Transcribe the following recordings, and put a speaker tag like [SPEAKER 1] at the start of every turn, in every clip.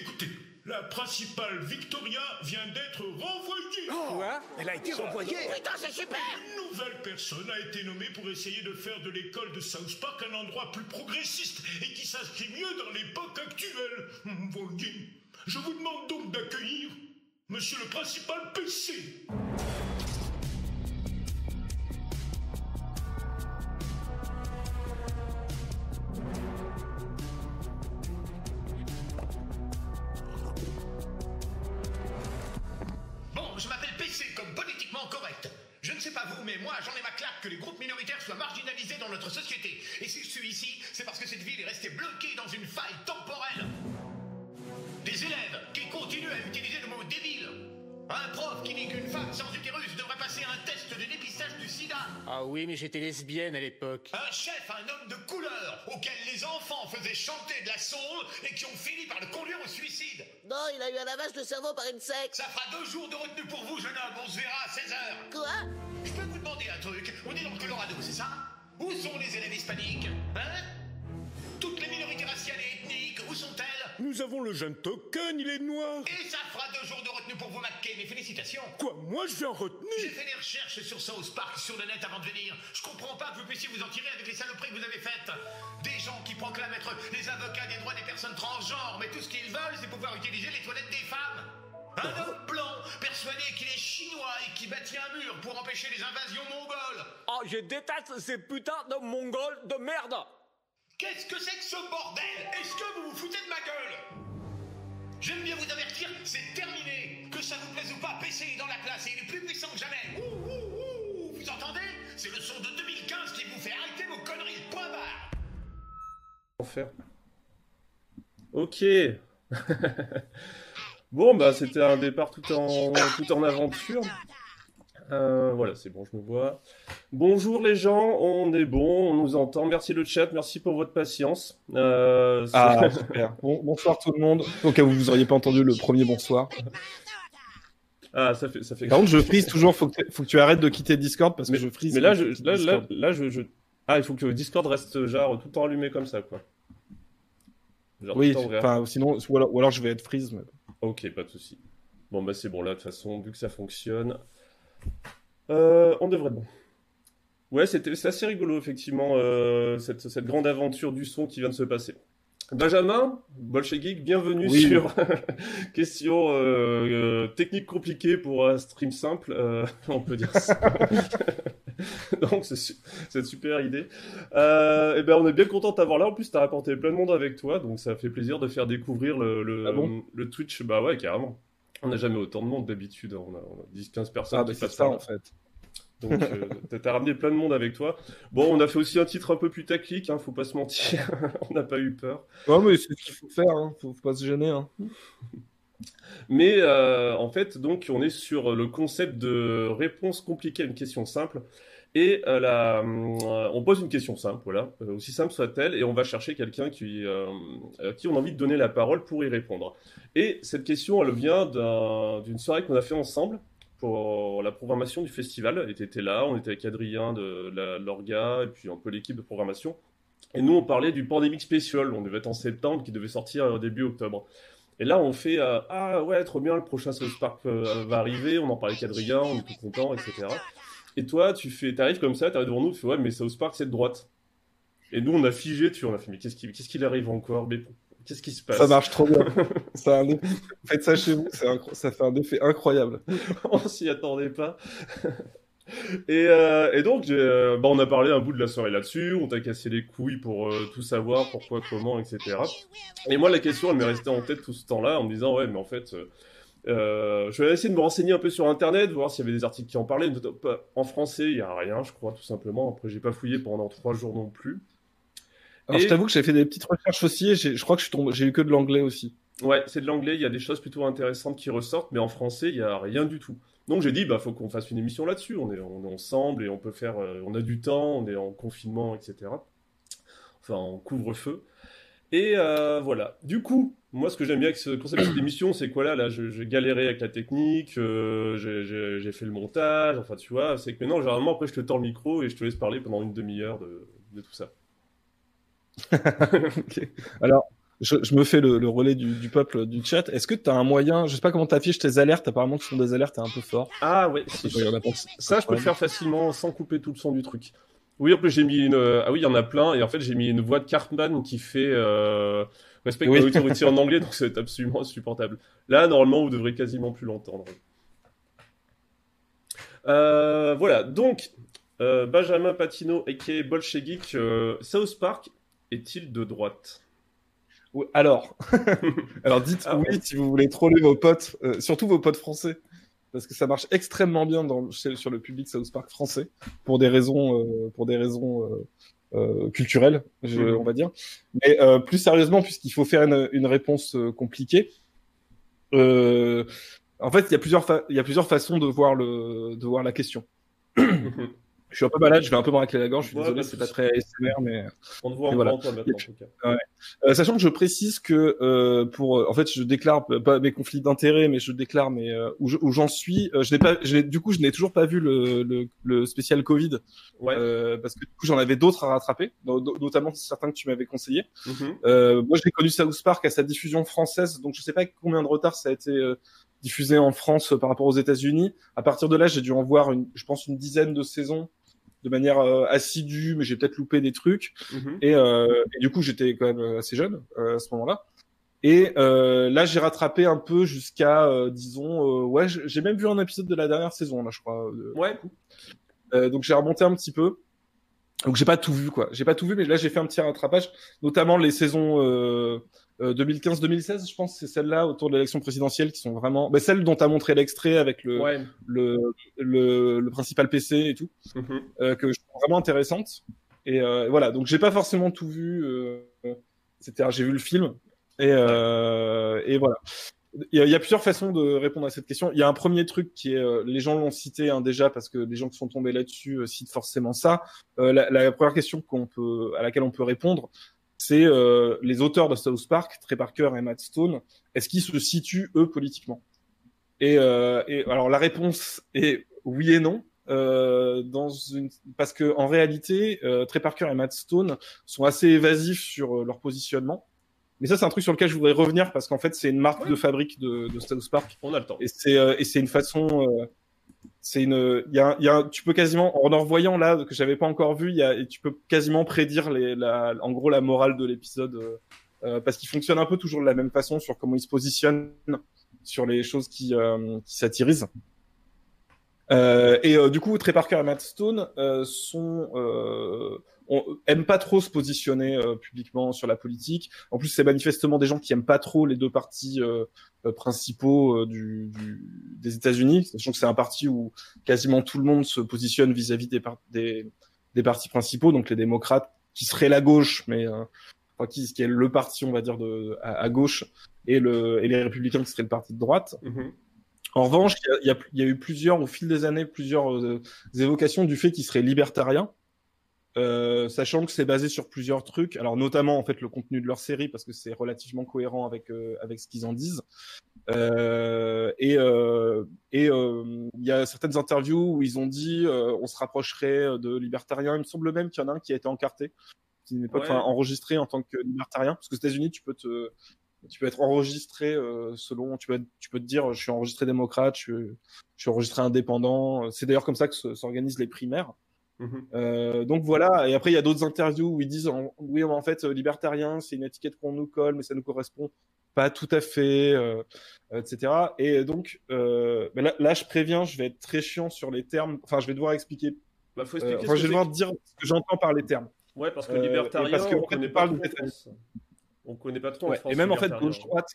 [SPEAKER 1] écoutez, la principale Victoria vient d'être renvoyée.
[SPEAKER 2] Quoi? Elle a été renvoyée
[SPEAKER 3] Putain, c'est super
[SPEAKER 1] Une nouvelle personne a été nommée pour essayer de faire de l'école de South Park un endroit plus progressiste et qui s'inscrit mieux dans l'époque actuelle. Hum, Voyez, je vous demande donc d'accueillir Monsieur le principal PC.
[SPEAKER 2] Ah oui, mais j'étais lesbienne à l'époque.
[SPEAKER 4] Un chef, un homme de couleur, auquel les enfants faisaient chanter de la soul et qui ont fini par le conduire au suicide.
[SPEAKER 3] Non, il a eu un lavage de cerveau par une sexe.
[SPEAKER 4] Ça fera deux jours de retenue pour vous, jeune homme. On se verra à 16h.
[SPEAKER 3] Quoi?
[SPEAKER 4] Je peux vous demander un truc On est dans le Colorado, c'est ça? Où sont les élèves hispaniques Hein? Toutes les minorités raciales et ethniques, où sont-elles
[SPEAKER 1] Nous avons le jeune token, il est noir.
[SPEAKER 4] Et ça fera deux jours de retenue pour vous, McKay, mes félicitations
[SPEAKER 1] Quoi, moi je viens
[SPEAKER 4] J'ai
[SPEAKER 1] retenir
[SPEAKER 4] fait des recherches sur South Park sur le net avant de venir. Je comprends pas que vous puissiez vous en tirer avec les saloperies que vous avez faites. Des gens qui proclament être les avocats des droits des personnes transgenres, mais tout ce qu'ils veulent, c'est pouvoir utiliser les toilettes des femmes. Un homme blanc, persuadé qu'il est chinois et qui bâtit un mur pour empêcher les invasions mongoles.
[SPEAKER 2] Oh, je déteste ces putains de mongols de merde
[SPEAKER 4] Qu'est-ce que c'est que ce bordel? Est-ce que vous vous foutez de ma gueule? J'aime bien vous avertir, c'est terminé. Que ça vous plaise ou pas, PC est dans la classe et il est plus puissant que jamais. Ouh. Vous entendez? C'est le son de 2015 qui vous fait arrêter vos conneries. Point barre.
[SPEAKER 5] Enfer. Ok. bon, bah, c'était un départ tout en, tout en aventure. Euh, voilà, c'est bon, je me vois. Bonjour les gens, on est bon, on nous entend. Merci le chat, merci pour votre patience. Euh,
[SPEAKER 6] Ah, super. Bon- bonsoir tout le monde. Au cas où vous auriez pas entendu le premier bonsoir.
[SPEAKER 5] Ah, ça fait, ça fait.
[SPEAKER 6] Par contre, je frise toujours. Faut que, faut que tu arrêtes de quitter Discord parce que
[SPEAKER 5] mais,
[SPEAKER 6] je frise.
[SPEAKER 5] mais là, je, là, là, là, je, je- Ah, il faut que Discord reste genre tout le temps allumé comme ça, quoi. Genre,
[SPEAKER 6] Oui, enfin, sinon, ou alors, ou alors je vais être freeze. mais-
[SPEAKER 5] Ok, pas de souci. Bon, bah c'est bon, là, de toute façon, vu que ça fonctionne, euh, on devrait être bon. Ouais, c'était, c'est assez rigolo, effectivement, euh, cette, cette grande aventure du son qui vient de se passer. Benjamin, Bolchegeek, bienvenue
[SPEAKER 6] Oui.
[SPEAKER 5] sur question euh, technique compliquée pour un stream simple, on peut dire ça. Donc, cette super idée. Euh, et ben, on est bien content de t'avoir là. En plus, t'as rapporté plein de monde avec toi, donc ça fait plaisir de faire découvrir le, le,
[SPEAKER 6] Ah bon?
[SPEAKER 5] le Twitch. Bah ouais, carrément. On n'a jamais autant de monde d'habitude. On a, on a 10-15 personnes
[SPEAKER 6] Ah, bah,
[SPEAKER 5] qui
[SPEAKER 6] c'est
[SPEAKER 5] passent
[SPEAKER 6] ça
[SPEAKER 5] par là.
[SPEAKER 6] en fait.
[SPEAKER 5] Donc, euh, t'as- t'as ramené plein de monde avec toi. Bon, on a fait aussi un titre un peu putaclic, hein, faut pas se mentir. on n'a pas eu peur.
[SPEAKER 6] Ouais, mais c'est ce qu'il faut faire. Hein. Faut, faut pas se gêner. Hein.
[SPEAKER 5] Mais euh, en fait, donc, on est sur le concept de réponse compliquée à une question simple. Et euh, euh, on pose une question simple, euh, aussi simple soit-elle, et on va chercher quelqu'un qui, qui on a envie de donner la parole pour y répondre. Et cette question, elle vient d'un- d'une soirée qu'on a fait ensemble pour la programmation du festival. Et t'étais là, on était avec Adrien de l'Orga, et puis un peu l'équipe de programmation. Et nous, on parlait du Pandemic Special, on devait être en septembre, qui devait sortir début octobre. Et là, on fait Ah ouais, trop bien, le prochain South Park va arriver, on en parlait avec Adrien, on est tout content, etc. Et toi, tu fais, t'arrives comme ça, t'arrives devant nous, tu fais Ouais, mais South Park, c'est de droite. Et nous, on a figé dessus, on a fait Mais qu'est-ce qui, qu'est-ce qu'il arrive encore? Mais qu'est-ce qui se passe?
[SPEAKER 6] Ça marche trop bien. ça un Faites ça chez vous. Ça fait un effet incroyable.
[SPEAKER 5] on s'y attendait pas. Et, euh, et donc, euh, bah, on a parlé un bout de la soirée là-dessus, on t'a cassé les couilles pour euh, tout savoir, pourquoi, comment, etc. Et moi, la question, elle m'est restée en tête tout ce temps-là, en me disant, ouais, mais en fait, euh, je vais essayer de me renseigner un peu sur Internet, voir s'il y avait des articles qui en parlaient. En français, il y a rien, je crois, tout simplement. Après, j'ai pas fouillé pendant trois jours non plus.
[SPEAKER 6] Alors,
[SPEAKER 5] Et-
[SPEAKER 6] je t'avoue que j'ai fait des petites recherches aussi. Et je crois que tombé- j'ai eu que de l'anglais aussi.
[SPEAKER 5] Ouais, c'est de l'anglais, il y a des choses plutôt intéressantes qui ressortent, mais en français, il y a rien du tout. Donc j'ai dit, bah faut qu'on fasse une émission là-dessus. On est, on est ensemble et on peut faire, euh, on a du temps, on est en confinement, etc. Enfin, en couvre-feu. Et euh, voilà. Du coup, moi, ce que j'aime bien avec ce concept de cette émission, c'est quoi là Là, je- j'ai galéré avec la technique, euh, j'ai- j'ai j'ai fait le montage. Enfin, tu vois, c'est que maintenant, généralement, après, je te tends le micro et je te laisse parler pendant une demi-heure de, de tout ça.
[SPEAKER 6] Alors, je, je me fais le, le relais du, du peuple du chat. Est-ce que tu as un moyen, je sais pas comment t'affiches tes alertes, apparemment ce sont des alertes un peu forts.
[SPEAKER 5] Ah ouais,
[SPEAKER 6] Je
[SPEAKER 5] ça je peux le faire facilement sans couper tout le son du truc. Oui, en plus j'ai mis une. euh, Ah oui, il y en a plein, et en fait j'ai mis une voix de Cartman qui fait euh... respect
[SPEAKER 6] Oui.
[SPEAKER 5] en anglais, donc c'est absolument insupportable. Là, normalement, vous devrez quasiment plus l'entendre. Euh, voilà, donc euh, Benjamin Patino et Bolshevik, euh, South Park est-il de droite?
[SPEAKER 6] Oui, Alors, alors dites
[SPEAKER 5] Ah,
[SPEAKER 6] oui si vous voulez troller vos potes, surtout vos potes français, parce que ça marche extrêmement bien dans, chez- sur le public South Park français pour des raisons, euh, pour des raisons euh, euh, culturelles, je-
[SPEAKER 5] Mhm.
[SPEAKER 6] on va dire. Mais plus sérieusement, puisqu'il faut faire une, une réponse compliquée. en fait, il y a plusieurs, fa- il y a plusieurs façons de voir le, de voir la question. Je suis un peu malade, je vais un peu me racler la gorge. Je suis
[SPEAKER 5] Ouais,
[SPEAKER 6] désolé,
[SPEAKER 5] de
[SPEAKER 6] c'est pas très ASMR, mais
[SPEAKER 5] On te voit en
[SPEAKER 6] voilà.
[SPEAKER 5] toi, maintenant, en tout cas.
[SPEAKER 6] euh, sachant que je précise que euh, pour, euh, en fait, je déclare pas mes conflits d'intérêts, mais je déclare mes euh, où je- j'en suis. Euh, je n'ai pas, je du coup, je n'ai toujours pas vu le, le, le spécial Covid
[SPEAKER 5] Ouais.
[SPEAKER 6] euh, parce que du coup, j'en avais d'autres à rattraper, no- no- notamment certains que tu m'avais conseillé.
[SPEAKER 5] Mhm.
[SPEAKER 6] Euh, moi, j'ai connu South Park à sa diffusion française, donc je sais pas combien de retard ça a été euh, diffusé en France par rapport aux États-Unis. À partir de là, j'ai dû en voir, une, je pense, une dizaine de saisons de manière euh, assidue, mais j'ai peut-être loupé des trucs.
[SPEAKER 5] Mhm.
[SPEAKER 6] Et, euh, et du coup, j'étais quand même assez jeune euh, à ce moment-là. Et euh, là, j'ai rattrapé un peu jusqu'à, euh, disons, euh, ouais, j'ai même vu un épisode de la dernière saison, là, je crois. euh,
[SPEAKER 5] Ouais.
[SPEAKER 6] euh, donc j'ai remonté un petit peu. Donc j'ai pas tout vu, quoi. J'ai pas tout vu, mais là j'ai fait un petit rattrapage, notamment les saisons euh, euh, 2015-2016, je pense, c'est celles-là autour de l'élection présidentielle qui sont vraiment, bah, celles dont tu as montré l'extrait avec le,
[SPEAKER 5] Ouais.
[SPEAKER 6] le, le le principal PC et tout
[SPEAKER 5] Mhm.
[SPEAKER 6] euh, que je trouve vraiment intéressante. Et euh, voilà, donc j'ai pas forcément tout vu. Euh, c'était, j'ai vu le film et euh, et voilà. Il y, a, il y a plusieurs façons de répondre à cette question. Il y a un premier truc qui est, euh, les gens l'ont cité hein, déjà parce que les gens qui sont tombés là-dessus euh, citent forcément ça. Euh, la, la première question qu'on peut, à laquelle on peut répondre, c'est euh, les auteurs de South Park, Trey Parker et Matt Stone. Est-ce qu'ils se situent eux politiquement? Et, euh, et alors la réponse est oui et non. Euh, dans une parce que en réalité, euh, Trey Parker et Matt Stone sont assez évasifs sur euh, leur positionnement. Mais ça, c'est un truc sur lequel je voudrais revenir parce qu'en fait, c'est une marque de fabrique de, de South Park
[SPEAKER 5] On a le temps.
[SPEAKER 6] et c'est euh, et c'est une façon. C'est une. Y a, y a, tu peux quasiment en en revoyant là que j'avais pas encore vu, y a, tu peux quasiment prédire les, la, en gros la morale de l'épisode euh, euh, parce qu'il fonctionne un peu toujours de la même façon sur comment il se positionne sur les choses qui, euh, qui satirisent. Euh, et euh, du coup, Trey Parker et Matt Stone euh, sont on, aiment pas trop se positionner euh, publiquement sur la politique. En plus, c'est manifestement des gens qui aiment pas trop les deux partis euh, euh, principaux euh, du, du, des États-Unis, sachant que c'est un parti où quasiment tout le monde se positionne vis-à-vis des, par- des, des partis principaux, donc les démocrates qui seraient la gauche, mais euh, enfin, qui, qui est le parti, on va dire, de, à, à gauche, et, le, et les républicains qui seraient le parti de droite.
[SPEAKER 5] Mhm.
[SPEAKER 6] En revanche, il y y, a, il y a eu plusieurs, au fil des années, plusieurs euh, évocations du fait qu'ils seraient libertariens, euh, sachant que c'est basé sur plusieurs trucs. Alors notamment en fait le contenu de leur série parce que c'est relativement cohérent avec euh, avec ce qu'ils en disent. Euh, et et il y a certaines interviews où ils ont dit on se rapprocherait de libertariens. Il me semble même qu'il y en a un qui a été encarté, qui n'est pas
[SPEAKER 5] Ouais.
[SPEAKER 6] enregistré en tant que libertarien, parce que aux États-Unis tu peux te tu peux être enregistré selon tu peux être- tu peux te dire je suis enregistré démocrate, je, suis- je suis enregistré indépendant. C'est d'ailleurs comme ça que se- s'organisent les primaires.
[SPEAKER 5] Mhm.
[SPEAKER 6] Euh, donc voilà, et après il y a d'autres interviews où ils disent en- oui en fait euh, libertarien c'est une étiquette qu'on nous colle mais ça nous correspond pas tout à fait, euh, euh, etc. Et donc euh, mais là, là je préviens, je vais être très chiant sur les termes. Enfin je vais devoir expliquer.
[SPEAKER 5] Bah, faut
[SPEAKER 6] euh,
[SPEAKER 5] expliquer
[SPEAKER 6] enfin
[SPEAKER 5] ce
[SPEAKER 6] je vais devoir dire ce que j'entends par les termes.
[SPEAKER 5] Ouais, parce que
[SPEAKER 6] euh,
[SPEAKER 5] libertarien,
[SPEAKER 6] parce que,
[SPEAKER 5] on
[SPEAKER 6] en fait,
[SPEAKER 5] connaît
[SPEAKER 6] on
[SPEAKER 5] pas
[SPEAKER 6] parle
[SPEAKER 5] trop en France. On connaît pas trop en France.
[SPEAKER 6] et même en fait
[SPEAKER 5] libertarien.
[SPEAKER 6] gauche droite,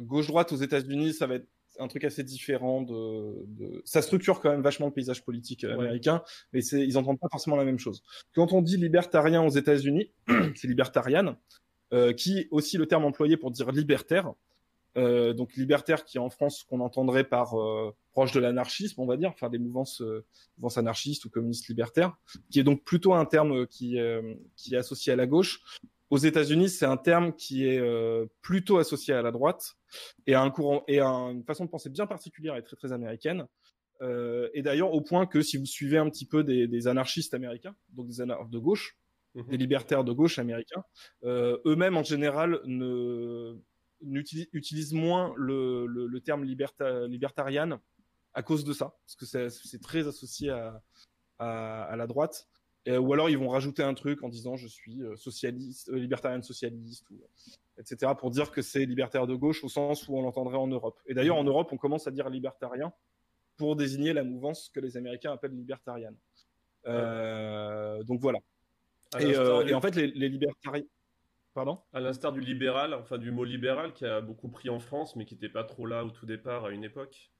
[SPEAKER 6] gauche droite aux États-Unis, ça va être un truc assez différent de, de... ça structure quand même vachement le paysage politique euh,
[SPEAKER 5] Ouais.
[SPEAKER 6] américain, mais c'est ils entendent pas forcément la même chose. Quand on dit libertarien aux États-Unis, c'est libertarian, euh, qui est aussi le terme employé pour dire libertaire. Euh, donc libertaire qui est en France qu'on entendrait par euh, proche de l'anarchisme, on va dire, enfin des mouvances, euh, mouvances anarchistes ou communistes libertaires, qui est donc plutôt un terme qui, euh, qui est associé à la gauche. Aux États-Unis, c'est un terme qui est euh, plutôt associé à la droite et à un courant et à une façon de penser bien particulière et très très américaine. Euh, et d'ailleurs au point que si vous suivez un petit peu des, des anarchistes américains, donc des anarchistes de gauche,
[SPEAKER 5] Mhm.
[SPEAKER 6] des libertaires de gauche américains, euh, eux-mêmes en général ne utilisent moins le, le, le terme liberta, libertarian à cause de ça, parce que c'est c'est très associé à, à, à la droite. Et, ou alors ils vont rajouter un truc en disant je suis euh, socialiste, euh, libertarien socialiste, ou, etc. pour dire que c'est libertaire de gauche au sens où on l'entendrait en Europe. Et d'ailleurs en Europe on commence à dire libertarien pour désigner la mouvance que les Américains appellent libertarienne. Euh, donc voilà. Euh,
[SPEAKER 5] du-
[SPEAKER 6] et en fait les, les libertariens, pardon?
[SPEAKER 5] À l'instar du libéral, enfin du mot libéral qui a beaucoup pris en France, mais qui n'était pas trop là au tout départ à une époque.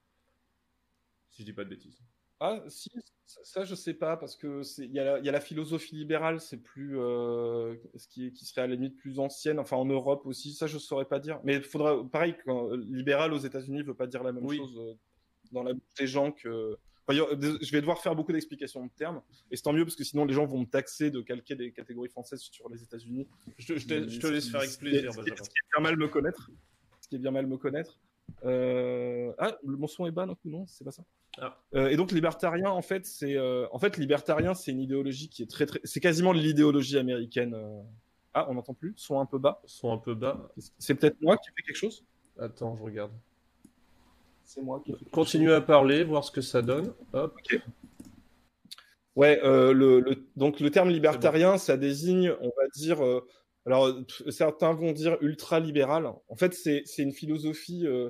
[SPEAKER 5] Si je dis pas de bêtises.
[SPEAKER 6] Ah, si, ça, je sais pas, parce que c'est, il y, a la- il y a la philosophie libérale, c'est plus, euh, ce qui, serait à la limite plus ancienne, enfin en Europe aussi, ça je saurais pas dire. Mais il faudra, pareil, quand, euh, libéral aux États-Unis veut pas dire la même
[SPEAKER 5] Oui.
[SPEAKER 6] chose euh, dans la bouche des gens que. enfin, je vais devoir faire beaucoup d'explications de termes, et c'est tant mieux parce que sinon les gens vont me taxer de calquer des catégories françaises sur les États-Unis.
[SPEAKER 5] Je te, je te- je te laisse faire avec plaisir,
[SPEAKER 6] ce qui est-
[SPEAKER 5] Benjamin.
[SPEAKER 6] ce qui est bien mal me connaître. Ce qui est bien mal me connaître. Euh, Ah, mon son est bas, non, non c'est pas ça.
[SPEAKER 5] Ah.
[SPEAKER 6] Euh, et donc libertarien, en fait, c'est euh, en fait libertarien, c'est une idéologie qui est très très, c'est quasiment l'idéologie américaine. Ah, on n'entend plus, son un peu bas.
[SPEAKER 5] Son un peu bas.
[SPEAKER 6] C'est peut-être moi qui fais quelque chose?
[SPEAKER 5] Attends, je regarde.
[SPEAKER 6] C'est moi qui
[SPEAKER 5] Continue à parler, voir ce que ça donne. Hop.
[SPEAKER 6] Ouais, euh, le, le- donc le terme libertarien, ça désigne, on va dire, alors certains vont dire ultra-libéral. En fait, c'est une philosophie, euh,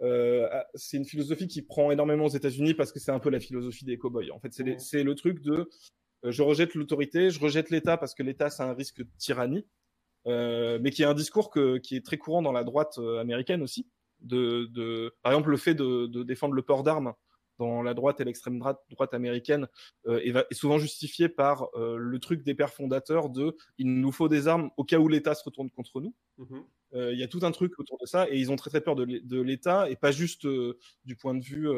[SPEAKER 6] euh, ah, c'est une philosophie qui prend énormément aux États-Unis parce que c'est un peu la philosophie des cow-boys. En fait, c'est le truc de, euh, je rejette l'autorité, je rejette l'État parce que l'État c'est un risque de tyrannie, euh, mais qui est un discours que, qui est très courant dans la droite euh, américaine aussi. De, de, par exemple, le fait de, de défendre le port d'armes dans la droite et l'extrême droite, droite américaine euh, est, va- est souvent justifié par euh, le truc des pères fondateurs de il nous faut des armes au cas où l'État se retourne contre nous.
[SPEAKER 5] Mhm.
[SPEAKER 6] Euh, Il y a tout un truc autour de ça et ils ont très très peur de l'É- de l'État et pas juste du point de vue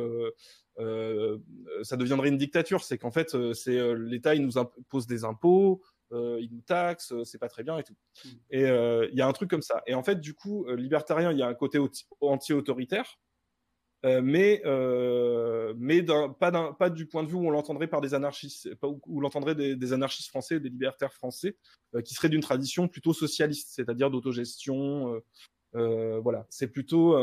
[SPEAKER 6] ça deviendrait une dictature, c'est qu'en fait c'est l'État il nous impose des impôts, il nous taxe, c'est pas très bien et tout.
[SPEAKER 5] Mm.
[SPEAKER 6] Et il y a un truc comme ça. Et en fait du coup libertarien il y a un côté anti-autoritaire. Euh, mais euh, mais pas, du point de vue où on l'entendrait par des anarchistes, où, où l'entendrait des, des anarchistes français, des libertaires français, euh, qui seraient d'une tradition plutôt socialiste, c'est-à-dire d'autogestion. voilà, c'est plutôt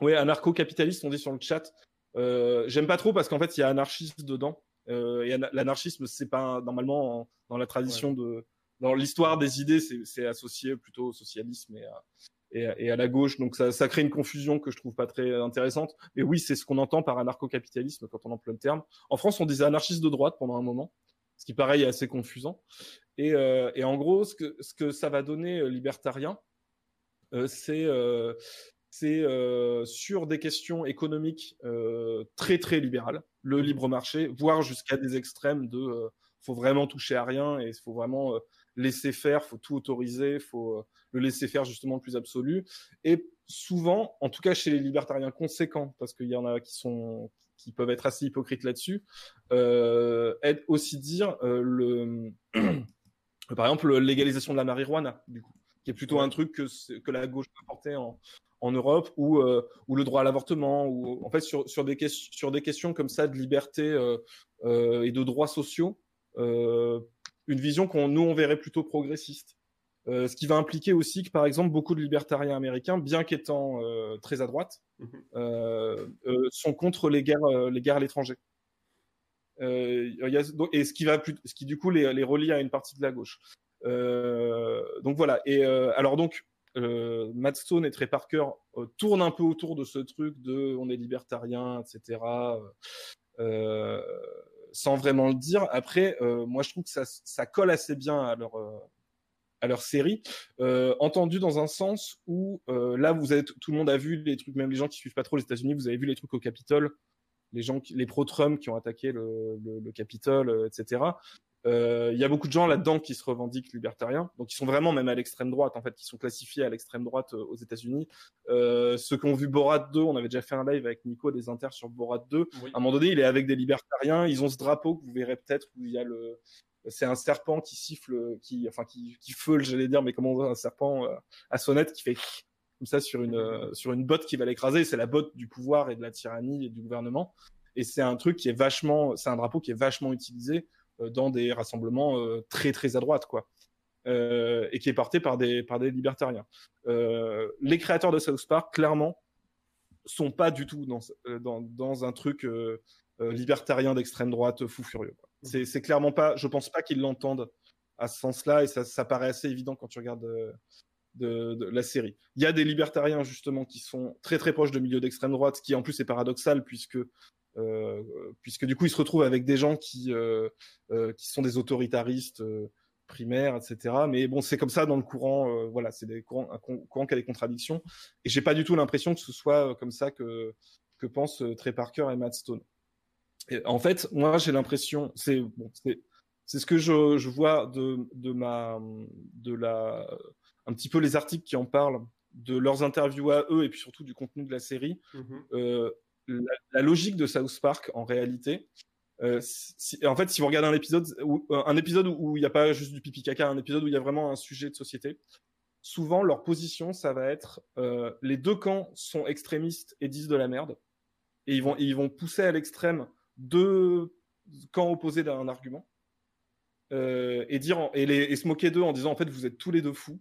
[SPEAKER 6] ouais anarcho-capitaliste, on dit sur le chat. J'aime pas trop parce qu'en fait il y a anarchiste dedans. Et ana- l'anarchisme c'est pas normalement en- dans la tradition de dans l'histoire des idées c'est c'est associé plutôt au socialisme et à, et, à- et à la gauche. Donc ça, ça crée une confusion que je trouve pas très intéressante. Mais oui, c'est ce qu'on entend par anarcho-capitalisme quand on emploie le terme. En France, on disait anarchiste de droite pendant un moment, ce qui pareil est assez confusant. Et, euh, et en gros, ce que, ce que ça va donner euh, libertarien, euh, c'est euh, c'est euh, sur des questions économiques euh, très très libérales, le libre marché, voire jusqu'à des extrêmes de euh, faut vraiment toucher à rien et faut vraiment laisser faire, faut tout autoriser, faut euh, le laisser faire justement le plus absolu. Et souvent, en tout cas chez les libertariens conséquents, parce qu'il y en a qui sont qui peuvent être assez hypocrites là-dessus, euh, aide aussi dire euh, le par exemple légalisation de la marijuana du coup, qui est plutôt
[SPEAKER 5] Ouais.
[SPEAKER 6] un truc que que la gauche a porté en en Europe ou euh, ou le droit à l'avortement ou en fait sur sur des questions sur des questions comme ça de liberté euh, euh, et de droits sociaux une vision qu'on nous on verrait plutôt progressiste euh, ce qui va impliquer aussi que, par exemple, beaucoup de libertariens américains, bien qu'étant euh, très à droite,
[SPEAKER 5] Mhm.
[SPEAKER 6] euh, sont contre les guerres, les guerres à l'étranger. Et ce qui va plus, ce qui du coup les, les relie à une partie de la gauche. Donc voilà. Et alors donc, euh, Matt Stone et Trey Parker euh, tournent un peu autour de ce truc de on est libertarien, etc. Euh, sans vraiment le dire. Après, euh, moi je trouve que ça, colle assez bien à leur euh, série, euh, entendu dans un sens où là vous avez tout le monde a vu les trucs, même les gens qui suivent pas trop les États-Unis, vous avez vu les trucs au Capitole, les gens, les pro-Trump qui ont attaqué le, le, le Capitole, etc. Euh, Il y a beaucoup de gens là-dedans qui se revendiquent libertariens, donc ils sont vraiment même à l'extrême droite en fait, qui sont classifiés à l'extrême droite euh, aux États-Unis. Euh, ceux qui ont vu Borat 2, on avait déjà fait un live avec Nico des Inter sur Borat 2.
[SPEAKER 5] Oui.
[SPEAKER 6] À un moment donné, il est avec des libertariens. Ils ont ce drapeau que vous verrez peut-être où il y a le, c'est un serpent qui siffle, qui, enfin, qui, qui feule, j'allais dire, mais comment on voit un serpent euh, à sonnette qui fait comme ça sur une, euh, sur une botte qui va l'écraser. C'est la botte du pouvoir et de la tyrannie et du gouvernement. Et c'est un truc qui est vachement, c'est un drapeau qui est vachement utilisé euh, dans des rassemblements euh, très très à droite, quoi. Euh, et qui est porté par des par des libertariens. Euh, les créateurs de South Park, clairement, sont pas du tout dans euh, dans, dans un truc euh, euh, libertarien d'extrême droite fou furieux. quoi. C'est c'est clairement pas. Je pense pas qu'ils l'entendent à ce sens-là, et ça ça paraît assez évident quand tu regardes. euh, de, de la série. Il y a des libertariens justement qui sont très très proches de milieux d'extrême droite, ce qui en plus est paradoxal puisque euh, puisque du coup ils se retrouvent avec des gens qui euh, euh, qui sont des autoritaristes euh, primaires, etc. Mais bon, c'est comme ça dans le courant. euh, voilà, c'est des courants, un courant qui a des contradictions. Et j'ai pas du tout l'impression que ce soit euh, comme ça que que pensent euh, Trey Parker et Matt Stone. Et en fait, moi j'ai l'impression, c'est bon, c'est ce que je, je vois de de ma de la un petit peu les articles qui en parlent, de leurs interviews à eux et puis surtout du contenu de la série. Euh, la, logique de South Park, en réalité, euh, si- en fait, si vous regardez un épisode, où, euh, un épisode où il n'y a pas juste du pipi caca, un épisode où il y a vraiment un sujet de société, souvent leur position, ça va être euh, les deux camps sont extrémistes et disent de la merde, et ils vont, ils vont pousser à l'extrême deux camps opposés d'un argument. Et dire et, se moquer d'eux en disant en fait vous êtes tous les deux fous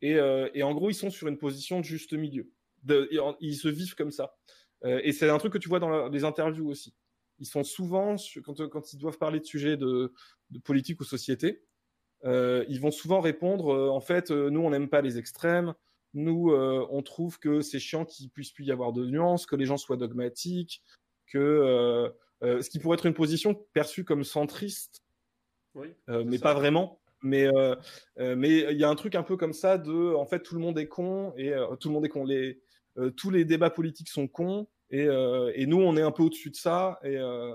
[SPEAKER 6] et, en gros ils sont sur une position de juste milieu ils, se vivent comme ça et c'est un truc que tu vois dans les interviews aussi. Ils sont souvent, sur- quand, quand ils doivent parler de sujets de, de politique ou société, euh, ils vont souvent répondre euh, en fait, euh, nous on n'aime pas les extrêmes, nous euh, on trouve que c'est chiant qu'il puisse plus y avoir de nuances, que les gens soient dogmatiques, que euh, euh, ce qui pourrait être une position perçue comme centriste,
[SPEAKER 5] Oui.
[SPEAKER 6] euh, mais
[SPEAKER 5] ça.
[SPEAKER 6] pas vraiment. Mais euh, euh, mais il y a un truc un peu comme ça de en fait tout le monde est con et euh, tout le monde est con les euh, tous les débats politiques sont cons et, euh, et nous on est un peu au-dessus de ça et euh,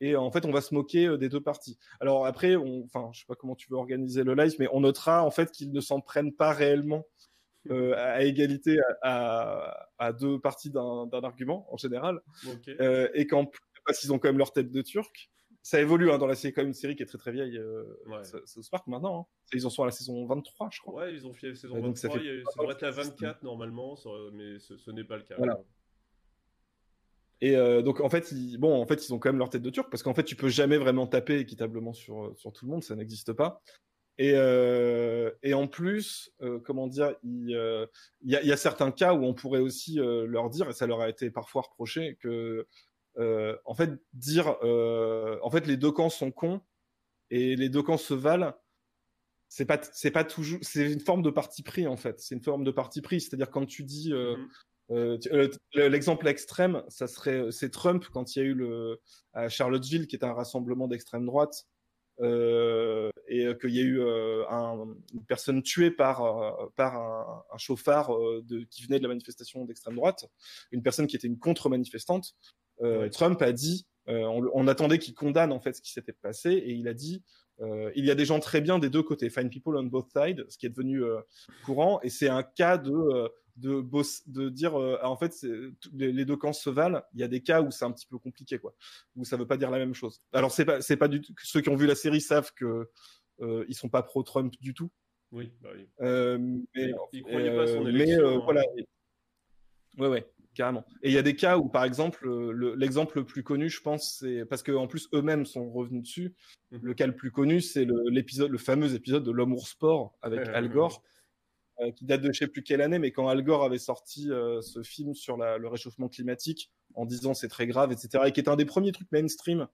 [SPEAKER 6] et en fait on va se moquer euh, des deux parties. Alors après on enfin je sais pas comment tu veux organiser le live mais on notera en fait qu'ils ne s'en prennent pas réellement euh, à égalité à, à, à deux parties d'un argument en général euh, et qu'en plus qu'ils ont quand même leur tête de turc. Ça évolue hein, dans la série, quand même une série qui est très très vieille, euh,
[SPEAKER 5] Ouais.
[SPEAKER 6] South Park maintenant. hein. Ils en sont à la saison 23, je crois.
[SPEAKER 5] Ouais, ils ont fait saison
[SPEAKER 6] Ouais,
[SPEAKER 5] 23,
[SPEAKER 6] donc ça fait-
[SPEAKER 5] il y a- ça devrait être la 24 normalement, mais ce, ce n'est pas le cas.
[SPEAKER 6] Voilà. Et euh, donc en fait, ils, bon, en fait, ils ont quand même leur tête de turc parce qu'en fait, tu peux jamais vraiment taper équitablement sur sur tout le monde, ça n'existe pas. Et euh, et en plus, euh, comment dire, il euh, y, a, il y a certains cas où on pourrait aussi euh, leur dire, et ça leur a été parfois reproché, que euh, en fait dire, euh, en fait, les deux camps sont cons et les deux camps se valent. C'est pas c'est pas toujours, c'est une forme de parti pris en fait. C'est une forme de parti pris, c'est-à-dire quand tu dis euh,
[SPEAKER 5] Mhm.
[SPEAKER 6] euh, euh, L'exemple extrême, ça serait c'est Trump quand il y a eu le à Charlottesville, qui est un rassemblement d'extrême droite, euh, et euh, qu'il y a eu euh, un, une personne tuée par euh, par un, un chauffard euh, de, qui venait de la manifestation d'extrême droite, une personne qui était une contre-manifestante. Euh. Trump a dit, euh, on, on attendait qu'il condamne en fait ce qui s'était passé, et il a dit, euh, il y a des gens très bien des deux côtés, fine people on both sides, ce qui est devenu courant, et c'est un cas de de, boss, de dire en fait les, les deux camps se valent. Il y a des cas où c'est un petit peu compliqué quoi, où ça veut pas dire la même chose. Alors c'est pas c'est pas du ceux qui ont vu la série savent que ils sont pas pro Trump du tout.
[SPEAKER 5] Oui, bah oui.
[SPEAKER 6] Mais
[SPEAKER 5] Il- il croyait pas à son
[SPEAKER 6] mais
[SPEAKER 5] élection,
[SPEAKER 6] euh,
[SPEAKER 5] hein.
[SPEAKER 6] voilà. Ouais ouais carrément. Et il y a des cas où par exemple euh, le- l'exemple le plus connu je pense c'est parce que en plus eux-mêmes sont revenus dessus. Le cas le plus connu c'est le- l'épisode le fameux épisode de l'homme ours sport avec Al Gore euh, qui date de je sais plus quelle année, mais quand Al Gore avait sorti euh, ce film sur la- le réchauffement climatique en disant c'est très grave, etc., et qui est un des premiers trucs mainstream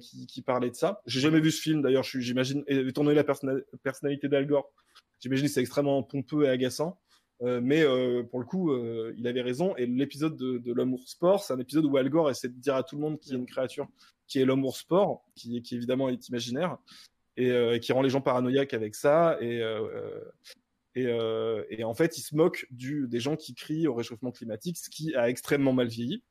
[SPEAKER 6] qui, qui parlait de ça. J'ai jamais vu ce film d'ailleurs, j'imagine, étant donné la personna- personnalité d'Al Gore, j'imagine que c'est extrêmement pompeux et agaçant. Euh, mais euh, pour le coup, euh, il avait raison. Et l'épisode de, de l'homme ours sport, c'est un épisode où Al Gore essaie de dire à tout le monde qu'il y a une créature qui est l'homme ours sport, qui, évidemment est imaginaire, et qui rend les gens paranoïaques avec ça. Et en fait, il se moque du, des gens qui crient au réchauffement climatique, ce qui a extrêmement mal vieilli.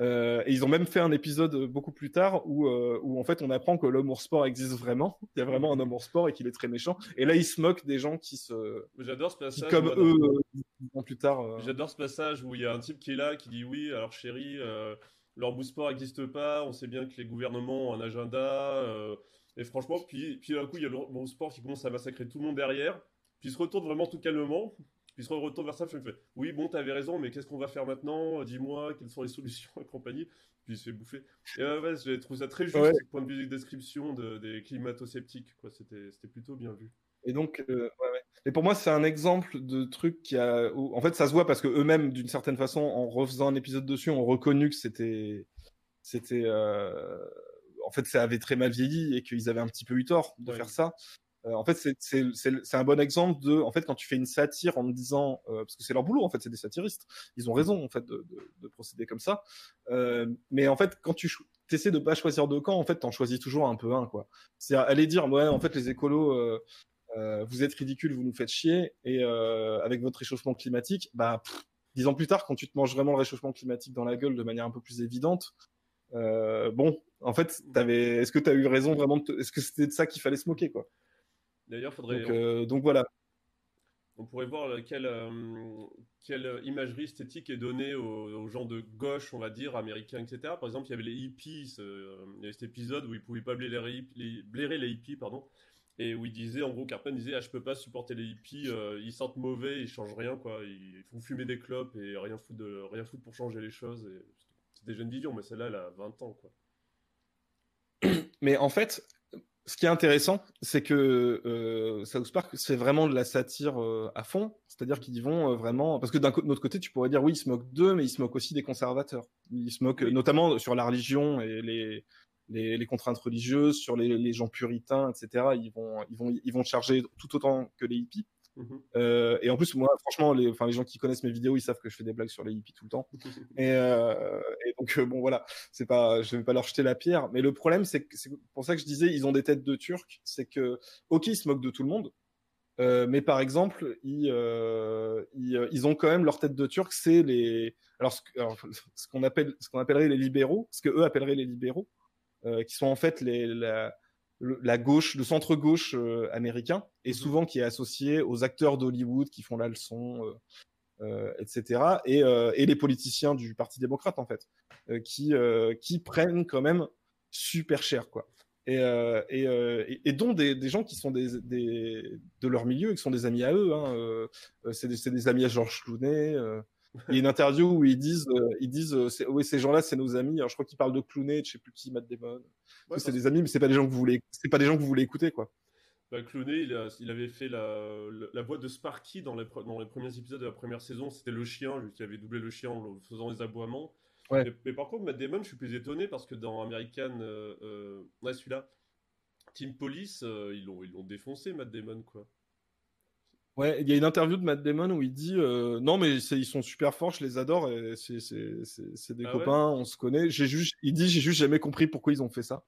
[SPEAKER 6] Euh, et ils ont même fait un épisode beaucoup plus tard où, euh, où en fait on apprend que l'homme ours sport existe vraiment. Il y a vraiment un homme ours sport et qu'il est très méchant. Et là, ils se moquent des gens qui se,
[SPEAKER 5] J'adore ce
[SPEAKER 6] qui
[SPEAKER 5] passage.
[SPEAKER 6] comme
[SPEAKER 5] moi,
[SPEAKER 6] eux,
[SPEAKER 5] dans-
[SPEAKER 6] euh, plus tard.
[SPEAKER 5] J'adore ce passage où il y a un type qui est là, qui dit oui, alors chérie, leur sport n'existe pas, on sait bien que les gouvernements ont un agenda, et franchement, puis, puis d'un coup, il y a le sport qui commence à massacrer tout le monde derrière, puis il se retourne vraiment tout calmement, Puis se retourne vers ça, je me fais Oui, bon, t'avais raison, mais qu'est-ce qu'on va faire maintenant? Dis-moi, quelles sont les solutions et compagnie. Puis il se fait bouffer. Et euh, ouais, j'ai trouvé ça très juste,
[SPEAKER 6] Ouais.
[SPEAKER 5] du point de vue de description de, des climato-sceptiques. C'était c'était plutôt bien vu.
[SPEAKER 6] Et donc, euh, ouais, ouais. Et pour moi, c'est un exemple de truc qui a. où- en fait, ça se voit parce que eux-mêmes, d'une certaine façon, en refaisant un épisode dessus, ont reconnu que c'était, c'était. euh, En fait, ça avait très mal vieilli et qu'ils avaient un petit peu eu tort de
[SPEAKER 5] Ouais.
[SPEAKER 6] faire ça. Euh, en fait, c'est- un bon exemple de. En fait, quand tu fais une satire en disant, euh, parce que c'est leur boulot, en fait, c'est des satiristes. Ils ont raison, en fait, de, de- de procéder comme ça. Euh, mais en fait, quand tu essaies de pas choisir de camp, en fait, t'en choisis toujours un peu un, quoi. C'est aller dire, ouais, en fait, les écolos. vous êtes ridicule, vous nous faites chier, et avec votre réchauffement climatique, bah, pff, dix ans plus tard, quand tu te manges vraiment le réchauffement climatique dans la gueule de manière un peu plus évidente, bon, en fait, est-ce que tu as eu raison vraiment Est-ce que c'était de ça qu'il fallait se moquer, quoi?
[SPEAKER 5] D'ailleurs, faudrait.
[SPEAKER 6] donc, euh, donc voilà.
[SPEAKER 5] On pourrait voir euh, quelle, euh, quelle imagerie esthétique est donnée aux, aux gens de gauche, on va dire, américains, etc. Par exemple, il y avait les hippies, il y avait cet épisode où ils pouvaient pas blairer les, hippies- les- blairer les hippies, pardon, et où il disait, en gros, Cartman disait, ah, je peux pas supporter les hippies, euh, ils sentent mauvais, ils changent rien, quoi, ils font fumer des clopes et rien foutre, de, rien foutre pour changer les choses. C'est des jeunes visions, mais celle-là, elle a 20 ans, quoi.
[SPEAKER 6] Mais en fait, ce qui est intéressant, c'est que euh, South Park, c'est vraiment de la satire euh, à fond. C'est-à-dire qu'ils y vont euh, vraiment. Parce que d'un notre côté, tu pourrais dire, oui, ils se moquent d'eux, mais ils se moquent aussi des conservateurs. Ils se moquent
[SPEAKER 5] Oui.
[SPEAKER 6] euh, notamment sur la religion et les, les, les contraintes religieuses, sur les, les gens puritains, etc. Ils vont, ils, vont, ils vont charger tout autant que les hippies.
[SPEAKER 5] Mhm.
[SPEAKER 6] Euh, et en plus, moi, franchement, les, les gens qui connaissent mes vidéos, ils savent que je fais des blagues sur les hippies tout le temps. Et, euh, et donc, euh, bon, voilà, c'est pas, je vais pas leur jeter la pierre. Mais le problème, c'est que c'est pour ça que je disais, ils ont des têtes de Turcs. C'est que, ok, ils se moquent de tout le monde. Mais par exemple, ils, ils, ils ont quand même leur tête de Turc, c'est les, alors ce, que- alors, ce qu'on appelle, ce qu'on appellerait les libéraux, ce que eux appelleraient les libéraux, qui sont en fait les, la, le- la gauche, le centre gauche euh, américain, et
[SPEAKER 5] Mhm.
[SPEAKER 6] souvent qui est associé aux acteurs d'Hollywood qui font la leçon, euh, euh, etc. Et, euh, et les politiciens du Parti démocrate en fait, euh, qui euh, qui prennent quand même super cher quoi. Et, euh, et, euh, et, dont des, des gens qui sont des, des de leur milieu et qui sont des amis à eux. Hein, euh, euh, c'est des, c'est des amis à Georges Clooney. Il y a une interview où ils disent, euh, ils disent, euh, oui, ces gens-là, c'est nos amis. Alors, je crois qu'ils parlent de Clooney, de je sais plus qui, Matt Damon.
[SPEAKER 5] Ouais,
[SPEAKER 6] c'est des amis, mais c'est pas des gens que vous voulez, c'est pas des gens que vous voulez écouter, quoi.
[SPEAKER 5] Bah, Clooney, il, a- il avait fait la, la, la voix de Sparky dans les, pre- dans les premiers épisodes de la première saison. C'était le chien, lui qui avait doublé le chien en faisant les aboiements.
[SPEAKER 6] Ouais.
[SPEAKER 5] Mais, mais par contre, Matt Damon, je suis plus étonné parce que dans American, euh, euh, ouais, celui-là, Team Police, ils l'ont ils l'ont défoncé, Matt Damon, quoi.
[SPEAKER 6] Ouais, il y a une interview de Matt Damon où il dit euh, non mais ils sont super forts, je les adore et c'est des
[SPEAKER 5] Ah ouais
[SPEAKER 6] copains, on se connaît. J'ai juste, il dit j'ai juste jamais compris pourquoi ils ont fait ça.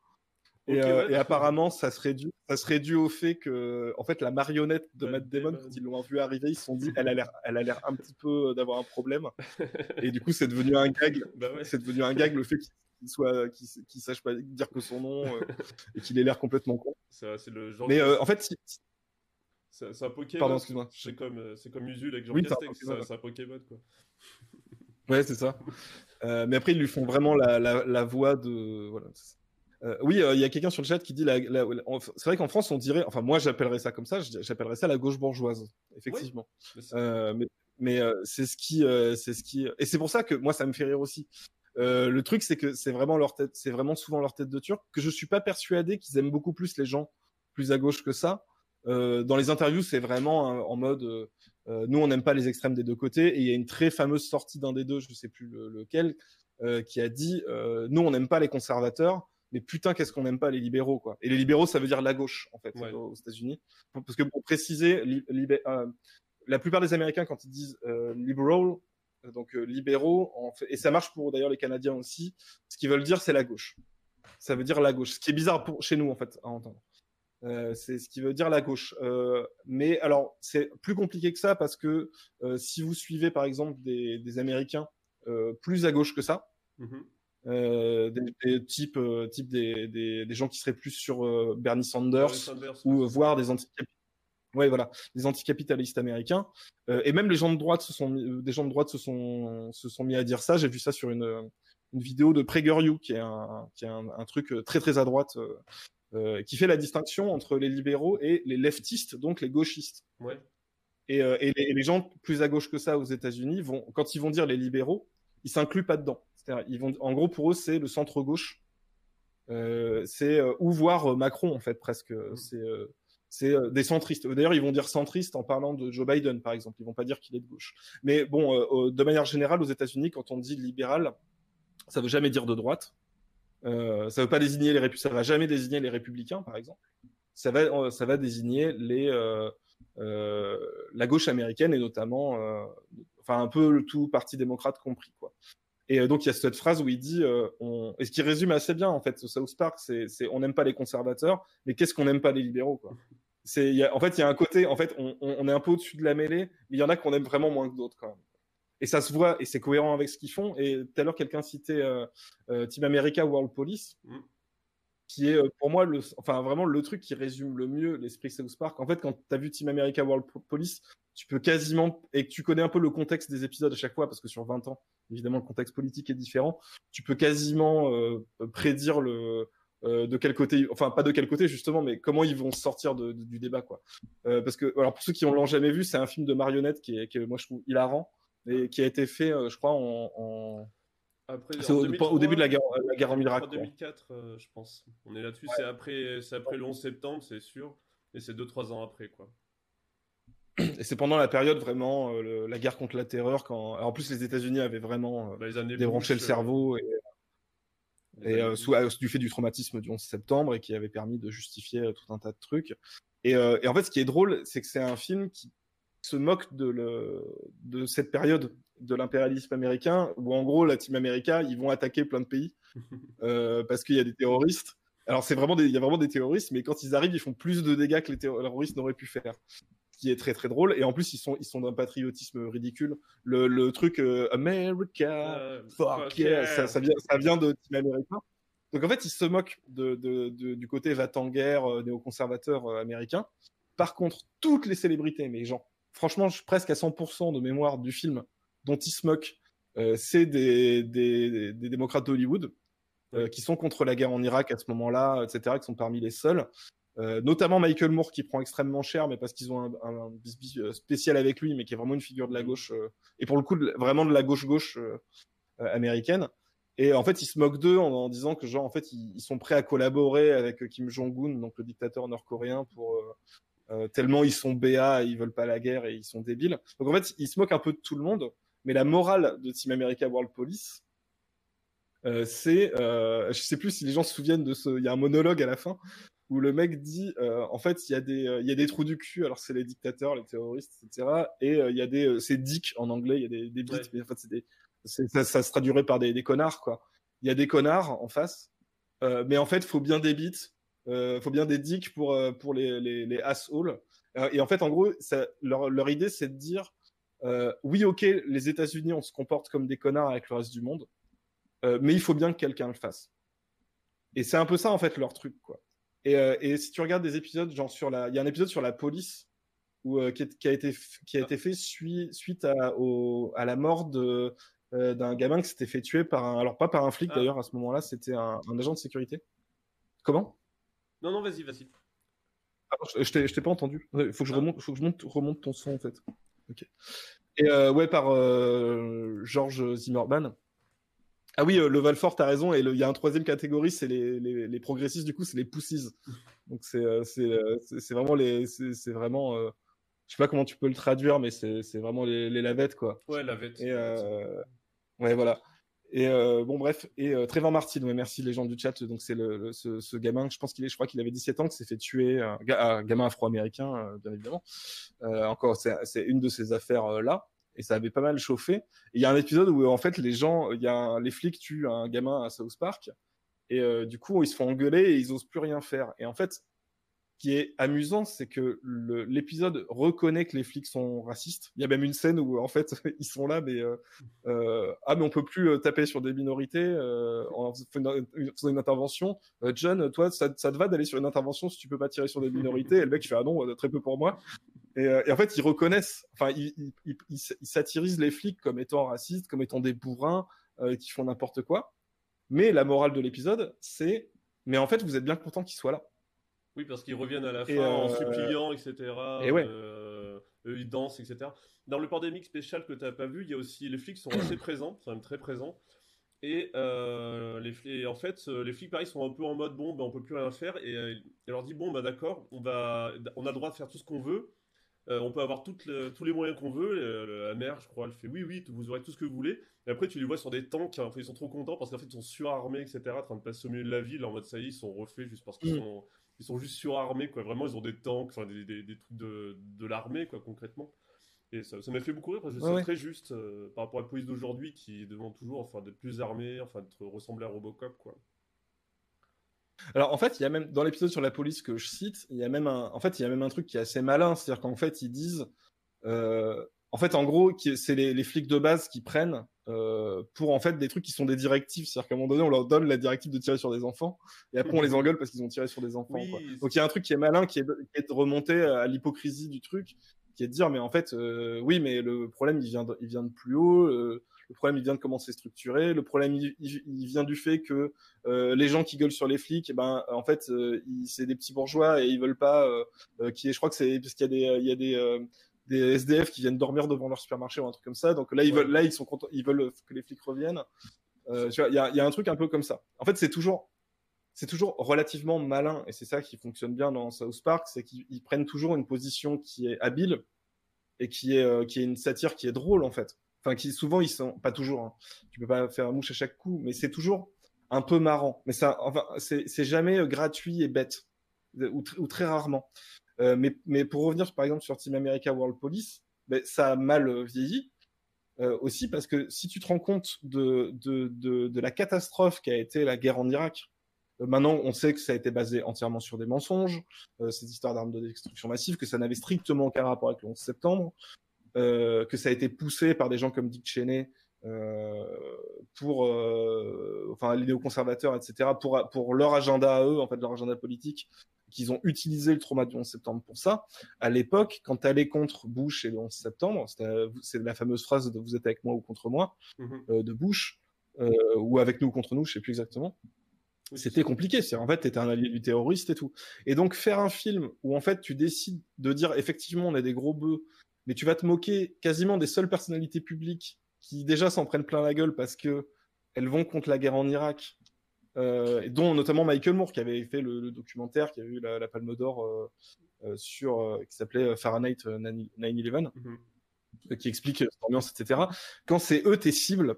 [SPEAKER 6] Et, euh,
[SPEAKER 5] ouais,
[SPEAKER 6] et apparemment ça serait dû ça serait dû au fait que en fait la marionnette de
[SPEAKER 5] Matt
[SPEAKER 6] Matt Damon
[SPEAKER 5] Damon.
[SPEAKER 6] quand ils l'ont vu arriver, ils se sont dit elle a l'air elle a l'air un petit peu d'avoir un problème et du coup c'est devenu un gag.
[SPEAKER 5] Bah ouais.
[SPEAKER 6] C'est devenu un gag le fait qu'il soit qu'il qu'il sache pas dire que son nom euh, et qu'il ait l'air complètement con.
[SPEAKER 5] C'est le genre.
[SPEAKER 6] Mais euh, en fait si-
[SPEAKER 5] c'est un Pokémon.
[SPEAKER 6] pardon, excuse-moi.
[SPEAKER 5] C'est comme, euh, c'est comme Usul avec Jean
[SPEAKER 6] Oui, c'est un
[SPEAKER 5] Castex,
[SPEAKER 6] Pokémon,
[SPEAKER 5] c'est un Pokémon, quoi.
[SPEAKER 6] Ouais, c'est ça. Euh, mais après, ils lui font vraiment la, la, la voix de. Voilà. Euh, oui, euh, il y a quelqu'un sur le chat qui dit la, la- en- c'est vrai qu'en France on dirait, enfin moi j'appellerais ça comme ça, j'appellerais ça la gauche bourgeoise, effectivement.
[SPEAKER 5] Mais c'est-
[SPEAKER 6] mais mais c'est ce qui, c'est ce qui, et c'est pour ça que moi ça me fait rire aussi. Le truc c'est que c'est vraiment leur tête, c'est vraiment souvent leur tête de turc que je suis pas persuadé qu'ils aiment beaucoup plus les gens plus à gauche que ça. Euh, dans les interviews, c'est vraiment euh, en mode, euh, euh, nous on n'aime pas les extrêmes des deux côtés. Et il y a une très fameuse sortie d'un des deux, je sais plus le- lequel, qui a dit, nous on n'aime pas les conservateurs, mais putain qu'est-ce qu'on n'aime pas les libéraux quoi. Et les libéraux, ça veut dire la gauche en fait
[SPEAKER 5] Ouais.
[SPEAKER 6] aux États-Unis. Parce que pour préciser, li- libé- euh, la plupart des Américains quand ils disent euh, liberal, donc euh, libéraux, en fait, et ça marche pour d'ailleurs les Canadiens aussi, ce qu'ils veulent dire c'est la gauche. Ça veut dire la gauche, ce qui est bizarre pour chez nous en fait à entendre. Euh, c'est ce qui veut dire la gauche. Euh, mais alors, c'est plus compliqué que ça parce que euh, si vous suivez par exemple des, des Américains plus à gauche que ça,
[SPEAKER 5] Mhm.
[SPEAKER 6] des, des types, types des, des, des gens qui seraient plus sur Bernie Sanders
[SPEAKER 5] Bernie Sanders,
[SPEAKER 6] ou
[SPEAKER 5] ouais.
[SPEAKER 6] voire des anticapitalistes. Ouais, voilà, des anticapitalistes américains. Et même les gens de droite se sont, mis- des gens de droite se sont, se sont mis à dire ça. J'ai vu ça sur une, une vidéo de PragerU, qui est un, qui est un, un truc très très à droite, euh, euh, qui fait la distinction entre les libéraux et les leftistes, donc les gauchistes.
[SPEAKER 5] Ouais.
[SPEAKER 6] Et, euh, et, les, et les gens plus à gauche que ça aux États-Unis vont, quand ils vont dire les libéraux, ils s'incluent pas dedans. C'est-à-dire, ils vont, en gros, pour eux, c'est le centre gauche. Euh, c'est ou voir Macron en fait presque. C'est euh, c'est des centristes. D'ailleurs, ils vont dire centristes en parlant de Joe Biden, par exemple. Ils vont pas dire qu'il est de gauche. Mais bon, euh, de manière générale, aux États-Unis, quand on dit libéral, ça veut jamais dire de droite. Euh, ça veut pas désigner les républicains. Ça va jamais désigner les républicains, par exemple. Ça va, désigner euh, euh, la gauche américaine et notamment, enfin un peu le tout parti démocrate compris. Et donc il y a cette phrase où il dit, et ce qui résume assez bien en fait ce South Park, c'est, on n'aime pas les conservateurs, mais qu'est-ce qu'on n'aime pas les libéraux, quoi. En fait, il y a un côté, en fait, on, on est un peu au-dessus de la mêlée, mais il y en a qu'on aime vraiment moins que d'autres quand même. Et ça se voit, et c'est cohérent avec ce qu'ils font. Et tout à l'heure, quelqu'un citait euh, euh, Team America World Police,
[SPEAKER 5] Mm.
[SPEAKER 6] qui est euh, pour moi, le, enfin vraiment le truc qui résume le mieux l'esprit South Park. En fait, quand tu as vu Team America World Po- Police, tu peux quasiment, et que tu connais un peu le contexte des épisodes à chaque fois, parce que sur 20 ans, évidemment, le contexte politique est différent, tu peux quasiment euh, prédire le, euh, de quel côté, enfin pas de quel côté justement, mais comment ils vont sortir de, de- du débat quoi. Euh, parce que alors pour ceux qui ne l'ont jamais vu, c'est un film de marionnettes qui est, qui est, moi je trouve hilarant et qui a été fait, euh, je crois, en, en...
[SPEAKER 5] Après,
[SPEAKER 6] c'est
[SPEAKER 5] en
[SPEAKER 6] au,
[SPEAKER 5] 2003,
[SPEAKER 6] au début de la guerre, la guerre en Irak.
[SPEAKER 5] En
[SPEAKER 6] quoi.
[SPEAKER 5] 2004, euh, je pense. On est là-dessus. C'est après, c'est après le 11 septembre, c'est sûr. Et c'est 2-3 ans après, quoi.
[SPEAKER 6] Et c'est pendant la période vraiment euh, le- la guerre contre la terreur quand, alors, en plus les États-Unis avaient vraiment euh,
[SPEAKER 5] Bah,
[SPEAKER 6] débranché le
[SPEAKER 5] Bush, euh,
[SPEAKER 6] cerveau et, euh, sous, euh, du fait du traumatisme du 11 septembre et qui avait permis de justifier euh, tout un tas de trucs. Et, euh, et en fait, ce qui est drôle, c'est que c'est un film qui se moque de, le, de cette période de l'impérialisme américain, où en gros, la Team America, ils vont attaquer plein de pays euh, parce qu'il y a des terroristes. Alors, c'est vraiment des, il y a vraiment des terroristes, mais quand ils arrivent, ils font plus de dégâts que les terroristes n'auraient pu faire. Ce qui est très très drôle. Et en plus, ils sont, ils sont d'un patriotisme ridicule. Le, le truc euh, America,
[SPEAKER 5] Euh,
[SPEAKER 6] fuck yeah, ça, ça vient, ça vient de Team America. Donc en fait, ils se moquent de, de, de- du côté va-t-en-guerre néoconservateur américain. Par contre, toutes les célébrités, mais genre, franchement, je suis presque à 100% de mémoire du film dont ils se moquent, euh, c'est des, des, démocrates d'Hollywood euh, qui sont contre la guerre en Irak à ce moment-là, etc., qui sont parmi les seuls. Euh, notamment Michael Moore qui prend extrêmement cher, mais parce qu'ils ont un, un, spécial avec lui, mais qui est vraiment une figure de la gauche, euh, et pour le coup, de- vraiment de la gauche-gauche américaine. Et en fait, ils se moquent d'eux en, en disant que genre en fait ils, ils sont prêts à collaborer avec Kim Jong-un, donc le dictateur nord-coréen, pour euh, tellement ils sont BA, ils veulent pas la guerre et ils sont débiles. Donc en fait, ils se moquent un peu de tout le monde. Mais la morale de Team America World Police, euh, c'est, euh, je sais plus si les gens se souviennent de ce, il y a un monologue à la fin où le mec dit, euh, en fait, il y a des, euh, il y a des trous du cul. Alors c'est les dictateurs, les terroristes, etc. Et euh, il y a des, c'est dick en anglais, il y a des, des bits,
[SPEAKER 5] Ouais.
[SPEAKER 6] mais en fait c'est des, ça, ça se traduirait par des, des connards quoi. Il y a des connards en face, euh, mais en fait, faut bien des bits, euh, faut bien des dicks pour euh, pour les les, les assholes. Euh, et en fait, en gros, ça, leur leur idée, c'est de dire, euh, oui, ok, les États-Unis, on se comporte comme des connards avec le reste du monde, euh, mais il faut bien que quelqu'un le fasse. Et c'est un peu ça en fait leur truc quoi. Et, euh, et si tu regardes des épisodes, genre sur la, il y a un épisode sur la police où, qui, est- qui a été qui a été fait sui- suite à, au, à la mort de d'un gamin qui s'était fait tuer par un, alors pas par un flic
[SPEAKER 5] Ah.
[SPEAKER 6] d'ailleurs à ce moment-là, c'était un, un agent de sécurité. Comment?
[SPEAKER 5] Non, non, vas-y, vas-y.
[SPEAKER 6] Ah, Je, je t'ai je t'ai pas entendu. Il faut que je
[SPEAKER 5] Ah.
[SPEAKER 6] remonte, faut que je monte, remonte ton son en fait. Ok. Et euh, ouais par euh, George Zimmerman. Ah oui, euh, le Valfort, t'as raison. Et il y a un troisième catégorie, c'est les, les, les progressistes. Du coup, c'est les pussies. Donc c'est euh, c'est euh, c'est c'est vraiment les c'est c'est vraiment euh, je sais pas comment tu peux le traduire, mais c'est c'est vraiment les, les lavettes quoi.
[SPEAKER 5] Ouais, la vête.
[SPEAKER 6] Et euh, ouais, voilà. Et euh, bon, bref. Et euh, Trevor Martin, ouais, merci les gens du chat. Donc c'est le, ce, gamin, je pense qu'il est, je crois qu'il avait 17 ans, qui s'est fait tuer, ga- un gamin afro-américain, euh, bien évidemment. Euh, encore, c'est une de ces affaires euh, là. Et ça avait pas mal chauffé. Il y a un épisode où en fait les gens, y a les flics tuent un gamin à South Park. Et euh, du coup, ils se font engueuler et ils osent plus rien faire. Et en fait, qui est amusant, c'est que l'épisode reconnaît que les flics sont racistes. Il y a même une scène où en fait ils sont là, mais euh, euh, ah mais on peut plus euh, taper sur des minorités euh, en faisant une, intervention. Euh, John, toi, ça, ça te va d'aller sur une intervention si tu peux pas tirer sur des minorités? Et le mec fait ah non, très peu pour moi. Et, en fait, ils reconnaissent, enfin, ils, ils, ils, satirisent les flics comme étant racistes, comme étant des bourrins qui font n'importe quoi. Mais la morale de l'épisode, c'est, mais en fait, vous êtes bien content qu'ils soient là.
[SPEAKER 5] Oui, parce qu'ils reviennent à la fin
[SPEAKER 6] euh,
[SPEAKER 5] en suppliant, etc.
[SPEAKER 6] et ouais.
[SPEAKER 5] euh, eux, ils dansent, etc. Dans le pandémique spécial que tu n'as pas vu, il y a aussi les flics sont assez présents, sont même très présents. Et, euh, les flics, et en fait, les flics, pareil, sont un peu en mode bon, ben, on peut plus rien faire. Et il leur dit bon, bah d'accord, on, va, on a le droit de faire tout ce qu'on veut. On peut avoir toutes tous les moyens qu'on veut. La mère, je crois, elle fait oui, oui, vous aurez tout ce que vous voulez. Et après, tu les vois sur des tanks. hein, ils sont trop contents parce qu'en fait, ils sont surarmés, etc. En train de passer au milieu de la ville en mode ça y est, ils sont refaits juste parce qu'ils
[SPEAKER 6] Mm.
[SPEAKER 5] Ils sont juste surarmés, quoi. Vraiment, ils ont des tanks, enfin des, des, des trucs de, de l'armée, quoi, concrètement. Et ça m'a fait beaucoup rire parce que
[SPEAKER 6] Ouais,
[SPEAKER 5] c'est
[SPEAKER 6] ouais.
[SPEAKER 5] très juste euh, par rapport à la police d'aujourd'hui qui demande toujours enfin, d'être plus armé, enfin, d'être ressembler à Robocop, quoi.
[SPEAKER 6] Alors en fait, il y a même dans l'épisode sur la police que je cite, il y a même un, en fait, il y a même un truc qui est assez malin, c'est-à-dire qu'en fait, ils disent, euh, en fait, en gros, c'est les, les flics de base qui prennent euh, pour en fait des trucs qui sont des directives, c'est-à-dire qu'à un moment donné, on leur donne la directive de tirer sur des enfants, et après on les engueule parce qu'ils ont tiré sur des enfants.
[SPEAKER 5] Oui,
[SPEAKER 6] quoi. Donc il y a un truc qui est malin, qui est, de- qui est de remonter à l'hypocrisie du truc, qui est de dire, mais en fait, euh, oui, mais le problème, il vient de, il vient de plus haut. euh, le problème, il vient de comment c'est structuré. Le problème, il, vient du fait que euh, les gens qui gueulent sur les flics, eh ben, en fait, euh, c'est des petits bourgeois et ils veulent pas. Euh, euh, qui est, je crois que c'est parce qu'il y a des, il y a des, euh, des SDF qui viennent dormir devant leur supermarché ou un truc comme ça. Donc là, ils
[SPEAKER 5] Ouais.
[SPEAKER 6] veulent, là, ils sont contents, ils veulent que les flics reviennent. Euh, tu vois, il y a, il y a un truc un peu comme ça. En fait, c'est toujours, c'est toujours relativement malin et c'est ça qui fonctionne bien dans South Park, c'est qu'ils ils prennent toujours une position qui est habile et qui est, euh, qui est une satire qui est drôle en fait. Enfin, qui souvent ils sont pas toujours. Hein. Tu peux pas faire mouche à chaque coup, mais c'est toujours un peu marrant. Mais ça, enfin, c'est c'est jamais euh, gratuit et bête ou, tr- ou très rarement. Euh, mais, pour revenir par exemple sur Team America World Police, ben, ça a mal euh, vieilli. Euh, aussi parce que si tu te rends compte de, la catastrophe qu'a été la guerre en Irak, maintenant on sait que ça a été basé entièrement sur des mensonges, cette histoire d'armes de destruction massive, que ça n'avait strictement aucun rapport avec le 11 septembre, que ça a été poussé par des gens comme Dick Cheney pour, enfin les néoconservateurs, etc., pour, pour leur agenda à eux, en fait leur agenda politique, qu'ils ont utilisé le trauma du 11 septembre pour ça. À l'époque, quand tu allais contre Bush et le 11 septembre, c'était- c'est la fameuse phrase de vous êtes avec moi ou contre moi
[SPEAKER 5] Mhm.
[SPEAKER 6] euh, de Bush, euh, ou avec nous ou contre nous, je sais plus exactement.
[SPEAKER 5] Oui,
[SPEAKER 6] C'était compliqué, c'est en fait t'étais un allié du terroriste et tout. Et donc faire un film où en fait tu décides de dire effectivement on est des gros bœufs, mais tu vas te moquer quasiment des seules personnalités publiques qui déjà s'en prennent plein la gueule parce que elles vont contre la guerre en Irak, dont notamment Michael Moore qui avait fait le, le documentaire qui a eu la, la Palme d'Or euh, euh, sur euh, qui s'appelait euh, Fahrenheit euh, 9/11
[SPEAKER 5] Mhm.
[SPEAKER 6] euh, qui explique euh, cette ambiance, etc. Quand c'est eux tes cibles,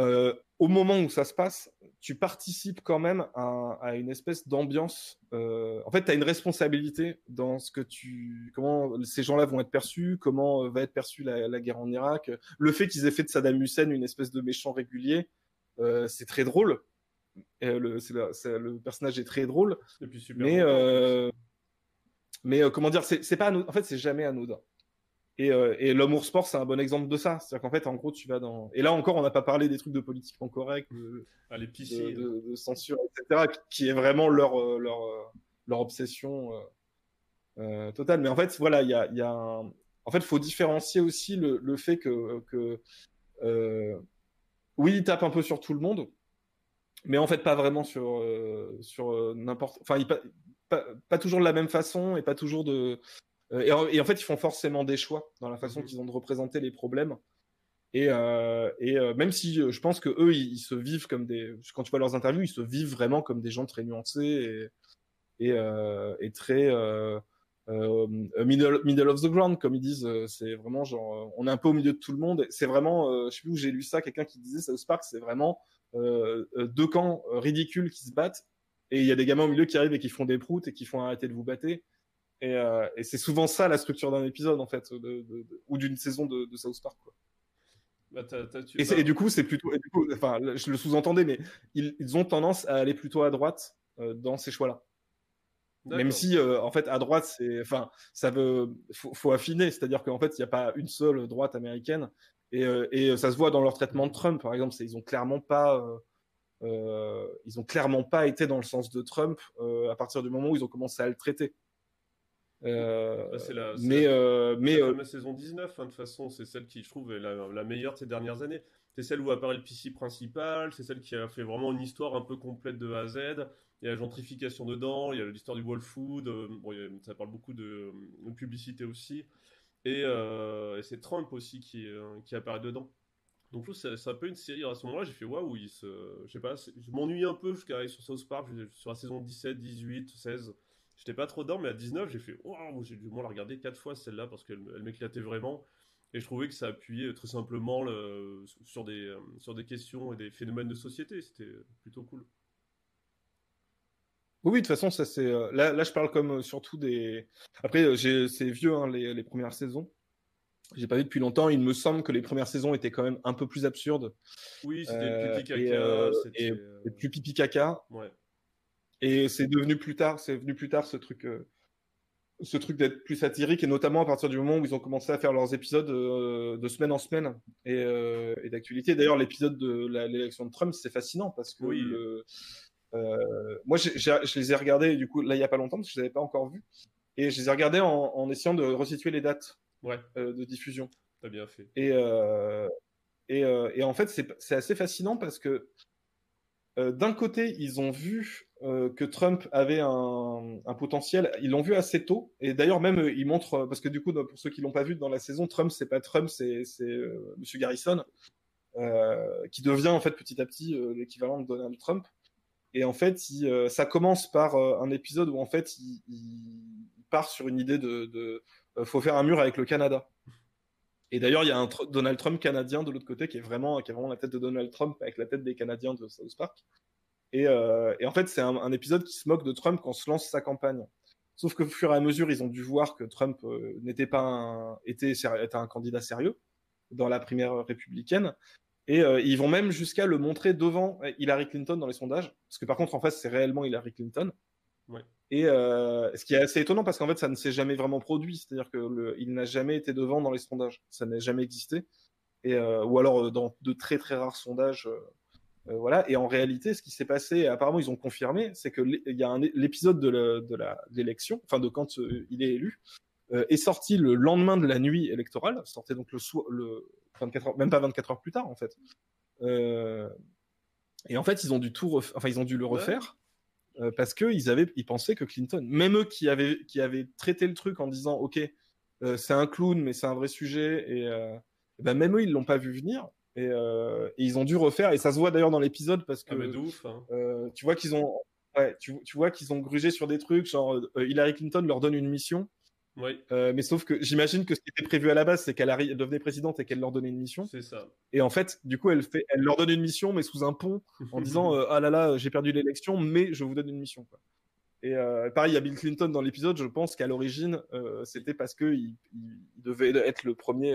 [SPEAKER 6] euh, au moment où ça se passe, tu participes quand même à, à une espèce d'ambiance. euh, en fait, tu as une responsabilité dans ce que tu, comment ces gens-là vont être perçus, comment euh, va être perçue la, la guerre en Irak. Le fait qu'ils aient fait de Saddam Hussein une espèce de méchant régulier, euh, c'est très drôle. Le, la- personnage est très drôle,
[SPEAKER 5] Et puis super.
[SPEAKER 6] mais euh, mais euh, comment dire, c'est pas anodin. en fait c'est jamais anodin. Et, euh, et l'homme sport, c'est un bon exemple de ça. C'est-à-dire qu'en fait, en gros, tu vas dans. Et là encore, on n'a pas parlé des trucs de politiquement correct, de,
[SPEAKER 5] plus. À
[SPEAKER 6] de,
[SPEAKER 5] l'épicier.
[SPEAKER 6] de- de censure, etc., qui est vraiment leur euh, leur euh, leur obsession euh, euh, totale. Mais en fait, voilà, il y a il y a un... en fait, faut différencier aussi le, le fait que que euh, oui, il tape un peu sur tout le monde, mais en fait pas vraiment sur euh, sur euh, n'importe. Enfin, pas, pas pas toujours de la même façon et pas toujours de. euh, et, en, et en fait, ils font forcément des choix dans la façon
[SPEAKER 5] Mhm.
[SPEAKER 6] qu'ils ont de représenter les problèmes. Et, et même si je pense que eux, ils, ils se vivent comme des. Quand tu vois leurs interviews, ils se vivent vraiment comme des gens très nuancés et, et, et très middle, middle of the ground, comme ils disent. C'est vraiment genre, on est un peu au milieu de tout le monde. C'est vraiment, je sais plus où j'ai lu ça, quelqu'un qui disait South Park, c'est vraiment deux camps euh, ridicules qui se battent. Et il y a des gamins au milieu qui arrivent et qui font des proutes et qui font arrêter de vous battre. Et, euh, et c'est souvent ça la structure d'un épisode en fait, de, de- de- ou d'une saison de, South Park. Quoi.
[SPEAKER 5] Bah, tu-
[SPEAKER 6] Et, du coup, c'est plutôt, et du coup, enfin, je le sous-entendais, mais ils, ils ont tendance à aller plutôt à droite euh, dans ces choix-là. Même si, euh, en fait, à droite, c'est, enfin, ça veut, faut, faut affiner, c'est-à-dire qu'en fait, il n'y a pas une seule droite américaine, et, euh, et ça se voit dans leur traitement de Trump, par exemple, ils ont clairement pas, euh, euh, ils ont clairement pas été dans le sens de Trump euh, à partir du moment où ils ont commencé à le traiter. Euh,
[SPEAKER 5] c'est la-
[SPEAKER 6] mais
[SPEAKER 5] la-
[SPEAKER 6] euh, mais
[SPEAKER 5] la
[SPEAKER 6] euh,
[SPEAKER 5] saison 19, hein, de toute façon, c'est celle qui, je trouve, est la, meilleure de ces dernières années. C'est celle où apparaît le PC principal, c'est celle qui a fait vraiment une histoire un peu complète de A à Z. Il y a la gentrification dedans, il y a l'histoire du wall food, euh, bon, a- ça parle beaucoup de, de publicité aussi. Et, euh, et c'est Trump aussi qui, euh, qui apparaît dedans. Donc je trouve que c'est c'est un peu une série, à ce moment-là, j'ai fait waouh, il se... je sais pas, je m'ennuie un peu jusqu'à sur South sur la saison 17, 18, 16. J'étais pas trop dedans, mais à 19, j'ai fait waouh, j'ai dû moins la regarder quatre fois celle-là parce qu'elle elle m'éclatait vraiment. Et je trouvais que ça appuyait très simplement le- sur, des, euh, sur des questions et des phénomènes de société. C'était plutôt cool.
[SPEAKER 6] Oui, de toute façon, ça c'est euh, là, là, je parle comme euh, surtout des. Après, euh, c'est vieux hein, les, les premières saisons. J'ai pas vu depuis longtemps. Il me semble que les premières saisons étaient quand même un peu plus absurdes
[SPEAKER 5] Oui, c'était
[SPEAKER 6] Euh,
[SPEAKER 5] pipi caca.
[SPEAKER 6] et-
[SPEAKER 5] euh,
[SPEAKER 6] et plus pipi caca.
[SPEAKER 5] ouais.
[SPEAKER 6] Et c'est devenu plus tard, c'est venu plus tard ce truc, euh, ce truc d'être plus satirique et notamment à partir du moment où ils ont commencé à faire leurs épisodes de semaine en semaine et, et d'actualité. D'ailleurs, l'épisode de l'élection de Trump, c'est fascinant parce que
[SPEAKER 5] Oui.
[SPEAKER 6] le- euh, moi, je les ai regardés du coup là il y a pas longtemps parce que je les avais pas encore vus et je les ai regardés en, en essayant de resituer les dates
[SPEAKER 5] Ouais,
[SPEAKER 6] euh, de diffusion.
[SPEAKER 5] t'as bien fait.
[SPEAKER 6] Et, euh, et, et en fait, c'est assez fascinant parce que euh, d'un côté, ils ont vu euh, que Trump avait un, un potentiel. Ils l'ont vu assez tôt. Et d'ailleurs, même, euh, ils montrent, parce que du coup, pour ceux qui l'ont pas vu dans la saison, Trump, c'est pas Trump, c'est c'est, Monsieur Garrison, qui devient en fait petit à petit l'équivalent de Donald Trump. Et en fait, euh, ça commence par euh, un épisode où en fait, il, part sur une idée de, de euh, faut faire un mur avec le Canada. Et d'ailleurs, il y a un Donald Trump canadien de l'autre côté qui est vraiment, qui a vraiment la tête de Donald Trump avec la tête des Canadiens de South Park. Et, en fait, c'est un, épisode qui se moque de Trump quand se lance sa campagne. Sauf qu'au fur et à mesure, ils ont dû voir que Trump n'était pas était, était un candidat sérieux dans la primaire républicaine. Et euh, ils vont même jusqu'à le montrer devant Hillary Clinton dans les sondages. Parce que par contre, en face, c'est réellement Hillary Clinton.
[SPEAKER 5] Ouais.
[SPEAKER 6] Et euh, ce qui est assez étonnant parce qu'en fait, ça ne s'est jamais vraiment produit. C'est-à-dire que le, il n'a jamais été devant dans les sondages. Ça n'a jamais existé. Et, euh, ou alors euh, dans de très très rares sondages. euh, euh, voilà. Et en réalité, ce qui s'est passé, apparemment ils ont confirmé, c'est que il y a l'épisode de, le- de la de l'élection, enfin de quand euh, il est élu, euh, est sorti le lendemain de la nuit électorale. Sortait donc le, soir, le 24 heures, même pas 24 heures plus tard en fait. Euh, et en fait, ils ont dû tout, ref- enfin ils ont dû le refaire. euh, parce que ils avaient, ils pensaient que Clinton, même eux qui avaient, qui avaient traité le truc en disant, ok, euh, c'est un clown, mais c'est un vrai sujet, et euh, ben même eux ils l'ont pas vu venir, et, et ils ont dû refaire, et ça se voit d'ailleurs dans l'épisode parce que
[SPEAKER 5] Ah, mais ouf, hein.
[SPEAKER 6] tu vois qu'ils ont, ouais, tu, tu vois qu'ils ont grugé sur des trucs, genre Hillary Clinton leur donne une mission,
[SPEAKER 5] Oui,
[SPEAKER 6] euh, mais sauf que j'imagine que ce qui était prévu à la base, c'est qu'elle devenait présidente et qu'elle leur donnait une mission.
[SPEAKER 5] c'est ça.
[SPEAKER 6] Et en fait, du coup, elle, fait, elle leur donne une mission, mais sous un pont, en disant euh, Ah là là, j'ai perdu l'élection, mais je vous donne une mission. Quoi. Et euh, pareil, il y a Bill Clinton dans l'épisode, je pense qu'à l'origine, c'était parce qu'il il, devait être le premier.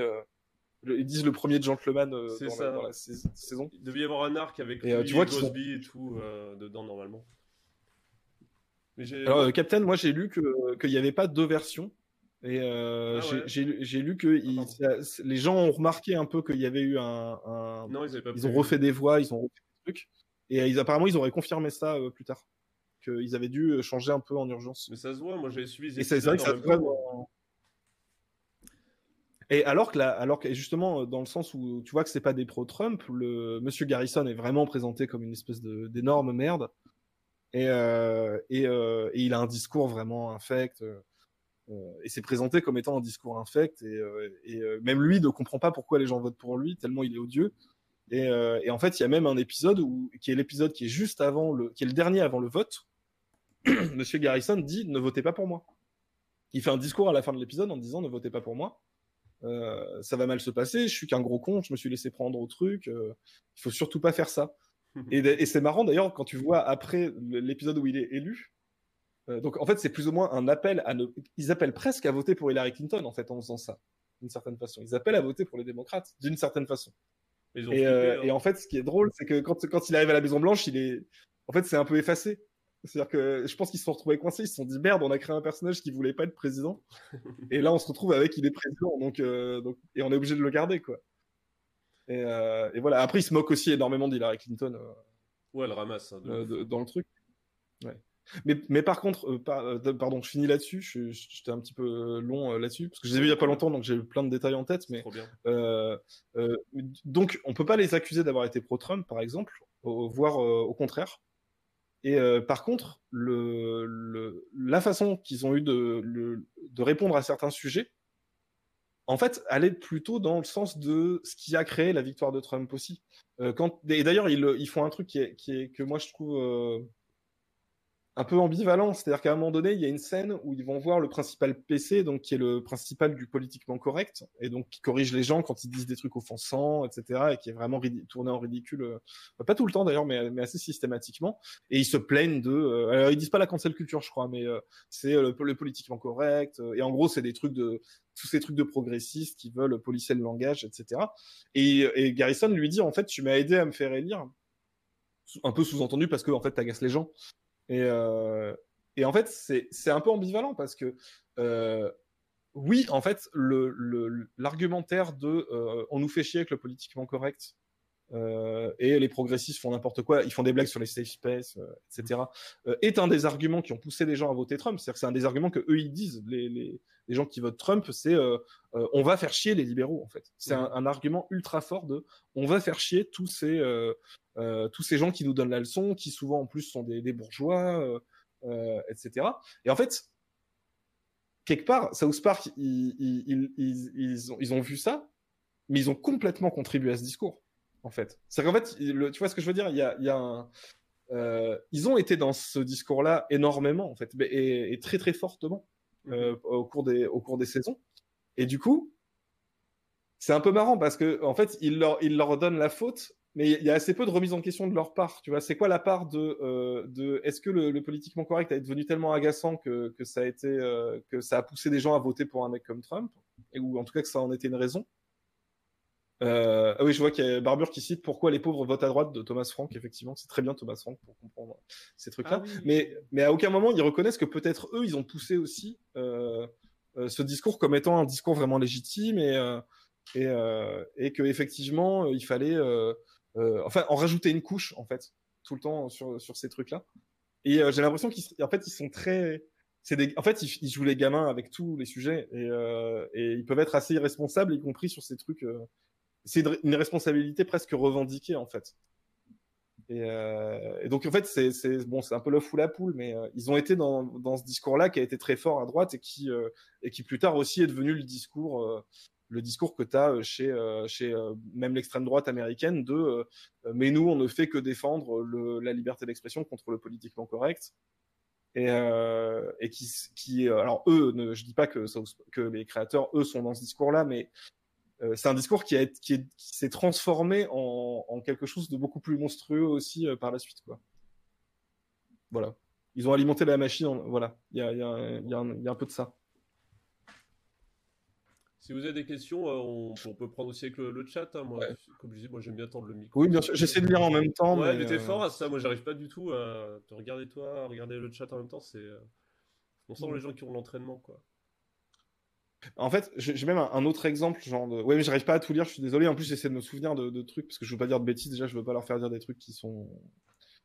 [SPEAKER 6] le- ils disent le premier gentleman
[SPEAKER 5] C'est
[SPEAKER 6] dans,
[SPEAKER 5] ça.
[SPEAKER 6] la, dans la sais- saison.
[SPEAKER 5] Il devait y avoir un arc avec
[SPEAKER 6] Et,
[SPEAKER 5] lui,
[SPEAKER 6] tu vois qu'ils
[SPEAKER 5] Cosby et tout dedans normalement. Mais.
[SPEAKER 6] Alors, Captain, moi j'ai lu qu'il n'y avait pas deux versions. Et euh,
[SPEAKER 5] Ah
[SPEAKER 6] j'ai-
[SPEAKER 5] ouais.
[SPEAKER 6] j'ai lu- j'ai que ça- les gens ont remarqué un peu qu'il y avait eu un. un-
[SPEAKER 5] non, ils pas
[SPEAKER 6] ils ont refait des voix, ils ont refait des trucs. Et euh, ils, apparemment, ils auraient confirmé ça euh, plus tard. Qu'ils avaient dû euh, changer un peu en urgence.
[SPEAKER 5] Mais ça se voit, moi j'avais suivi les
[SPEAKER 6] Et c'est vrai que ça se voit dans- Et alors que, alors que justement, dans le sens où tu vois que c'est pas des pro-Trump, le Monsieur Garrison est vraiment présenté comme une espèce d'énorme merde. Et, euh, et, et il a un discours vraiment infect. Euh, et c'est présenté comme étant un discours infect. Et, euh, et euh, même lui ne comprend pas pourquoi les gens votent pour lui, tellement il est odieux. Et, et en fait, il y a même un épisode où, qui est l'épisode qui est juste avant le, qui est le dernier avant le vote. Monsieur Garrison dit ne votez pas pour moi. Il fait un discours à la fin de l'épisode en disant ne votez pas pour moi. Euh, ça va mal se passer. Je suis qu'un gros con. Je me suis laissé prendre au truc. euh, il faut surtout pas faire ça. et et c'est marrant d'ailleurs quand tu vois après l'épisode où il est élu. Euh, donc en fait c'est plus ou moins un appel à ne. Ils appellent presque à voter pour Hillary Clinton en fait en faisant ça d'une certaine façon. Ils appellent à voter pour les démocrates d'une certaine façon.
[SPEAKER 5] Ils
[SPEAKER 6] Et,
[SPEAKER 5] flippé,
[SPEAKER 6] euh,
[SPEAKER 5] hein.
[SPEAKER 6] et en fait, ce qui est drôle, c'est que quand, quand il arrive à la Maison Blanche, il est, en fait, c'est un peu effacé. C'est-à-dire que je pense qu'ils se sont retrouvés coincés. Ils se sont dit merde, on a créé un personnage qui voulait pas être président, et là on se retrouve avec il est président, donc, euh, donc et on est obligé de le garder quoi. Et, euh, et voilà. Après, il se moque aussi énormément d'Hillary Clinton
[SPEAKER 5] Ouais, elle ramasse. hein, de-
[SPEAKER 6] dans le truc. Ouais. Mais, mais par contre, euh, par- euh, pardon, je finis là-dessus. je- je- J'étais un petit peu long euh, là-dessus parce que je les ai vus il y a pas longtemps, donc j'ai plein de détails en tête. Mais
[SPEAKER 5] Trop bien.
[SPEAKER 6] donc, on peut pas les accuser d'avoir été pro-Trump, par exemple, voire au contraire. Et par contre, le, le, la façon qu'ils ont eu de, le- de répondre à certains sujets, en fait, allait plutôt dans le sens de ce qui a créé la victoire de Trump aussi. Euh, quand, et d'ailleurs, ils, ils font un truc qui est, qui est, que moi je trouve un peu ambivalent. C'est-à-dire qu'à un moment donné, il y a une scène où ils vont voir le principal PC, donc qui est le principal du politiquement correct, et donc qui corrige les gens quand ils disent des trucs offensants, etc., et qui est vraiment tourné en ridicule, euh, pas tout le temps d'ailleurs, mais, assez systématiquement. Et ils se plaignent de, euh, alors ils disent pas la cancel culture, je crois, mais euh, c'est le, politiquement correct. et en gros, c'est des trucs de tous ces trucs de progressistes qui veulent polisser le langage, etc. Et, et Garrison lui dit en fait, tu m'as aidé à me faire élire, un peu sous-entendu parce que en fait, t'agaces les gens. Et, euh, et en fait, c'est un peu ambivalent parce que euh, oui, en fait, l'argumentaire de euh, on nous fait chier avec le politiquement correct et les progressistes font n'importe quoi, ils font des blagues sur les safe space, etc. est un des arguments qui ont poussé les gens à voter Trump. C'est-à-dire que c'est un des arguments que eux ils disent, les, les, les gens qui votent Trump, c'est on va faire chier les libéraux en fait. C'est un, un argument ultra fort de on va faire chier tous ces tous ces gens qui nous donnent la leçon, qui souvent en plus sont des, des bourgeois, euh, euh, etc. Et en fait, quelque part, South Park, ils, ils, ils, ont, ils ont vu ça, mais ils ont complètement contribué à ce discours, en fait. C'est qu'en fait, le, tu vois ce que je veux dire? Il y a, il y a un, euh, ils ont été dans ce discours-là énormément, en fait, et, et très très fortement euh, au cours des au cours des saisons. Et du coup, c'est un peu marrant parce que en fait, ils leur ils leur donnent la faute, mais il y a assez peu de remise en question de leur part. Tu vois, c'est quoi la part de euh, de est-ce que le, le politiquement correct est devenu tellement agaçant que que ça a été euh, que ça a poussé des gens à voter pour un mec comme Trump, et ou en tout cas que ça en était une raison? Euh, ah oui, je vois qu'il y a Barbure qui cite pourquoi les pauvres votent à droite de Thomas Frank. Effectivement, c'est très bien Thomas Frank pour comprendre ces trucs-là.
[SPEAKER 5] Ah oui.
[SPEAKER 6] Mais, mais à aucun moment ils reconnaissent que peut-être eux, ils ont poussé aussi ce discours comme étant un discours vraiment légitime et et, et que effectivement il fallait enfin en rajouter une couche en fait tout le temps sur sur ces trucs-là. Et euh, j'ai l'impression qu'ils en fait ils sont très des en fait ils, jouent les gamins avec tous les sujets et euh, et ils peuvent être assez irresponsables y compris sur ces trucs euh, c'est une- responsabilité presque revendiquée en fait. Et, euh, et donc en fait c'est bon c'est un peu l'œuf ou la poule mais euh, ils ont été dans dans ce discours-là qui a été très fort à droite et qui euh, et qui plus tard aussi est devenu le discours euh, le discours que tu as chez euh, chez euh, même l'extrême droite américaine de euh, mais nous on ne fait que défendre le, la liberté d'expression contre le politiquement correct et euh, et qui qui euh, alors eux ne, je dis pas que que les créateurs eux sont dans ce discours-là mais euh, c'est un discours qui, a, qui, est- qui s'est transformé en, en quelque chose de beaucoup plus monstrueux aussi euh, par la suite, quoi. Voilà. Ils ont alimenté la machine. Voilà. Il y a, y, a, y, y a un peu de ça.
[SPEAKER 5] Si vous avez des questions, euh, on, on peut prendre aussi avec le, le chat. hein, moi,
[SPEAKER 6] Ouais.
[SPEAKER 5] comme je dis, moi j'aime bien tendre le micro.
[SPEAKER 6] Oui, bien sûr. J'essaie de lire en même temps.
[SPEAKER 5] Ouais,
[SPEAKER 6] mais,
[SPEAKER 5] t'es
[SPEAKER 6] euh,
[SPEAKER 5] fort à ça. Moi, j'arrive pas du tout à te regarder toi, à regarder le chat en même temps. C'est. euh, On sent
[SPEAKER 6] Mm.
[SPEAKER 5] les gens qui ont l'entraînement, quoi.
[SPEAKER 6] En fait, j'ai même un, autre exemple, genre de. Ouais, mais j'arrive pas à tout lire. Je suis désolé. En plus, j'essaie de me souvenir de, de trucs parce que je veux pas dire de bêtises. Déjà, je veux pas leur faire dire des trucs qui sont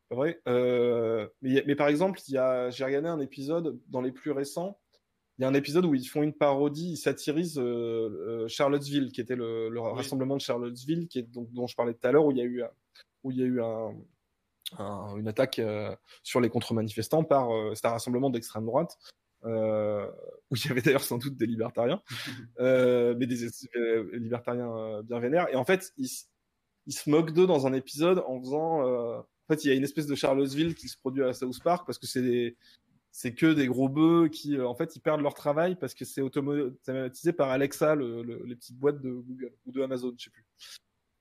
[SPEAKER 6] pas. Euh... Mais, par exemple, il y a, j'ai regardé un épisode dans les plus récents. Il y a un épisode où ils font une parodie, ils satirisent euh, euh, Charlottesville, qui était le, le rassemblement de Charlottesville, qui est donc dont je parlais tout à l'heure, où il y a eu un- où il y a eu un, un- une attaque euh, sur les contre-manifestants par un rassemblement d'extrême droite. Où il y avait d'ailleurs sans doute des libertariens, mais des libertariens bien vénères. Et en fait, ils, ils se moquent d'eux dans un épisode en faisant. en fait, il y a une espèce de Charlottesville qui se produit à South Park parce que c'est des c'est que des gros bœufs qui, euh, en fait, ils perdent leur travail parce que c'est automatisé par Alexa, le, le- les petites boîtes de Google ou de Amazon, je sais plus.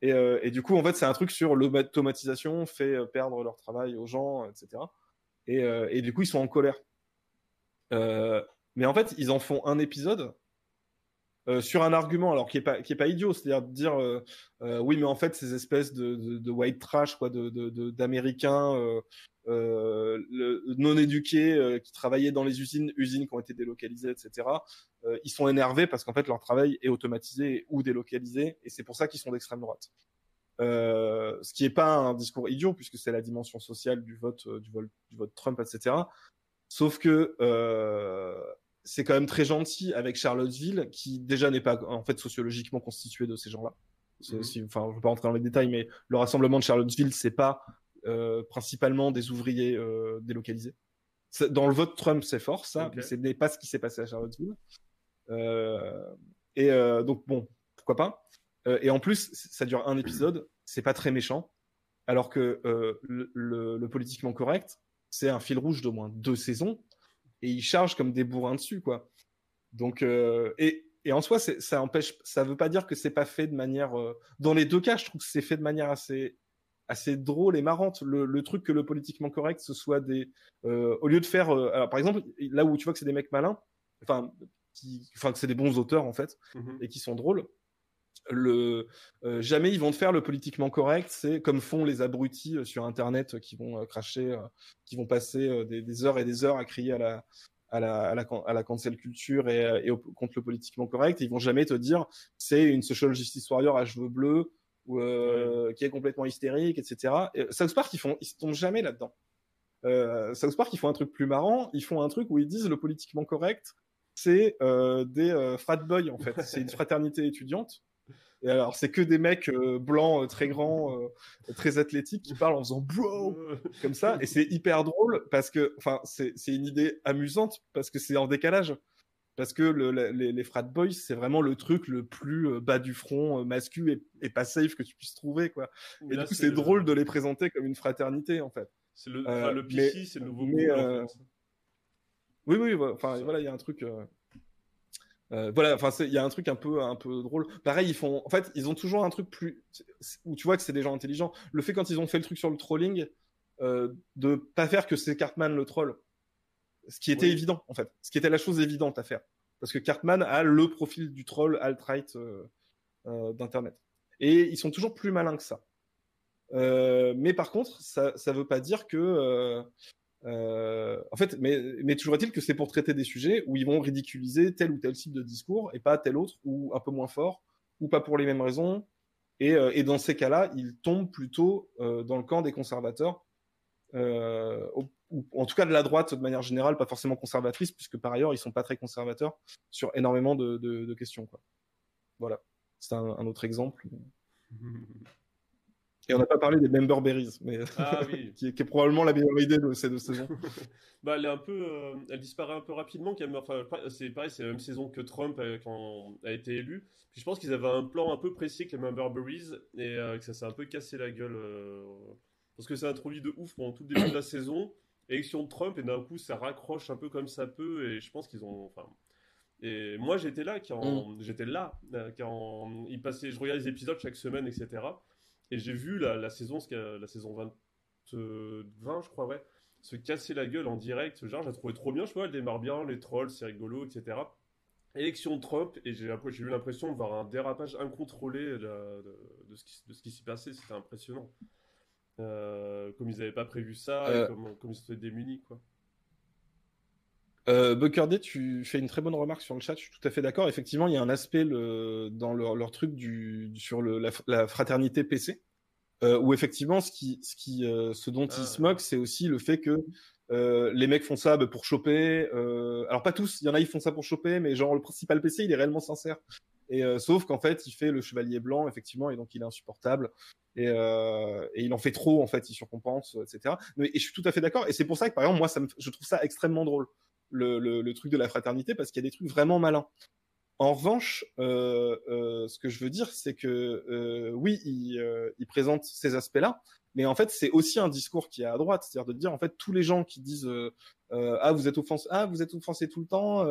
[SPEAKER 6] Et, euh, du coup, en fait, c'est un truc sur l'automatisation fait euh, perdre leur travail aux gens, etc. Et, du coup, ils sont en colère. Mais en fait, ils en font un épisode euh, sur un argument, alors qui est pas qui est pas idiot, c'est-à-dire de dire euh, euh, oui, mais en fait, ces espèces de, de, de white trash, quoi, de d'américains euh, euh, non éduqués qui travaillaient dans les usines, usines qui ont été délocalisées, etc. ils sont énervés parce qu'en fait leur travail est automatisé ou délocalisé, et c'est pour ça qu'ils sont d'extrême droite. Ce qui est pas un discours idiot puisque c'est la dimension sociale du vote, du vote, du vote Trump, etc. Sauf que c'est quand même très gentil avec Charlottesville, qui déjà n'est pas en fait sociologiquement constitué de ces gens-là. C'est aussi- Enfin, je ne vais pas rentrer dans les détails, mais le rassemblement de Charlottesville, c'est pas euh, principalement des ouvriers euh, délocalisés. Dans le vote Trump, c'est fort, ça,
[SPEAKER 5] Ok.
[SPEAKER 6] mais ce n'est pas ce qui s'est passé à Charlottesville. Euh, et euh, donc, bon, pourquoi pas. Euh, et en plus, ça dure un épisode, c'est pas très méchant, alors que euh, le, le- le politiquement correct, c'est un fil rouge d'au moins deux saisons, et ils chargent comme des bourrins dessus, quoi. Donc, euh, et, et en soi, ça empêche, ça veut pas dire que c'est pas fait de manière. euh, dans les deux cas, je trouve que c'est fait de manière assez assez drôle et marrante. Le, le truc que le politiquement correct, ce soit des, euh, au lieu de faire, euh, alors, par exemple, là où tu vois que c'est des mecs malins, enfin, qui, enfin que c'est des bons auteurs en fait,
[SPEAKER 5] Mhm.
[SPEAKER 6] et qui sont drôles. Le, euh, jamais ils vont te faire le politiquement correct, c'est comme font les abrutis euh, sur Internet euh, qui vont cracher, qui vont passer des, des heures et des heures à crier à la, à la, à la, can- à la cancel culture et, et au- contre le politiquement correct. Ils vont jamais te dire c'est une social justice warrior à cheveux bleus ou qui est complètement hystérique, etc. Et South Park, ils font, ils tombent jamais là-dedans. Euh, South Park, ils font un truc plus marrant. Ils font un truc où ils disent le politiquement correct, c'est euh, des euh, frat boys en fait. C'est une fraternité étudiante. Et alors, c'est que des mecs euh, blancs, euh, très grands, euh, très athlétiques qui parlent en faisant bro comme ça. Et c'est hyper drôle parce que, enfin, c'est une idée amusante parce que c'est en décalage. Parce que le, la- les, les frat boys, c'est vraiment le truc le plus bas du front, mascu et, et pas safe que tu puisses trouver, quoi. Et
[SPEAKER 5] Là,
[SPEAKER 6] du coup, c'est
[SPEAKER 5] le-
[SPEAKER 6] drôle de les présenter comme une fraternité, en fait.
[SPEAKER 5] C'est le, enfin, le PC, c'est le nouveau
[SPEAKER 6] mais,
[SPEAKER 5] cool, en fait.
[SPEAKER 6] Oui, oui, enfin, voilà, il y a un truc. Euh, voilà, enfin, il y a un truc un peu, un peu drôle. Pareil, ils font, en fait, ils ont toujours un truc plus où tu vois que c'est des gens intelligents. Le fait quand ils ont fait le truc sur le trolling, euh, de pas faire que c'est Cartman le troll, ce qui était
[SPEAKER 5] Oui.
[SPEAKER 6] évident, en fait, ce qui était la chose évidente à faire, parce que Cartman a le profil du troll alt-right euh, euh, d'internet, et ils sont toujours plus malins que ça. Mais par contre, ça, ça veut pas dire que euh, en fait, mais, toujours est-il que c'est pour traiter des sujets où ils vont ridiculiser tel ou tel type de discours et pas tel autre ou un peu moins fort ou pas pour les mêmes raisons. Et, euh, dans ces cas-là, ils tombent plutôt euh, dans le camp des conservateurs, ou, en tout cas de la droite de manière générale, pas forcément conservatrice, puisque par ailleurs ils sont pas très conservateurs sur énormément de, questions. Quoi. Voilà, c'est un autre exemple. Et on n'a pas parlé des member berries, mais
[SPEAKER 5] Ah oui.
[SPEAKER 6] qui, est, qui est probablement la meilleure idée de ces deux saisons.
[SPEAKER 5] Bah, elle est un peu, euh, elle disparaît un peu rapidement. quand même. Enfin, c'est pareil, c'est la même saison que Trump euh, quand a été élu. Puis je pense qu'ils avaient un plan un peu précis avec les Memberberries et euh, que ça s'est un peu cassé la gueule euh, parce que ça introduit de ouf pendant tout le début de la saison. Élection de Trump et d'un coup ça raccroche un peu comme ça peut et je pense qu'ils ont, enfin. Et moi j'étais là quand j'étais là quand il passait, je regardais les épisodes chaque semaine etc. Et j'ai vu la, la saison, la saison 20, euh, 20 je crois ouais se casser la gueule en direct. Genre, j'ai trouvé trop bien, je vois, elle démarre bien, les trolls, c'est rigolo, etc. Élection de Trump, et j'ai eu l'impression de voir un dérapage incontrôlé de, de, de ce qui, s'y passait, c'était impressionnant. Euh, comme ils n'avaient pas prévu ça,
[SPEAKER 6] Euh.
[SPEAKER 5] et comme, comme ils étaient démunis, quoi.
[SPEAKER 6] Euh, Buckerday, tu fais une très bonne remarque sur le chat, je suis tout à fait d'accord. Effectivement, il y a un aspect le, dans leur, leur truc du, sur le, la, la fraternité PC, euh, où effectivement, ce, qui, ce, qui, euh, ce dont
[SPEAKER 5] Ah.
[SPEAKER 6] ils se moquent, c'est aussi le fait que euh, les mecs font ça bah, pour choper. euh, alors, pas tous, il y en a, ils font ça pour choper, mais genre, le principal PC, il est réellement sincère. Et euh, sauf qu'en fait, il fait le chevalier blanc, effectivement, et donc il est insupportable. Et, euh, et il en fait trop, en fait, il surcompense, etc. Mais, et je suis tout à fait d'accord. Et c'est pour ça que, par exemple, moi, ça me, je trouve ça extrêmement drôle le, le, truc de la fraternité parce qu'il y a des trucs vraiment malins. En revanche, euh, euh, ce que je veux dire, c'est que euh, oui, il, présente ces aspects-là, mais en fait, c'est aussi un discours qui est à droite, c'est-à-dire de dire en fait tous les gens qui disent ah vous êtes offensé, ah vous êtes offensé tout le temps,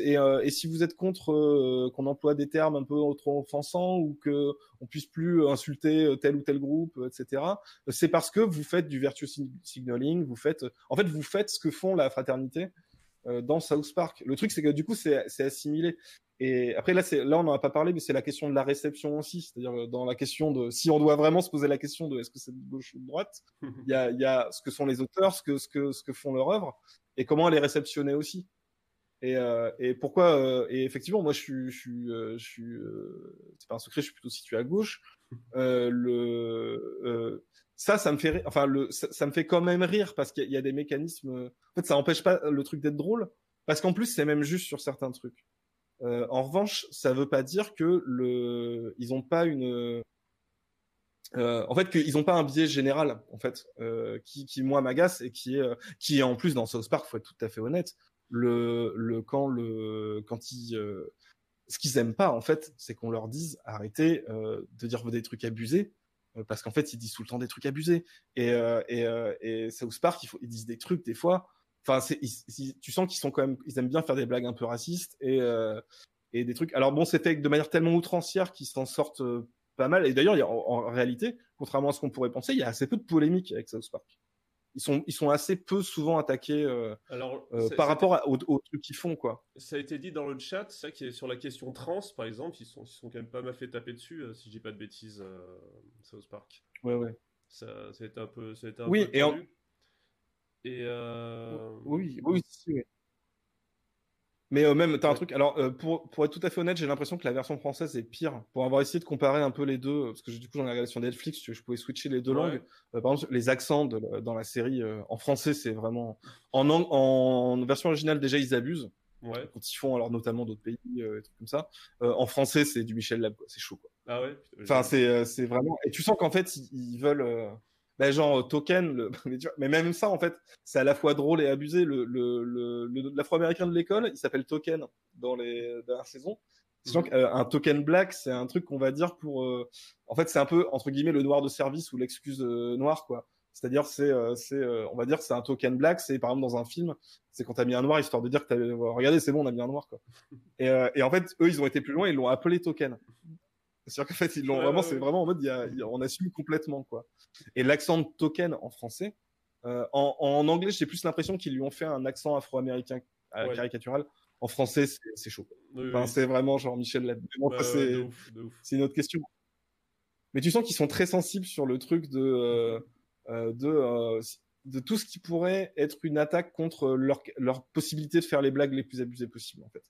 [SPEAKER 6] et, euh, et si vous êtes contre euh, qu'on emploie des termes un peu trop offensants ou que on puisse plus insulter tel ou tel groupe, etc. C'est parce que vous faites du virtue sig- signaling, vous faites, en fait, vous faites ce que font la fraternité euh, dans South Park. Le truc, c'est que du coup, c'est assimilé. Et après, là, là, on n'en a pas parlé, mais c'est la question de la réception aussi. C'est-à-dire euh, dans la question de si on doit vraiment se poser la question de est-ce que c'est de gauche ou de droite, il y a, il y a ce que sont les auteurs, ce que, ce que, ce que font leur œuvre, et comment elle est réceptionnée aussi. Et, euh, et pourquoi euh, Et effectivement, moi, je suis, je suis, euh, je suis. euh, c'est pas un secret, je suis plutôt situé à gauche. Euh, le, euh, ça, ça me fait, rire. enfin, le, ça, ça me fait quand même rire parce qu'il y, a des mécanismes. En fait, ça empêche pas le truc d'être drôle, parce qu'en plus, c'est même juste sur certains trucs. Euh, en revanche, ça veut pas dire que le, ils ont pas une, euh, en fait, qu'ils ont pas un biais général, en fait, euh, qui, qui moi m'agace et qui est, euh, qui est en plus dans South Park, faut être tout à fait honnête. Le, le quand le, quand ils, euh, ce qu'ils aiment pas, en fait, c'est qu'on leur dise arrêtez euh, de dire des trucs abusés, parce qu'en fait, ils disent tout le temps des trucs abusés. Et, et, et South Park, ils disent des trucs des fois. Enfin, tu sens qu'ils sont quand même, ils aiment bien faire des blagues un peu racistes et et des trucs. Alors bon, c'est fait de manière tellement outrancière qu'ils s'en sortent pas mal. Et d'ailleurs, en, en, réalité, contrairement à ce qu'on pourrait penser, il y a assez peu de polémiques avec South Park. Ils sont, ils sont assez peu souvent attaqués euh, Alors, euh, par rapport à, aux, aux, trucs qu'ils font, quoi.
[SPEAKER 5] Ça a été dit dans le chat, ça qui est sur la question trans, par exemple, ils sont, ils sont quand même pas mal fait taper dessus, euh, si je dis pas de bêtises, South Park.
[SPEAKER 6] Ouais, ouais.
[SPEAKER 5] Ça, ça a été un peu, ça a été un
[SPEAKER 6] oui,
[SPEAKER 5] peu
[SPEAKER 6] et, en...
[SPEAKER 5] et
[SPEAKER 6] oui, oui, oui. Mais euh, même, t'as un truc. Alors, euh, pour, pour être tout à fait honnête, j'ai l'impression que la version française est pire. Pour avoir essayé de comparer un peu les deux, parce que du coup, j'en ai regardé sur Netflix, je, je pouvais switcher les deux ouais. langues. Euh, par exemple, les accents de, dans la série euh, en français, c'est vraiment. En, en, en, version originale, déjà, ils abusent.
[SPEAKER 5] Ouais.
[SPEAKER 6] Quand ils font, alors notamment d'autres pays, euh, et trucs comme ça. en français, c'est du Michel Lab, C'est chaud, quoi.
[SPEAKER 5] Ah ouais.
[SPEAKER 6] Enfin, c'est c'est vraiment. Et tu sens qu'en fait, ils, ils veulent bah, genre token, le... mais même ça en fait, c'est à la fois drôle et abusé. Le, le, le, l'afro-américain de l'école, il s'appelle Token dans les dernières saisons. Sachant mmh. qu'un token black, c'est un truc qu'on va dire pour, euh... en fait, c'est un peu entre guillemets le noir de service ou l'excuse euh, noire quoi. C'est-à-dire c'est euh, c'est euh, on va dire c'est un token black, c'est par exemple dans un film, c'est quand t'as mis un noir histoire de dire que t'as regardez c'est bon on a mis un noir quoi. Et, euh, et en fait eux ils ont été plus loin, ils l'ont appelé token. C'est-à-dire qu'en fait, ils l'ont
[SPEAKER 5] Ouais,
[SPEAKER 6] vraiment,
[SPEAKER 5] ouais,
[SPEAKER 6] c'est
[SPEAKER 5] ouais.
[SPEAKER 6] vraiment en mode, il y a, il y a- on assume complètement, quoi. Et l'accent de token en français, euh, en, en anglais, j'ai plus l'impression qu'ils lui ont fait un accent afro-américain euh, caricatural. En français, c'est chaud.
[SPEAKER 5] Oui,
[SPEAKER 6] Enfin,
[SPEAKER 5] oui.
[SPEAKER 6] c'est vraiment genre Michel ça,
[SPEAKER 5] ouais,
[SPEAKER 6] c'est une autre question. Mais tu sens qu'ils sont très sensibles sur le truc de de euh, de tout ce qui pourrait être une attaque contre leur leur possibilité de faire les blagues les plus abusées possibles en fait.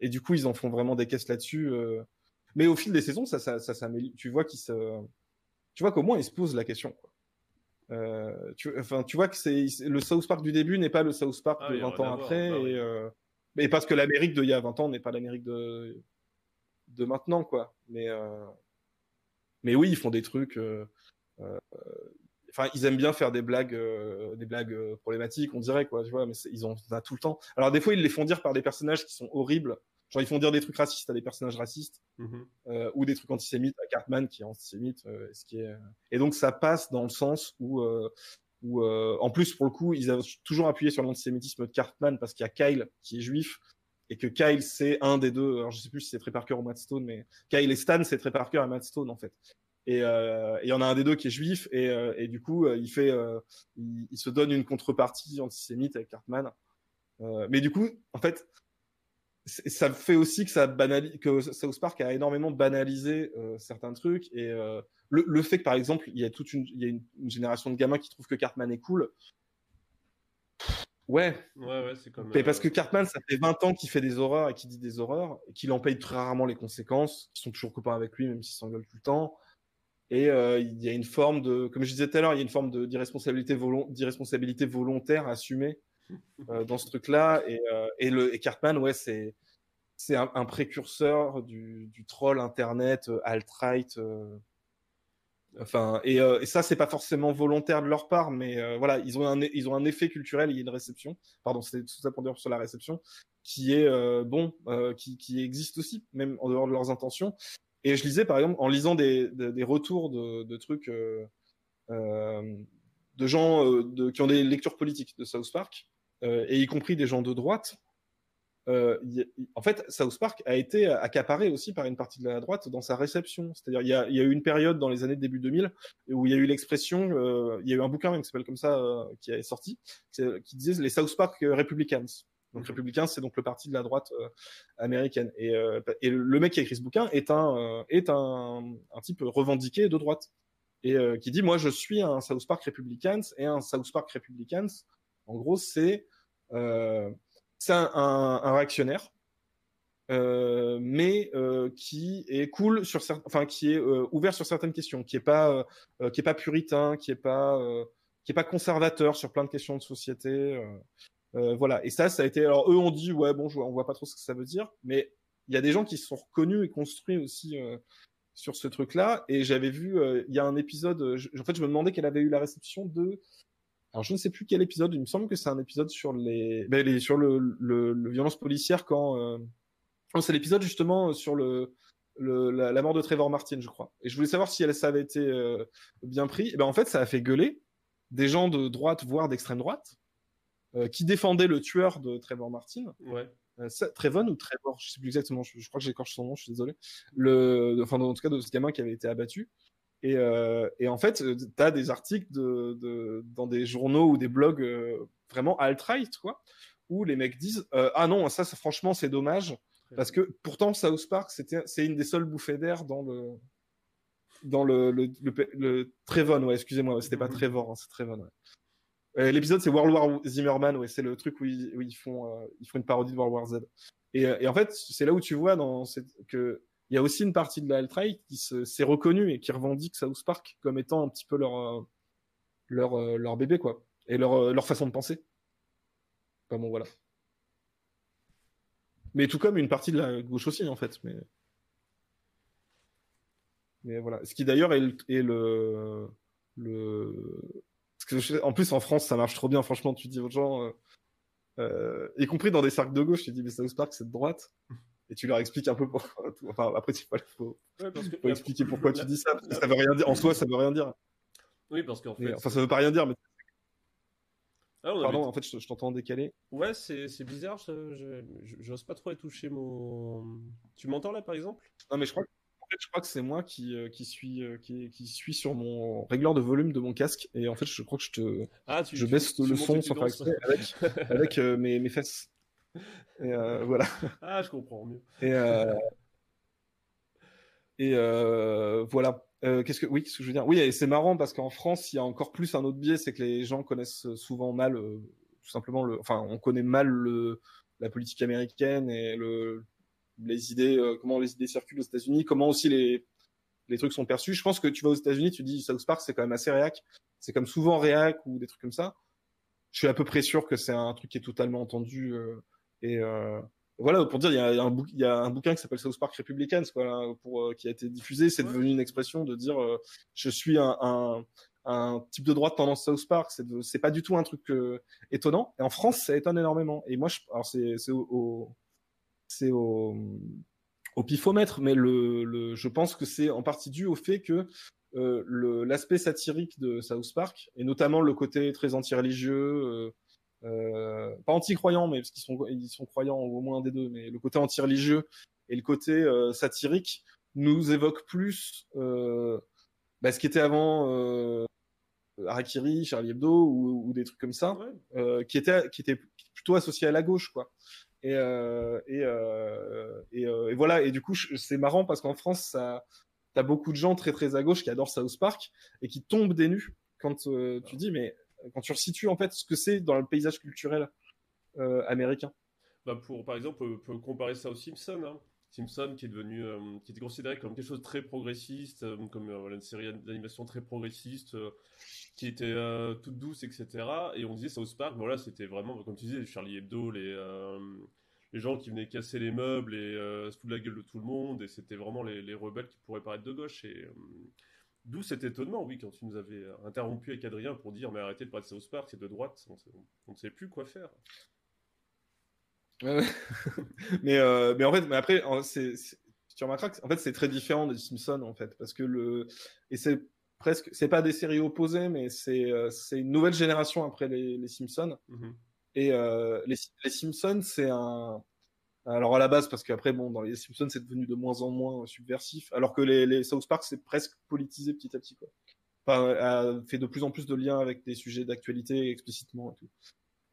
[SPEAKER 6] Et du coup, ils en font vraiment des caisses là-dessus. Mais au fil des saisons, ça ça ça s'améliore. Tu vois qu'ils se tu vois qu'au moins ils se posent la question. Quoi. Euh, tu, enfin, tu vois que c'est le South Park du début n'est pas le South Park
[SPEAKER 5] Ah,
[SPEAKER 6] de
[SPEAKER 5] il y a
[SPEAKER 6] 20
[SPEAKER 5] rien
[SPEAKER 6] ans après,
[SPEAKER 5] bah
[SPEAKER 6] et, euh, et parce que l'Amérique de il y a 20 ans n'est pas l'Amérique de de maintenant, quoi. Mais euh, mais oui, ils font des trucs. Enfin, ils aiment bien faire des blagues, des blagues problématiques, on dirait quoi. Tu vois, mais ils ont ça tout le temps. Alors des fois, ils les font dire par des personnages qui sont horribles. Genre, ils font dire des trucs racistes à des personnages racistes euh, ou des trucs antisémites à Cartman qui est antisémite, euh, ce qui est et donc ça passe dans le sens où euh, où euh, en plus pour le coup ils ont toujours appuyé sur l'antisémitisme de Cartman parce qu'il y a Kyle qui est juif et que Kyle c'est un des deux alors je sais plus si c'est Trey Parker ou Matt Stone mais Kyle et Stan c'est Trey Parker et Matt Stone en fait. Et euh, il y en a un des deux qui est juif et, euh, et du coup euh, il fait euh, il, il se donne une contrepartie antisémite avec Cartman. Euh, mais du coup en fait ça fait aussi que ça banalise que South Park a énormément banalisé euh, certains trucs et euh, le, le fait que par exemple il y a toute une il y a une, une génération de gamins qui trouvent que Cartman est cool. Ouais.
[SPEAKER 5] Ouais, ouais, c'est comme.
[SPEAKER 6] mais parce
[SPEAKER 5] euh,
[SPEAKER 6] que Cartman ça fait 20 ans qu'il fait des horreurs et qu'il dit des horreurs et qu'il en paye très rarement les conséquences qu'ils sont toujours copains avec lui même s'ils s'engueulent tout le temps. Et euh, il y a une forme de comme je disais tout à l'heure il y a une forme d'irresponsabilité volon- d'irresponsabilité volontaire assumée dans ce truc-là. Et, euh, et, le, et Cartman, ouais, c'est c'est un, précurseur du, troll internet euh, alt-right. euh, Enfin, et, euh, et ça, c'est pas forcément volontaire de leur part, mais euh, voilà, ils ont un ils ont un effet culturel. Il y a une réception. Pardon, c'était tout ça pour dire sur la réception, qui est euh, bon, euh, qui, qui existe aussi, même en dehors de leurs intentions. Et je lisais par exemple, en lisant des, des, des retours de, de trucs euh, euh, de gens euh, de, qui ont des lectures politiques de South Park, euh, et y compris des gens de droite. Euh, y- y- en fait, South Park a été accaparé aussi par une partie de la droite dans sa réception. C'est-à-dire, il y a, il y a eu une période dans les années début 2000 où il y a eu l'expression, euh, il y a eu un bouquin qui s'appelle comme ça, euh, qui est sorti, qui disait les South Park Republicans. Donc, Republicans, c'est donc le parti de la droite euh, américaine. Et, euh, et le mec qui a écrit ce bouquin est un, euh, est un, un type revendiqué de droite. Et euh, qui dit, moi, je suis un South Park Republicans, et un South Park Republicans, en gros, c'est euh, un, un, réactionnaire euh, mais euh, qui est cool sur enfin qui est ouvert sur certaines questions, qui est pas qui est pas puritain, qui est pas qui est pas conservateur sur plein de questions de société. voilà. Et ça, ça a été. Alors eux ont dit ouais bon, on voit pas trop ce que ça veut dire, mais il y a des gens qui se sont reconnus et construits aussi sur ce truc-là. Et j'avais vu, il y a un épisode. en fait, je me demandais quelle avait eu la réception de. Alors je ne sais plus quel épisode. Il me semble que c'est un épisode sur les, ben, les sur le, le, le violence policière quand. euh, oh, c'est l'épisode justement sur le, le la, la mort de Trevor Martin, je crois. Et je voulais savoir si elle, ça avait été euh, bien pris. Et ben en fait, ça a fait gueuler des gens de droite, voire d'extrême droite, euh, qui défendaient le tueur de Trevor Martin.
[SPEAKER 5] Ouais.
[SPEAKER 6] Euh, ça- Trevon ou Trevor, je sais plus exactement, je, je crois que j'écorche son nom, je suis désolé. Le, enfin, en tout cas, de ce gamin qui avait été abattu. Et, euh, et en fait, tu as des articles de, de, dans des journaux ou des blogs euh, vraiment alt-right, quoi, où les mecs disent euh, Ah non, ça, ça, franchement, c'est dommage, parce que pourtant, South Park, c'est une des seules bouffées d'air dans le. Dans le, le, le, le Trevon, ouais, excusez-moi, c'était pas
[SPEAKER 5] Mhm.
[SPEAKER 6] Trevor, hein, c'est Trevon, ouais. Euh, L'épisode, c'est World War Zimmerman, ouais, c'est le truc où ils, où ils font, euh, ils font une parodie de World War Z. Et, euh, et en fait, c'est là où tu vois dans cette, que il y a aussi une partie de la alt-right qui se, s'est reconnue et qui revendique South Park comme étant un petit peu leur, euh, leur, euh, leur bébé, quoi. Et leur, euh, leur façon de penser. Enfin bon, voilà. Mais tout comme une partie de la gauche aussi, en fait. Mais, voilà. Ce qui d'ailleurs est le, le, en plus en France ça marche trop bien. Franchement, tu dis aux gens, y compris dans des cercles de gauche, tu dis mais South Park c'est de droite. Et tu leur expliques un peu pourquoi. Enfin après il faut, faut,
[SPEAKER 5] Ouais, parce que
[SPEAKER 6] faut
[SPEAKER 5] la-
[SPEAKER 6] expliquer pourquoi tu dis ça. Parce que ça veut rien dire. En soi ça veut rien dire.
[SPEAKER 5] Oui, parce qu'en
[SPEAKER 6] Mais,
[SPEAKER 5] fait.
[SPEAKER 6] enfin ça veut pas rien dire. Mais
[SPEAKER 5] Ah, avait-
[SPEAKER 6] pardon, en fait je, je t'entends décalé.
[SPEAKER 5] Ouais, c'est c'est bizarre. je- J'ose pas trop y toucher mon. Tu m'entends là, par exemple?
[SPEAKER 6] Non mais je crois. que- je crois que c'est moi qui, euh, qui suis euh, qui, qui suis sur mon régleur de volume de mon casque et en fait je crois que je te
[SPEAKER 5] Ah, tu.
[SPEAKER 6] je baisse
[SPEAKER 5] tu
[SPEAKER 6] le son sans faire
[SPEAKER 5] danses.
[SPEAKER 6] exprès avec avec euh, mes, mes fesses. Et euh, voilà.
[SPEAKER 5] Ah, je comprends mieux.
[SPEAKER 6] Et, euh, et euh, voilà. Qu'est-ce que oui, qu'est-ce que je veux dire? Oui, et c'est marrant parce qu'en France, il y a encore plus un autre biais, c'est que les gens connaissent souvent mal, tout simplement le. Enfin, on connaît mal le, la politique américaine et le, les idées, comment les idées circulent aux États-Unis, comment aussi les les trucs sont perçus. Je pense que tu vas aux États-Unis, tu dis South Park, c'est quand même assez réac. C'est comme souvent réac ou des trucs comme ça. Je suis à peu près sûr que c'est un truc qui est totalement entendu et euh, voilà, pour dire, il y a, un, bouc- il y a un bouquin qui s'appelle South Park Republicans, quoi, là, pour, euh, qui a été diffusé. C'est
[SPEAKER 5] Ouais.
[SPEAKER 6] devenu une expression de dire euh, je suis un, un, un type de droite tendance South Park. C'est pas du tout un truc euh, étonnant. Et en France, ça étonne énormément. Et moi, je, alors c'est c'est au, au- c'est au, au pifomètre, mais le, le, je pense que c'est en partie dû au fait que euh, l'aspect satirique de South Park, et notamment le côté très anti-religieux, euh, pas anti-croyant, mais parce qu'ils sont, ils sont croyants au moins un des deux, mais le côté anti-religieux et le côté euh, satirique nous évoque plus euh, bah, ce qui était avant euh, Harakiri, Charlie Hebdo ou, ou des trucs comme ça,
[SPEAKER 5] Ouais.
[SPEAKER 6] euh, qui étaient qui étaient plutôt associés à la gauche, quoi. Et euh, et, euh, et, euh, et voilà. Et du coup, c'est marrant parce qu'en France, ça, t'as beaucoup de gens très très à gauche qui adorent South Park et qui tombent des nues quand tu dis, mais quand tu resitues en fait ce que c'est dans le paysage culturel euh, américain.
[SPEAKER 5] Bah pour, par exemple, on peut comparer ça aux Simpsons. Hein. Simpson qui est devenu, euh, qui était considéré comme quelque chose de très progressiste, euh, comme une série d'animation très progressiste, qui était toute douce, etc. Et on disait South Park, voilà, c'était vraiment, comme tu disais, Charlie Hebdo, les, les gens qui venaient casser les meubles et se foutre la gueule de tout le monde, et c'était vraiment les, les rebelles qui pourraient paraître de gauche. D'où cet étonnement, oui, quand tu nous avais interrompu avec Adrien pour dire, mais arrêtez de parler de South Park, c'est de droite, on, ne sait plus quoi faire.
[SPEAKER 6] Mais euh, mais en fait, mais après, c'est tu remarqueras que en fait c'est très différent des Simpsons en fait, parce que le et c'est presque c'est pas des séries opposées, mais c'est euh, c'est une nouvelle génération après les, les Simpsons.
[SPEAKER 5] Mhm.
[SPEAKER 6] Et euh, les, les Simpsons, c'est un. Alors à la base, parce qu'après, bon, dans les Simpsons, c'est devenu de moins en moins subversif, alors que les, les South Park, c'est presque politisé petit à petit, quoi. Enfin, a fait de plus en plus de liens avec des sujets d'actualité explicitement et tout.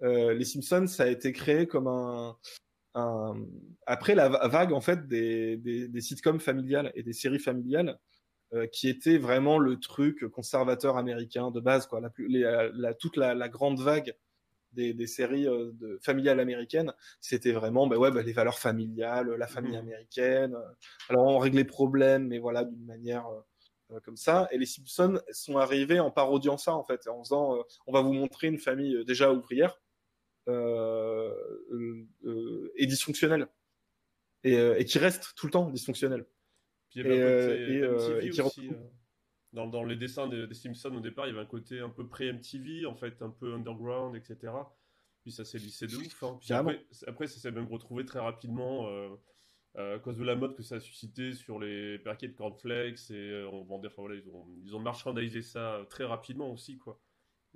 [SPEAKER 6] Euh, les Simpsons, ça a été créé comme un, un... après la va- vague en fait des, des, sitcoms familiales et des séries familiales euh, qui étaient vraiment le truc conservateur américain de base, quoi. La plus, les, la, toute la, la grande vague des, des séries euh, de, familiales américaines, c'était vraiment bah ouais, bah, les valeurs familiales, la famille
[SPEAKER 5] Mhm.
[SPEAKER 6] américaine. Alors on les problèmes, mais voilà, d'une manière euh, euh, comme ça. Et les Simpsons sont arrivés en parodiant ça, en fait, en faisant euh, on va vous montrer une famille euh, déjà ouvrière euh, euh, euh, et dysfonctionnelle. Et, euh, et qui reste tout le temps dysfonctionnelle.
[SPEAKER 5] Puis
[SPEAKER 6] Et, euh, euh, qui
[SPEAKER 5] aussi. Euh, Dans, dans les dessins des, des Simpsons au départ, il y avait un côté un peu pré-MTV, en fait, un peu underground, etc. Puis ça s'est lissé de ouf. hein. Puis après, après, ça s'est même retrouvé très rapidement euh, euh, à cause de la mode que ça a suscité sur les paquets de cornflakes. Et euh, on vendait, enfin voilà, ils ont, ils ont marchandisé ça très rapidement aussi, quoi.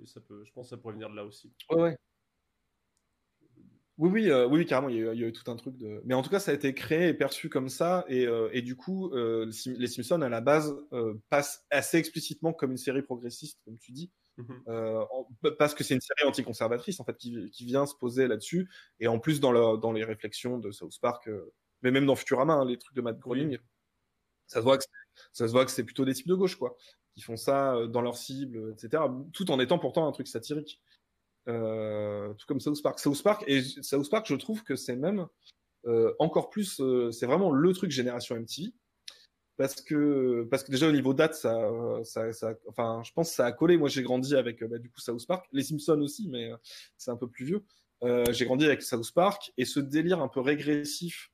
[SPEAKER 5] Et ça peut, je pense que ça pourrait venir de là aussi.
[SPEAKER 6] Ouais, ouais. Oui, oui, euh, oui, oui, carrément, il y, a, eu- il y a eu tout un truc de. Mais en tout cas, ça a été créé et perçu comme ça, et, euh, et du coup, euh, les Sim- les Simpsons à la base euh, passent assez explicitement comme une série progressiste, comme tu dis,
[SPEAKER 5] Mhm.
[SPEAKER 6] euh, en- parce que c'est une série anticonservatrice en fait qui, qui vient se poser là-dessus, et en plus dans, le, dans les réflexions de South Park, euh, mais même dans Futurama, hein, les trucs de Matt Groening, ça se voit que c'est- ça se voit que c'est plutôt des types de gauche quoi, qui font ça euh, dans leur cible, etc. Tout en étant pourtant un truc satirique. Euh, tout comme South Park. South Park et South Park, je trouve que c'est même euh, encore plus, euh, c'est vraiment le truc génération MTV parce que parce que déjà au niveau date, ça, ça, ça enfin, je pense que ça a collé. Moi, j'ai grandi avec bah, du coup South Park, les Simpsons aussi, mais c'est un peu plus vieux. Euh, j'ai grandi avec South Park et ce délire un peu régressif,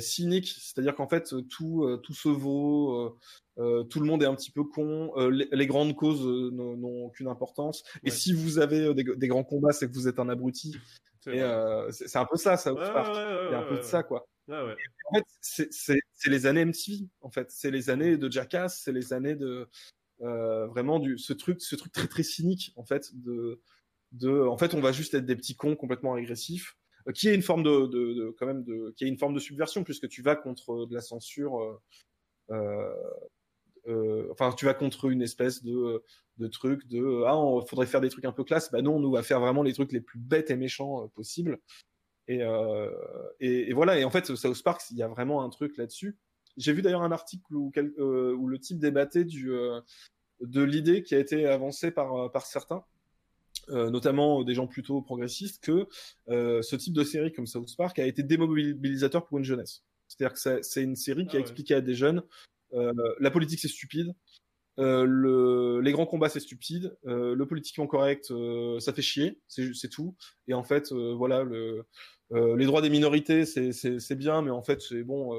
[SPEAKER 6] cynique, c'est-à-dire qu'en fait tout euh, tout se vaut, euh, euh, tout le monde est un petit peu con, euh, les, les grandes causes euh, n'ont aucune importance. Et si vous avez euh, des, des grands combats, c'est que vous êtes un abruti.
[SPEAKER 5] C'est
[SPEAKER 6] euh, un peu ça, South
[SPEAKER 5] Ouais,
[SPEAKER 6] Park.
[SPEAKER 5] ouais, ouais,
[SPEAKER 6] Il y a un peu de ça, quoi.
[SPEAKER 5] Ouais, ouais.
[SPEAKER 6] En fait, c'est- les années MTV. En fait, c'est les années de Jackass, c'est les années de euh, vraiment du ce truc, ce truc très très cynique en fait de de. En fait, on va juste être des petits cons complètement régressifs, euh, qui est une forme de, quand même de qui est une forme de subversion puisque tu vas contre de la censure. euh, euh, euh, enfin, tu vas contre une espèce de, de truc de ah, on faudrait faire des trucs un peu classe. Bah non, on va faire vraiment les trucs les plus bêtes et méchants possibles. Et, et, voilà. Et en fait, South Park, il y a vraiment un truc là-dessus. J'ai vu d'ailleurs un article où, où le type débattait du, de l'idée qui a été avancée par, par certains, euh, notamment des gens plutôt progressistes, que euh, ce type de série comme South Park a été démobilisateur pour une jeunesse. C'est-à-dire que c'est- une série qui
[SPEAKER 5] Ah
[SPEAKER 6] a
[SPEAKER 5] ouais.
[SPEAKER 6] expliqué à des jeunes euh, la politique c'est stupide, euh, le, les grands combats c'est stupide, euh, le politiquement correct euh, ça fait chier, c'est tout. Et en fait, euh, voilà, le, euh, les droits des minorités c'est bien, mais en fait c'est bon.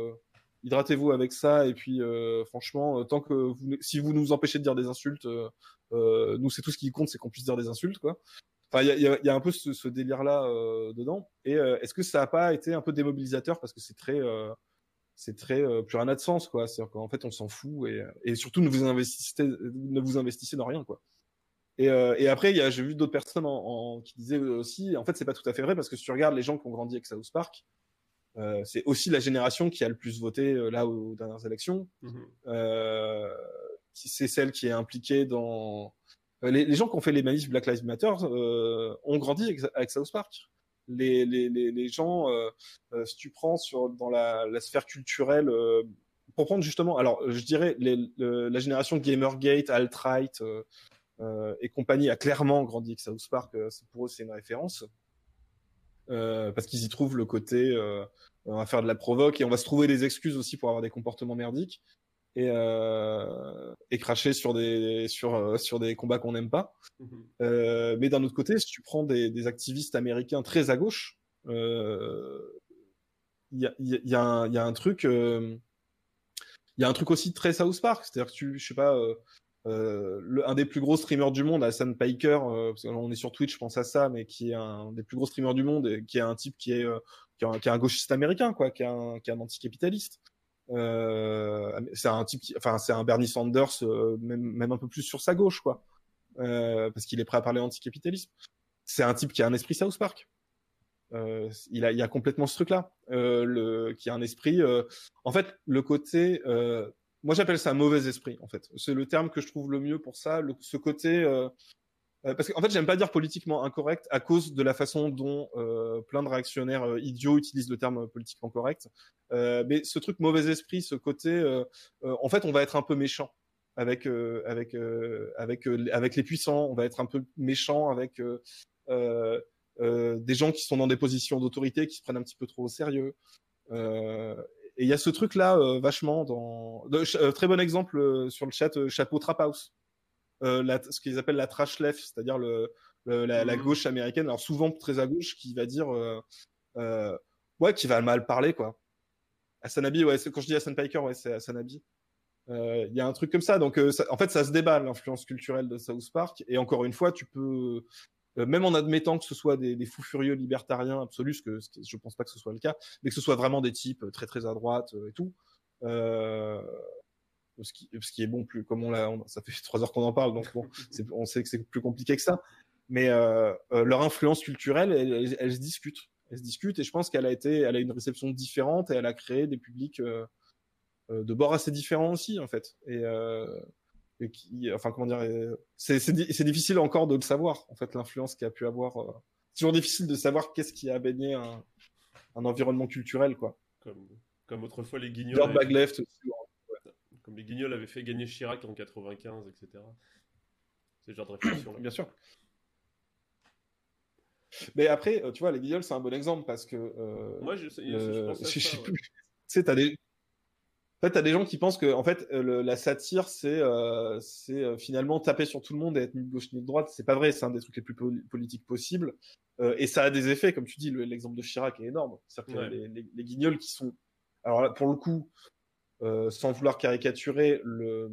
[SPEAKER 6] Hydratez-vous avec ça et puis euh, franchement, euh, tant que si vous nous empêchez de dire des insultes, euh, euh, nous c'est tout ce qui compte, c'est qu'on puisse dire des insultes quoi. Enfin, il y y y a un peu ce, ce délire-là euh, dedans. Et euh, est-ce que ça n'a pas été un peu démobilisateur parce que c'est très, c'est très plus rien de sens, quoi. C'est-à-dire qu'en fait, on s'en fout et, et surtout ne vous investissez, ne vous investissez dans rien, quoi. Et, et après, j'ai vu d'autres personnes en, en- qui disaient aussi, en fait, c'est pas tout à fait vrai parce que si tu regardes les gens qui ont grandi avec South Park, euh, c'est aussi la génération qui a le plus voté euh, là aux, aux dernières élections.
[SPEAKER 5] Mhm.
[SPEAKER 6] Euh, c'est celle qui est impliquée dans les, les gens qui ont fait les manifs Black Lives Matter euh, ont grandi avec, avec South Park. Les, les, les, gens, euh, euh, si tu prends sur dans la, la sphère culturelle, euh, pour prendre justement, alors je dirais la génération Gamergate, alt-right euh, euh, et compagnie a clairement grandi avec South Park. euh, pour eux, c'est une référence euh, parce qu'ils y trouvent le côté euh, on va faire de la provoque et on va se trouver des excuses aussi pour avoir des comportements merdiques et, euh, et cracher sur des sur sur des combats qu'on n'aime pas.
[SPEAKER 5] Mhm.
[SPEAKER 6] Mais d'un autre côté, si tu prends des, des activistes américains très à gauche, il y, a, y, a, y, a un- il y a un truc, il y a un truc aussi très South Park, c'est-à-dire que tu, je sais pas, euh, le, un des plus gros streamers du monde, Hassan Piker, euh, parce qu'on est sur Twitch, je pense à ça, mais qui est un des plus gros streamers du monde, et qui est un type qui est, euh, qui est, un, qui est un gauchiste américain, quoi, qui est un, qui est un anticapitaliste. Euh, c'est un type, qui, enfin, c'est un Bernie Sanders, euh, même, même un peu plus sur sa gauche, quoi, parce qu'il est prêt à parler anticapitalisme. C'est un type qui a un esprit South Park. Euh, il a, il a complètement ce truc-là, euh, qui a un esprit. euh, en fait, le côté, moi j'appelle ça mauvais esprit. En fait, c'est le terme que je trouve le mieux pour ça. Le, ce côté, euh, euh, parce qu'en fait, j'aime pas dire politiquement incorrect à cause de la façon dont euh, plein de réactionnaires euh, idiots utilisent le terme politiquement correct. Euh, mais ce truc mauvais esprit, ce côté, euh, euh, en fait, on va être un peu méchant avec euh, avec euh, avec euh, avec les puissants. On va être un peu méchant avec euh, euh, euh, des gens qui sont dans des positions d'autorité qui se prennent un petit peu trop au sérieux. Et il y a ce truc-là euh, vachement dans. De, euh, très bon exemple euh, sur le chat, chapeau Trap House. La, ce qu'ils appellent la trash left, c'est-à-dire le, le- la, la
[SPEAKER 5] Mhm.
[SPEAKER 6] gauche américaine, alors souvent très à gauche, qui va dire. ouais, qui va mal parler, quoi. Asanabi, ouais, c'est- quand je dis Hassan Piker, ouais, c'est Asanabi. Euh, Il y a un truc comme ça. Donc, euh, ça- en fait, ça se débat, l'influence culturelle de South Park. Et encore une fois, tu peux, euh, même en admettant que ce soit des, des fous furieux libertariens absolus, ce que, ce qui- je pense pas que ce soit le cas, mais que ce soit vraiment des types très très à droite euh, et tout. Euh, ce qui, ce qui est bon, plus comme on l'a, ça fait trois heures qu'on en parle, donc bon, on sait que c'est plus compliqué que ça. Mais euh, euh, leur influence culturelle, elle, elle- elle se discute. Elle se discute et je pense qu'elle a été, elle a une réception différente et elle a créé des publics euh, euh, de bords assez différents aussi en fait. Et, euh, qui, enfin comment dire, c'est c'est di- c'est difficile encore de le savoir en fait l'influence qu'il a pu avoir. euh. C'est toujours difficile de savoir qu'est-ce qui a baigné un, un environnement culturel quoi.
[SPEAKER 5] Comme, comme autrefois les guignols. Avaient-
[SPEAKER 6] aussi.
[SPEAKER 5] Comme les guignols avaient fait gagner Chirac en 95, etc. C'est ce genre de réflexion.
[SPEAKER 6] Bien sûr. Mais après, euh, tu vois, les Guignols, c'est un bon exemple parce que. euh,
[SPEAKER 5] Moi, je, sais- je,
[SPEAKER 6] euh,
[SPEAKER 5] pense à
[SPEAKER 6] je
[SPEAKER 5] ça,
[SPEAKER 6] sais
[SPEAKER 5] ouais.
[SPEAKER 6] plus. Tu sais, t'as des. En fait, t'as des gens qui pensent que, en fait, euh, le- la satire, c'est, euh, c'est euh, finalement taper sur tout le monde et être ni de gauche ni de droite. C'est pas vrai. C'est un des trucs les plus poli- politiques possibles. Euh, et ça a des effets, comme tu dis. le- L'exemple de Chirac est énorme. C'est-à-dire que les, les, les Guignols qui sont, alors là, pour le coup, euh, sans vouloir caricaturer, le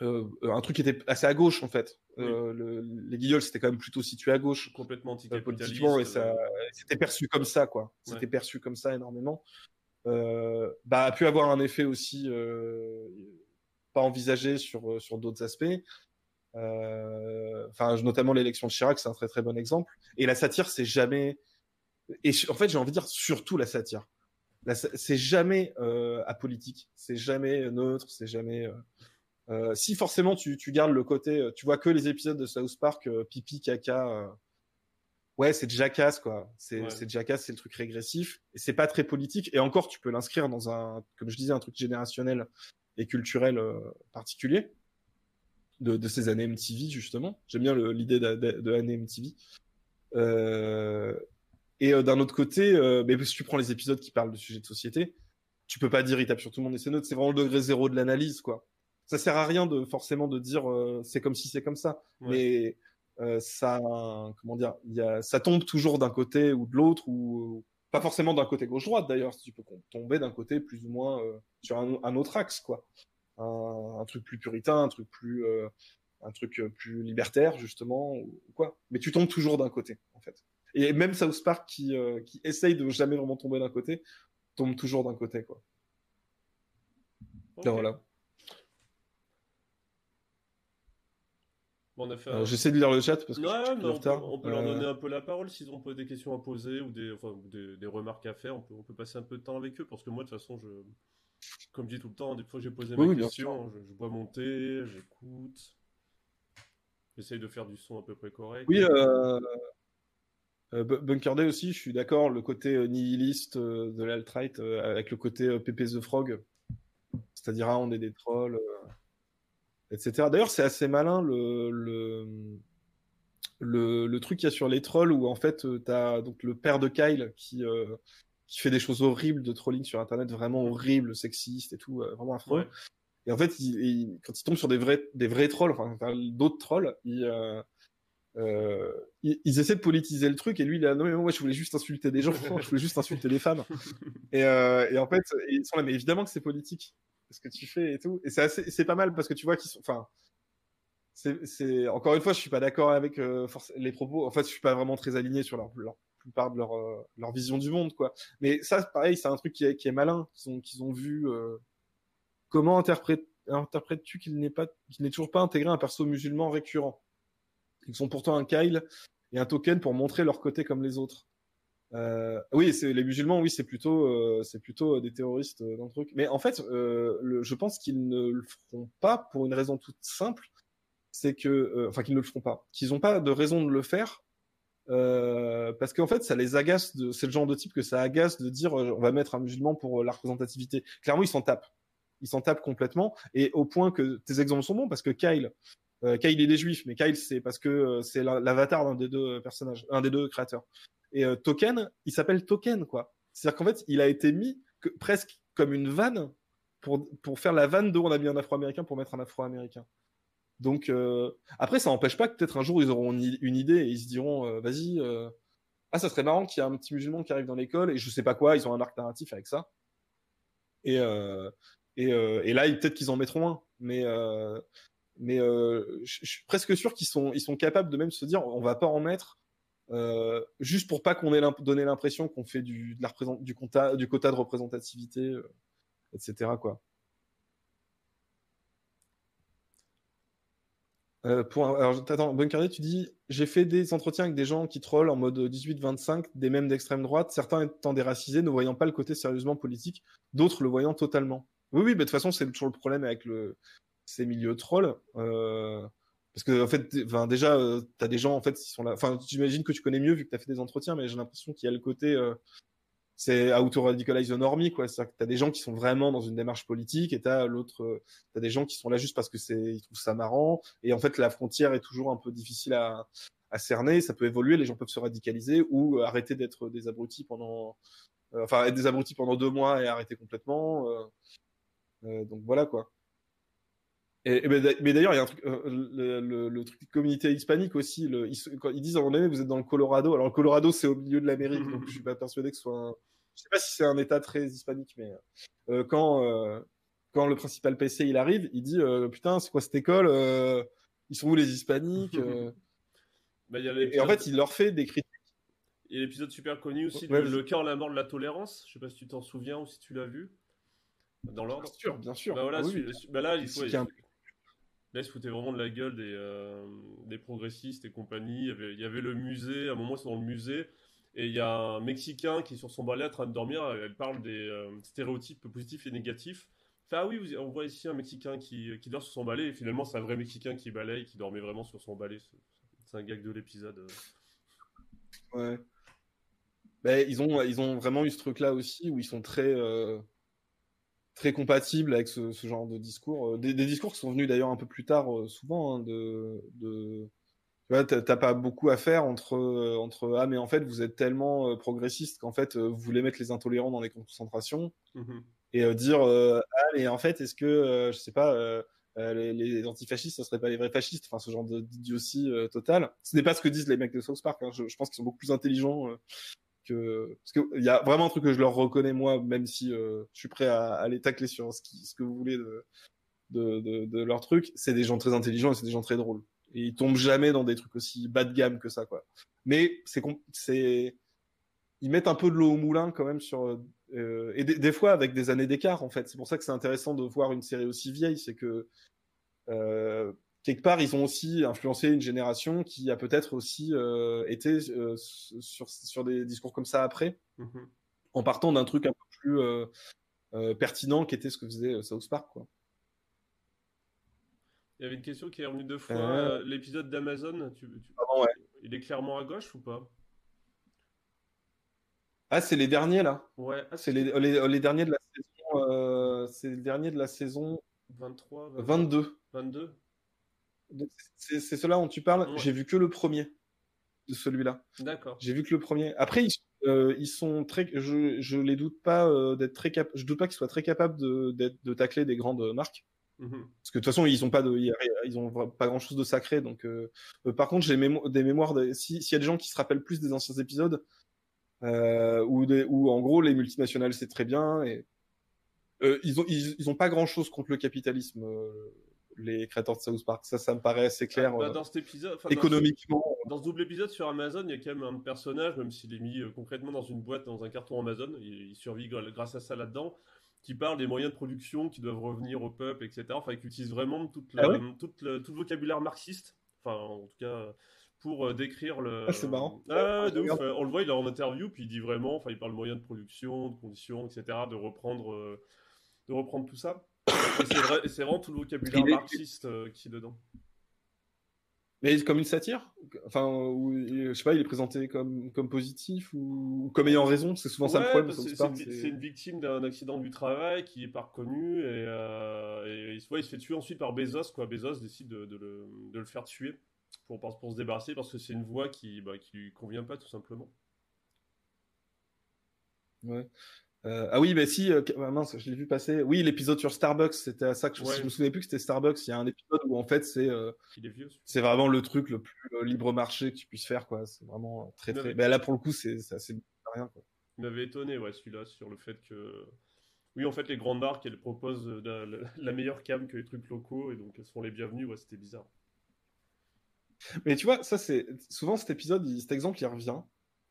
[SPEAKER 6] euh, un truc qui était assez à gauche en fait. Euh, le- les Guignols, c'était quand même plutôt situé à gauche
[SPEAKER 5] complètement
[SPEAKER 6] politiquement et ça c'était perçu comme ça quoi c'était
[SPEAKER 5] Ouais.
[SPEAKER 6] perçu comme ça énormément bah a pu avoir un effet aussi euh, pas envisagé sur sur d'autres aspects. Euh, enfin notamment l'élection de Chirac c'est un très très bon exemple. Et la satire c'est jamais et en fait j'ai envie de dire surtout la satire. C'est jamais euh, apolitique c'est jamais neutre c'est jamais euh, euh, si forcément tu, tu gardes le côté, euh, tu vois que les épisodes de South Park, euh, pipi, caca, euh, ouais, c'est Jackass quoi. C'est
[SPEAKER 5] Ouais.
[SPEAKER 6] c'est Jackass, c'est le truc régressif et c'est pas très politique. Et encore, tu peux l'inscrire dans un, comme je disais, un truc générationnel et culturel euh, particulier de, de ces années MTV justement. J'aime bien l'idée de, de, de années MTV. Euh, et euh, d'un autre côté, euh, mais si tu prends les épisodes qui parlent de sujets de société, tu peux pas dire il tape sur tout le monde et c'est neutre. C'est vraiment le degré zéro de l'analyse quoi ça sert à rien de forcément de dire c'est comme si c'est comme ça
[SPEAKER 5] Ouais.
[SPEAKER 6] mais euh, ça comment dire y a ça tombe toujours d'un côté ou de l'autre ou pas forcément d'un côté gauche droite d'ailleurs tu peux tomber d'un côté plus ou moins euh, sur un, un autre axe quoi. Un, un truc plus puritain un truc plus euh, un truc euh, plus libertaire justement ou ou quoi. Mais tu tombes toujours d'un côté en fait. Et même South Park qui euh, qui essaye de jamais vraiment tomber d'un côté tombe toujours d'un côté quoi. Donc, voilà
[SPEAKER 5] on a fait un-
[SPEAKER 6] j'essaie de lire le chat parce que je suis
[SPEAKER 5] on peut,
[SPEAKER 6] retard.
[SPEAKER 5] on peut leur
[SPEAKER 6] Euh,
[SPEAKER 5] donner un peu la parole s'ils ont des questions à poser ou des, enfin, ou des, des remarques à faire. On peut, on peut passer un peu de temps avec eux parce que moi, de toute façon, je, comme je dis tout le temps, des fois j'ai posé
[SPEAKER 6] Oui,
[SPEAKER 5] ma
[SPEAKER 6] oui,
[SPEAKER 5] question, je, je bois mon thé, j'écoute, j'essaye de faire du son à peu près correct.
[SPEAKER 6] Oui, euh, euh, Bu- Bunker Day aussi, je suis d'accord, le côté euh, nihiliste de l'alt-right avec le côté Pepe the Frog, c'est-à-dire ah, on est des trolls, etc. D'ailleurs, c'est assez malin le, le, le, le truc qu'il y a sur les trolls où en fait euh, t'as donc le père de Kyle qui, euh, qui fait des choses horribles de trolling sur Internet, vraiment horribles, sexistes et tout, euh, vraiment affreux.
[SPEAKER 5] Ouais.
[SPEAKER 6] Et en fait, il, il- quand il tombe sur des vrais, des vrais trolls, enfin d'autres trolls, il, euh, ils, ils essaient de politiser le truc et lui il a non mais moi je voulais juste insulter des gens, je voulais juste insulter des femmes. Et, euh, et en fait ils sont là mais évidemment que c'est politique ce que tu fais et tout. Et c'est pas mal parce que tu vois qu'ils sont, enfin, c'est, encore une fois je suis pas d'accord avec euh, les propos. En fait je suis pas vraiment très aligné sur leur, plupart de leur euh, leur vision du monde quoi. Mais ça pareil c'est un truc qui est, qui est malin qu'ils ont vu. euh, comment interprète interprètes-tu qu'il n'est pas qu'il n'est toujours pas intégré un perso musulman récurrent? Ils sont pourtant un Kyle et un token pour montrer leur côté comme les autres. Euh, oui, c'est les musulmans, oui, c'est plutôt, euh, c'est plutôt des terroristes euh, dans le truc. Mais en fait, euh, je pense qu'ils ne le feront pas pour une raison toute simple, c'est que, euh, enfin, qu'ils ne le feront pas, qu'ils n'ont pas de raison de le faire, euh, parce qu'en fait, ça les agace. De, c'est le genre de type que ça agace de dire, euh, on va mettre un musulman pour euh, la représentativité. Clairement, ils s'en tapent, ils s'en tapent complètement, et au point que tes exemples sont bons, parce que Kyle, Euh, Kyle il est juif, mais Kyle c'est parce que euh, c'est la- l'avatar d'un des deux personnages, un des deux créateurs. Et euh, Token, il s'appelle Token quoi. C'est-à-dire qu'en fait, il a été mis que- presque comme une vanne pour pour faire la vanne de on a mis un Afro-américain pour mettre un Afro-américain. Donc euh, après, ça n'empêche pas que peut-être un jour ils auront une, idée et ils se diront euh, vas-y, ah ça serait marrant qu'il y ait un petit musulman qui arrive dans l'école et je sais pas quoi, ils ont un arc narratif avec ça. Et et, et là, peut-être qu'ils en mettront un, mais mais je suis presque sûr qu'ils sont ils sont capables de même se dire on va pas en mettre euh, juste pour pas qu'on ait donné l'impression qu'on fait du du quota de représentativité, euh, etc. quoi. Euh, pour alors, attends, tu dis j'ai fait des entretiens avec des gens qui trollent en mode 18-25, des mêmes d'extrême droite, certains étant déracisés, ne voyant pas le côté sérieusement politique, d'autres le voyant totalement. Oui, oui, mais de toute façon, c'est toujours le problème avec ces milieux trolls. Euh, parce que, en fait, déjà, euh, t'as des gens, en fait, qui sont là. Enfin, j'imagine que tu connais mieux vu que t'as fait des entretiens, mais j'ai l'impression qu'il y a le côté. euh, c'est auto-radicalize the normie, quoi. C'est-à-dire que t'as des gens qui sont vraiment dans une démarche politique et t'as l'autre, euh, t'as des gens qui sont là juste parce que c'est, ils trouvent ça marrant. Et en fait, la frontière est toujours un peu difficile à, à cerner. Ça peut évoluer, les gens peuvent se radicaliser ou arrêter d'être des abrutis pendant, euh, enfin, être des abrutis pendant deux mois et arrêter complètement. euh, euh, donc voilà, quoi. Et, et ben, mais d'ailleurs, il y a un truc, euh, le, le, le truc de communauté hispanique aussi. Le, ils, se- quand ils disent à un moment donné, vous êtes dans le Colorado. Alors le Colorado, c'est au milieu de l'Amérique, donc je suis pas persuadé que ce soit. Un... Je sais pas si c'est un État très hispanique, mais euh, quand euh, quand le principal PC il arrive, il dit euh, putain, c'est quoi cette école Euh, Ils sont où les hispaniques Euh,
[SPEAKER 5] Bah, il y a
[SPEAKER 6] Et en fait, il leur fait des critiques.
[SPEAKER 5] il y a l'épisode super connu aussi,
[SPEAKER 6] Ouais,
[SPEAKER 5] de
[SPEAKER 6] vas-y.
[SPEAKER 5] le en la mort de la tolérance. Je sais pas si tu t'en souviens ou si tu l'as vu. Dans l'ordre.
[SPEAKER 6] Bien sûr, bien sûr.
[SPEAKER 5] Bah voilà,
[SPEAKER 6] Ah oui,
[SPEAKER 5] bah là, il faut, Là, il se foutait vraiment de la gueule des, euh, progressistes et compagnie. Il y, avait, le musée, à un moment, c'est dans le musée, et il y a un Mexicain qui est sur son balai en train de dormir. Elle parle des euh, stéréotypes positifs et négatifs. Ah oui, on voit ici un Mexicain qui, dort sur son balai, et finalement, c'est un vrai Mexicain qui balaye, qui dormait vraiment sur son balai. C'est- un gag de l'épisode. euh.
[SPEAKER 6] Ouais. Ben, ils ont ils vraiment eu ce truc-là aussi où ils sont très très compatibles avec ce, ce genre de discours. Euh, Des, des discours qui sont venus d'ailleurs un peu plus tard, euh, souvent, hein, de, de... Tu vois, t'as pas beaucoup à faire entre, euh, entre Ah, mais en fait, vous êtes tellement euh, progressiste qu'en fait, euh, vous voulez mettre les intolérants dans des concentrations
[SPEAKER 5] Mhm.
[SPEAKER 6] et euh, dire Ah, mais en fait, est-ce que, je sais pas, les, les antifascistes, ce serait pas les vrais fascistes? Enfin, ce genre d'idiotie totale. Ce n'est pas ce que disent les mecs de South Park. hein. Je, je pense qu'ils sont beaucoup plus intelligents. Parce que il y a vraiment un truc que je leur reconnais moi même si euh, je suis prêt à, à les tacler sur ce, que vous voulez de leur truc c'est des gens très intelligents et c'est des gens très drôles. Et ils tombent jamais dans des trucs aussi bas de gamme que ça quoi. Mais c'est ils mettent un peu de l'eau au moulin quand même sur euh, et des fois avec des années d'écart en fait. C'est pour ça que c'est intéressant de voir une série aussi vieille c'est que euh, quelque part, ils ont aussi influencé une génération qui a peut-être aussi euh, été euh, sur, sur des discours comme ça après,
[SPEAKER 5] Mhm.
[SPEAKER 6] en partant d'un truc un peu plus euh, pertinent qui était ce que faisait South Park. Quoi.
[SPEAKER 5] Il y avait une question qui est revenue deux fois. L'épisode d'Amazon, tu, tu-
[SPEAKER 6] Pardon, ouais.
[SPEAKER 5] il est clairement à gauche ou pas?
[SPEAKER 6] Ah, c'est les derniers là.
[SPEAKER 5] Ouais, ah,
[SPEAKER 6] C'est les, les, les derniers de la saison. c'est les derniers de la saison
[SPEAKER 5] 23,
[SPEAKER 6] 22.
[SPEAKER 5] 22.
[SPEAKER 6] Donc, C'est ceux-là dont tu parles.
[SPEAKER 5] Ouais.
[SPEAKER 6] J'ai vu que le premier de celui-là.
[SPEAKER 5] D'accord.
[SPEAKER 6] J'ai vu que le premier. Après, ils, euh, ils sont très. Je, je les doute pas euh, d'être très cap. Je doute pas qu'ils soient très capables de, de tacler des grandes marques.
[SPEAKER 5] Mhm.
[SPEAKER 6] Parce que de toute façon, ils ont pas de, ils ont pas grand chose de sacré. Donc, euh, par contre, j'ai mémo- des mémoires. De, si- s'il y a des gens qui se rappellent plus des anciens épisodes, des, où en gros les multinationales c'est très bien et ils ont, ils, ils ont pas grand chose contre le capitalisme. Les créateurs de South Park, ça, ça me paraît assez clair.
[SPEAKER 5] Bah,
[SPEAKER 6] euh,
[SPEAKER 5] dans cet épisode, enfin, dans ce-
[SPEAKER 6] économiquement,
[SPEAKER 5] Dans ce double épisode sur Amazon, il y a quand même un personnage, même s'il est mis euh, concrètement dans une boîte, dans un carton Amazon, il, il survit grâce à ça là-dedans, qui parle des moyens de production qui doivent revenir au peuple, etc. Enfin, qui utilise vraiment toute la-
[SPEAKER 6] Ah ouais
[SPEAKER 5] toute le- tout le vocabulaire marxiste, enfin, en tout cas, pour euh, décrire le.
[SPEAKER 6] Ah, c'est marrant.
[SPEAKER 5] Ah, de
[SPEAKER 6] Regarde.
[SPEAKER 5] ouf. On le voit, il est en interview, puis il dit vraiment, enfin, il parle de moyens de production, de conditions, etc., de reprendre, euh, de reprendre tout ça. C'est vrai- vraiment tout le vocabulaire marxiste euh, qui est dedans.
[SPEAKER 6] Mais comme une satire? Enfin, je sais pas, il est présenté comme, comme positif ou, comme ayant raison? C'est souvent ça le problème.
[SPEAKER 5] c'est une, victime d'un accident du travail qui est pas reconnu et, euh, et il, se- ouais, il se fait tuer ensuite par Bezos. Quoi. Bezos décide de, de le, de le faire tuer pour, pour, pour se débarrasser parce que c'est une voix qui, bah, qui lui convient pas tout simplement.
[SPEAKER 6] Ouais. Euh, ah oui, bah si, euh, ah mince, je l'ai vu passer. Oui, l'épisode sur Starbucks, c'était à ça que je,
[SPEAKER 5] Ouais.
[SPEAKER 6] je me souvenais plus que c'était Starbucks. Il y a un épisode où en fait c'est euh, c'est vraiment le truc le plus libre marché que tu puisses faire quoi. C'est vraiment très très. Bah, là pour le coup c'est assez rien quoi.
[SPEAKER 5] Il m'avait étonné, ouais, celui-là, sur le fait que. Oui, en fait, les grandes marques, elles proposent la, la- la meilleure cam que les trucs locaux et donc elles sont les bienvenues. Ouais, c'était bizarre.
[SPEAKER 6] Mais tu vois, ça c'est souvent cet épisode, il- cet exemple, il revient.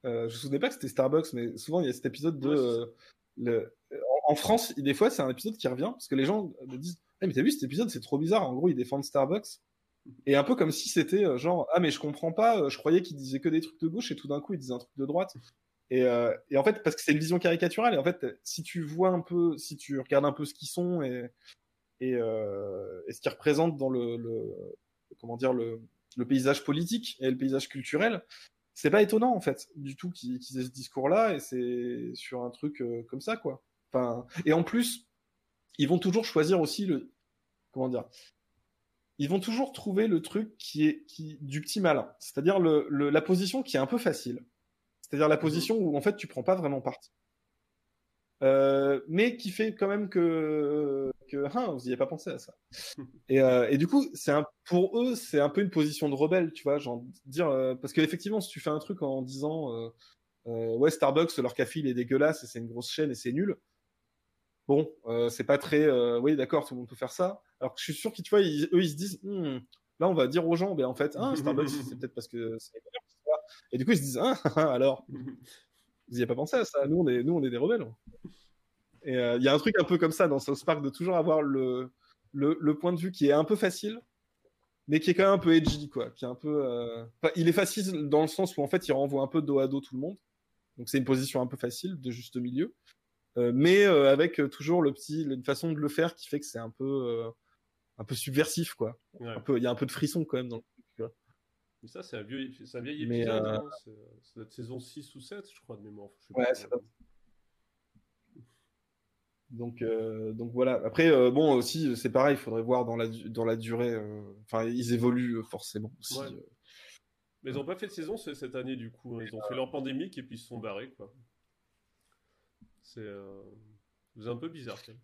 [SPEAKER 6] Euh, je me souvenais pas que c'était Starbucks, mais souvent il y a cet épisode de
[SPEAKER 5] Ouais,
[SPEAKER 6] euh, en, France, des fois c'est un épisode qui revient parce que les gens me disent, ah mais t'as vu cet épisode, c'est trop bizarre. En gros, ils défendent Starbucks et un peu comme si c'était euh, genre ah mais je comprends pas, euh, je croyais qu'ils disaient que des trucs de gauche et tout d'un coup ils disaient un truc de droite. Et, euh, et en fait, parce que c'est une vision caricaturale, et en fait, si tu vois un peu, si tu regardes un peu ce qu'ils sont et, ce qu'ils représentent dans le, comment dire le paysage politique et le paysage culturel, c'est pas étonnant en fait du tout qu'ils aient ce discours-là et c'est sur un truc euh, comme ça quoi. Enfin, et en plus, ils vont toujours choisir aussi le comment dire. Ils vont toujours trouver le truc qui est qui du petit malin, c'est-à-dire le, le- la position qui est un peu facile, c'est-à-dire la position où en fait tu prends pas vraiment parti. Euh, mais qui fait quand même que, que hein, vous n'y avez pas pensé à ça. Et, euh, et du coup, c'est un, pour eux, c'est un peu une position de rebelle, tu vois, genre dire euh, parce qu'effectivement, si tu fais un truc en disant euh, ouais Starbucks, leur café il est dégueulasse et c'est une grosse chaîne et c'est nul. Bon, c'est pas très, oui d'accord, tout le monde peut faire ça. Alors que je suis sûr qu'ils, tu vois, ils- eux ils se disent, Hmm, là on va dire aux gens, ben en fait, ah, Starbucks c'est peut-être parce que c'est. Et du coup ils se disent, ah, ah, alors, vous n'y avez pas pensé à ça? Nous, on est, nous, on est des rebelles. Et euh, il y a un truc un peu comme ça dans South Park de toujours avoir le, le, le point de vue qui est un peu facile, mais qui est quand même un peu edgy, quoi. Qui est un peu, euh, enfin, il est facile dans le sens où en fait il renvoie un peu dos à dos tout le monde. Donc c'est une position un peu facile, de juste milieu, Euh, mais avec toujours le petit, une façon de le faire qui fait que c'est un peu, un peu subversif, quoi.
[SPEAKER 5] Ouais.
[SPEAKER 6] Il y a un peu de frisson quand même dans le truc. tu vois.
[SPEAKER 5] Mais ça, c'est un, vieux, un vieil épisode.
[SPEAKER 6] euh,
[SPEAKER 5] hein, c'est- être saison 6 ou 7, je crois, de mémoire. Je
[SPEAKER 6] Ouais. Donc, euh, donc voilà. Après, euh, bon, aussi, c'est pareil, il faudrait voir dans la, dans la durée. euh, Enfin, ils évoluent euh, forcément aussi.
[SPEAKER 5] Ouais.
[SPEAKER 6] euh.
[SPEAKER 5] Mais ils n'ont pas fait de saison ce- cette année, du coup. hein. Ils ont fait leur pandémique et puis ils se sont barrés, quoi. C'est euh, un peu bizarre, quand même.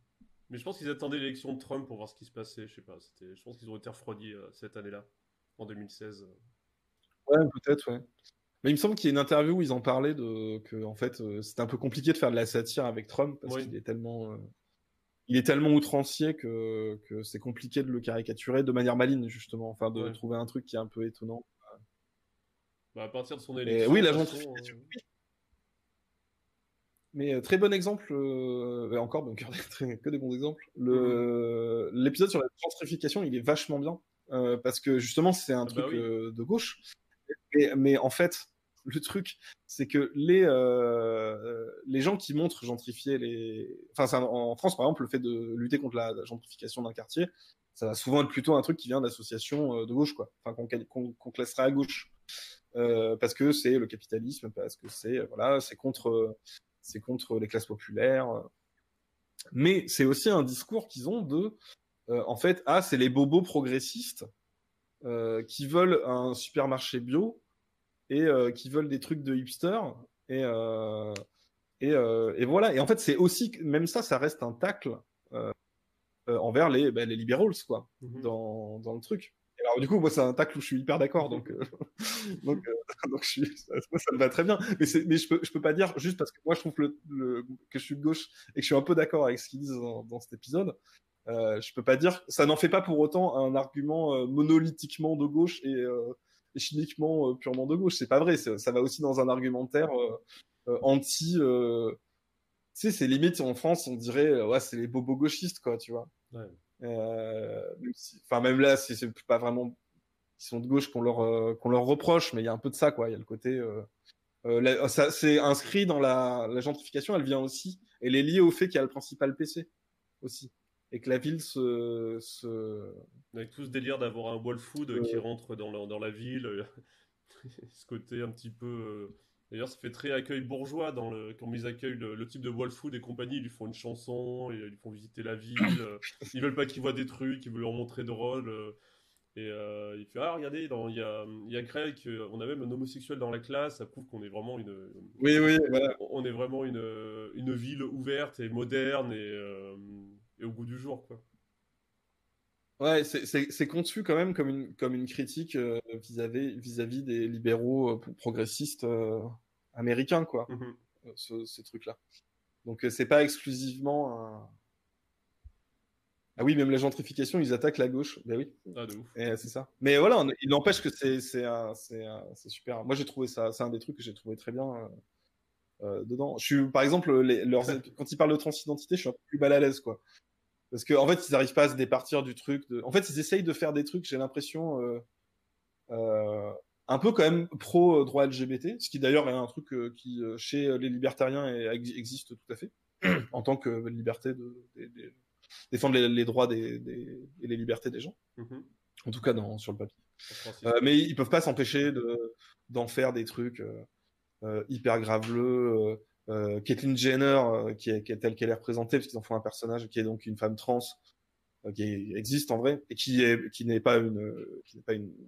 [SPEAKER 5] Mais je pense qu'ils attendaient l'élection de Trump pour voir ce qui se passait. Je sais pas. Je pense qu'ils ont été refroidis euh, cette année-là, en 2016.
[SPEAKER 6] Ouais, peut-être, ouais. Mais il me semble qu'il y a une interview où ils en parlaient de que en fait euh, c'était un peu compliqué de faire de la satire avec Trump parce
[SPEAKER 5] Oui.
[SPEAKER 6] qu'il est tellement euh, il est tellement outrancier que, que c'est compliqué de le caricaturer de manière maligne justement, enfin de
[SPEAKER 5] Ouais.
[SPEAKER 6] trouver un truc qui est un peu étonnant.
[SPEAKER 5] Bah, à partir de son
[SPEAKER 6] Et
[SPEAKER 5] élection.
[SPEAKER 6] oui, la gentrification.
[SPEAKER 5] euh.
[SPEAKER 6] Mais très bon exemple, euh, et encore donc, très- que des bons exemples. Le l'épisode sur la gentrification, il est vachement bien euh, parce que justement c'est un
[SPEAKER 5] Ah bah
[SPEAKER 6] truc
[SPEAKER 5] oui.
[SPEAKER 6] de gauche. Et- mais en fait, le truc, c'est que les euh, les gens qui montrent gentrifier les, enfin en France par exemple, le fait de lutter contre la, gentrification d'un quartier, ça va souvent être plutôt un truc qui vient d'associations euh, de gauche quoi, enfin qu'on qu'on qu'on classerait à gauche. Euh, parce que c'est le capitalisme, parce que c'est voilà, c'est contre euh, c'est contre les classes populaires. euh. Mais c'est aussi un discours qu'ils ont de, euh, en fait, ah, c'est les bobos progressistes euh, qui veulent un supermarché bio et euh, qui veulent des trucs de hipster et euh, et, et voilà. Et en fait, c'est aussi même ça, ça reste un tacle envers les ben, les liberals quoi
[SPEAKER 5] mhm.
[SPEAKER 6] dans, dans le truc. Et alors du coup, moi c'est un tacle où je suis hyper d'accord, donc donc, donc je suis, ça, ça me va très bien. Mais, mais je peux je peux pas dire juste parce que moi je trouve que, le, le- que je suis de gauche et que je suis un peu d'accord avec ce qu'ils disent dans, dans cet épisode. Euh, je peux pas dire ça n'en fait pas pour autant un argument euh, monolithiquement de gauche et, euh, et chimiquement euh, purement de gauche. C'est pas vrai. Ça va aussi dans un argumentaire euh, euh, anti. euh, tu sais, c'est limite en France, on dirait ouais, c'est les bobos gauchistes quoi, tu vois.
[SPEAKER 5] Ouais.
[SPEAKER 6] Euh, même si- enfin même là, c'est pas vraiment ils sont de gauche qu'on leur qu'on leur reproche, mais il y a un peu de ça quoi. Il y a le côté euh, euh, c'est inscrit dans la, la gentrification, elle vient aussi, elle est liée au fait qu'il y a le principal PC aussi. Et que la ville se, se...
[SPEAKER 5] Avec tout ce délire d'avoir un Wall Food
[SPEAKER 6] Euh.
[SPEAKER 5] qui rentre dans la, dans la ville, ce côté un petit peu. euh, D'ailleurs, ça fait très accueil bourgeois dans le... quand ils accueillent le, le type de Wall Food et compagnie. Ils lui font une chanson, et ils lui font visiter la ville. euh, ils veulent pas qu'il voit des trucs, ils veulent leur montrer drôle. euh, Et euh, il fait Ah, regardez, il y a, y a Greg, euh, on a même un homosexuel dans la classe, ça prouve qu'on est vraiment une.
[SPEAKER 6] Oui, oui, voilà.
[SPEAKER 5] On est vraiment une, une ville ouverte et moderne et, euh, et au goût du jour, quoi.
[SPEAKER 6] Ouais, c'est- conçu quand même comme une, comme une critique euh, vis-à-vis vis-à-vis des libéraux euh, progressistes euh, américains, quoi, euh, ce- ces trucs-là. Donc euh, c'est pas exclusivement un... Ah oui, même la gentrification, ils attaquent la gauche. Ben oui,
[SPEAKER 5] Ah, de ouf.
[SPEAKER 6] et c'est ça. Mais voilà, on- il n'empêche que c'est super. Moi, j'ai trouvé ça, c'est un des trucs que j'ai trouvé très bien euh, euh, dedans. Je suis, par exemple, les, leurs, quand ils parlent de transidentité, je suis un peu plus mal à l'aise, quoi. Parce qu'en en fait, ils n'arrivent pas à se départir du truc. De... En fait, ils essayent de faire des trucs, j'ai l'impression, euh, euh, un peu quand même pro droit LGBT, ce qui d'ailleurs est un truc euh, qui, chez les libertariens, est- existe tout à fait, en tant que liberté de, défendre les, les droits des, des- et les libertés des gens.
[SPEAKER 5] Mhm.
[SPEAKER 6] En tout cas, dans, sur le papier. Mais ils peuvent pas s'empêcher de d'en faire des trucs hyper graveleux. Euh, Caitlyn Jenner, euh, qui, est, telle qu'elle est représentée, parce qu'ils en font un personnage qui est donc une femme trans, euh, qui existe en vrai, et qui est qui n'est pas une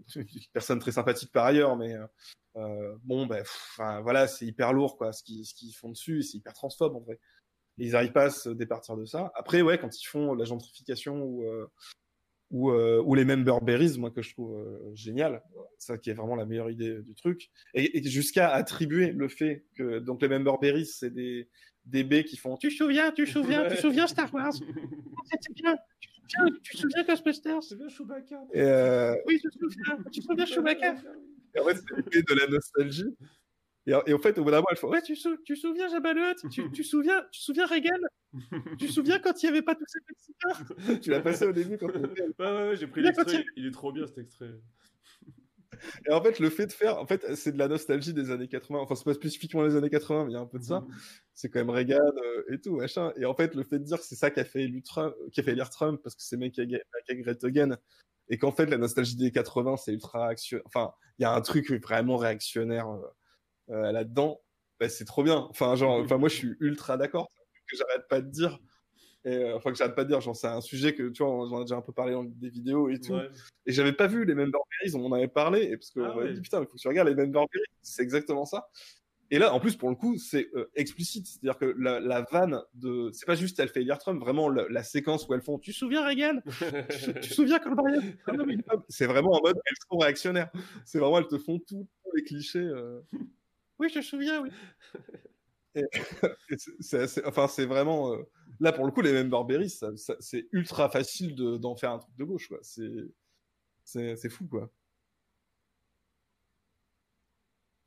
[SPEAKER 6] personne très sympathique par ailleurs, mais euh, bon, ben, enfin, voilà, c'est hyper lourd quoi, ce qu'ils font dessus, c'est hyper transphobe en vrai. Et ils arrivent pas à se départir de ça. Après, ouais, quand ils font la gentrification ou ou, euh, ou les member berries, moi que je trouve euh, génial, ça qui est vraiment la meilleure idée du truc, et, et jusqu'à attribuer le fait que donc les member berries c'est des des baies qui font tu te souviens, tu te souviens, tu te souviens Star Wars, c'était bien, tu te souviens, tu te souviens Ghostbusters,
[SPEAKER 5] C'est bien Chewbacca.
[SPEAKER 6] et euh, oui je te souviens, tu te souviens Chewbacca, et en fait c'est de la nostalgie. Et, et en fait, au bout d'un moment, elle fait Ouais, tu, sou- tu souviens Hutt? Tu, tu, souviens, tu souviens Reagan? Tu souviens quand il n'y avait pas tous ces Mexicains? Tu l'as passé au début quand on était
[SPEAKER 5] Ouais, ouais, ouais, j'ai pris l'extrait. Il est trop bien cet extrait.
[SPEAKER 6] Et en fait, le fait de faire, en fait, c'est de la nostalgie des années 80. Enfin, c'est pas spécifiquement les années 80, mais il y a un peu de ça. C'est quand même Reagan euh, et tout, machin. Et en fait, le fait de dire que c'est ça qui a fait élire Trump, qui a fait élire Trump, parce que c'est Make Aga- Make Great Again, et qu'en fait, la nostalgie des 80, c'est ultra réactionnaire. Enfin, il y a un truc vraiment réactionnaire euh, euh, là-dedans. Bah, c'est trop bien. Enfin, genre, enfin, moi, je suis ultra d'accord. Que j'arrête pas de dire. Et, euh, enfin, que j'arrête pas de dire. Genre, c'est un sujet que, tu vois, j'en ai déjà un peu parlé dans des vidéos et tout.
[SPEAKER 5] Ouais.
[SPEAKER 6] Et j'avais pas vu les Member Berries, on en avait parlé, et parce qu'on
[SPEAKER 5] Ah
[SPEAKER 6] m'avait
[SPEAKER 5] ouais.
[SPEAKER 6] dit putain, il faut que tu regardes les Member Berries, c'est exactement ça. Et là, en plus, pour le coup, c'est euh, explicite, c'est-à-dire que la, la vanne de, c'est pas juste elle fait élire Trump, vraiment la, la séquence où elles font, tu te souviens Reagan, tu, tu te souviens quand le barrière Ah c'est vraiment en mode elles sont réactionnaires. C'est vraiment elles te font tous les clichés. euh. Oui, je me souviens, oui. C'est- enfin, c'est vraiment euh, là pour le coup les ça- ça- c'est ultra facile de- d'en faire un truc de gauche, quoi. C'est c'est c'est fou, quoi.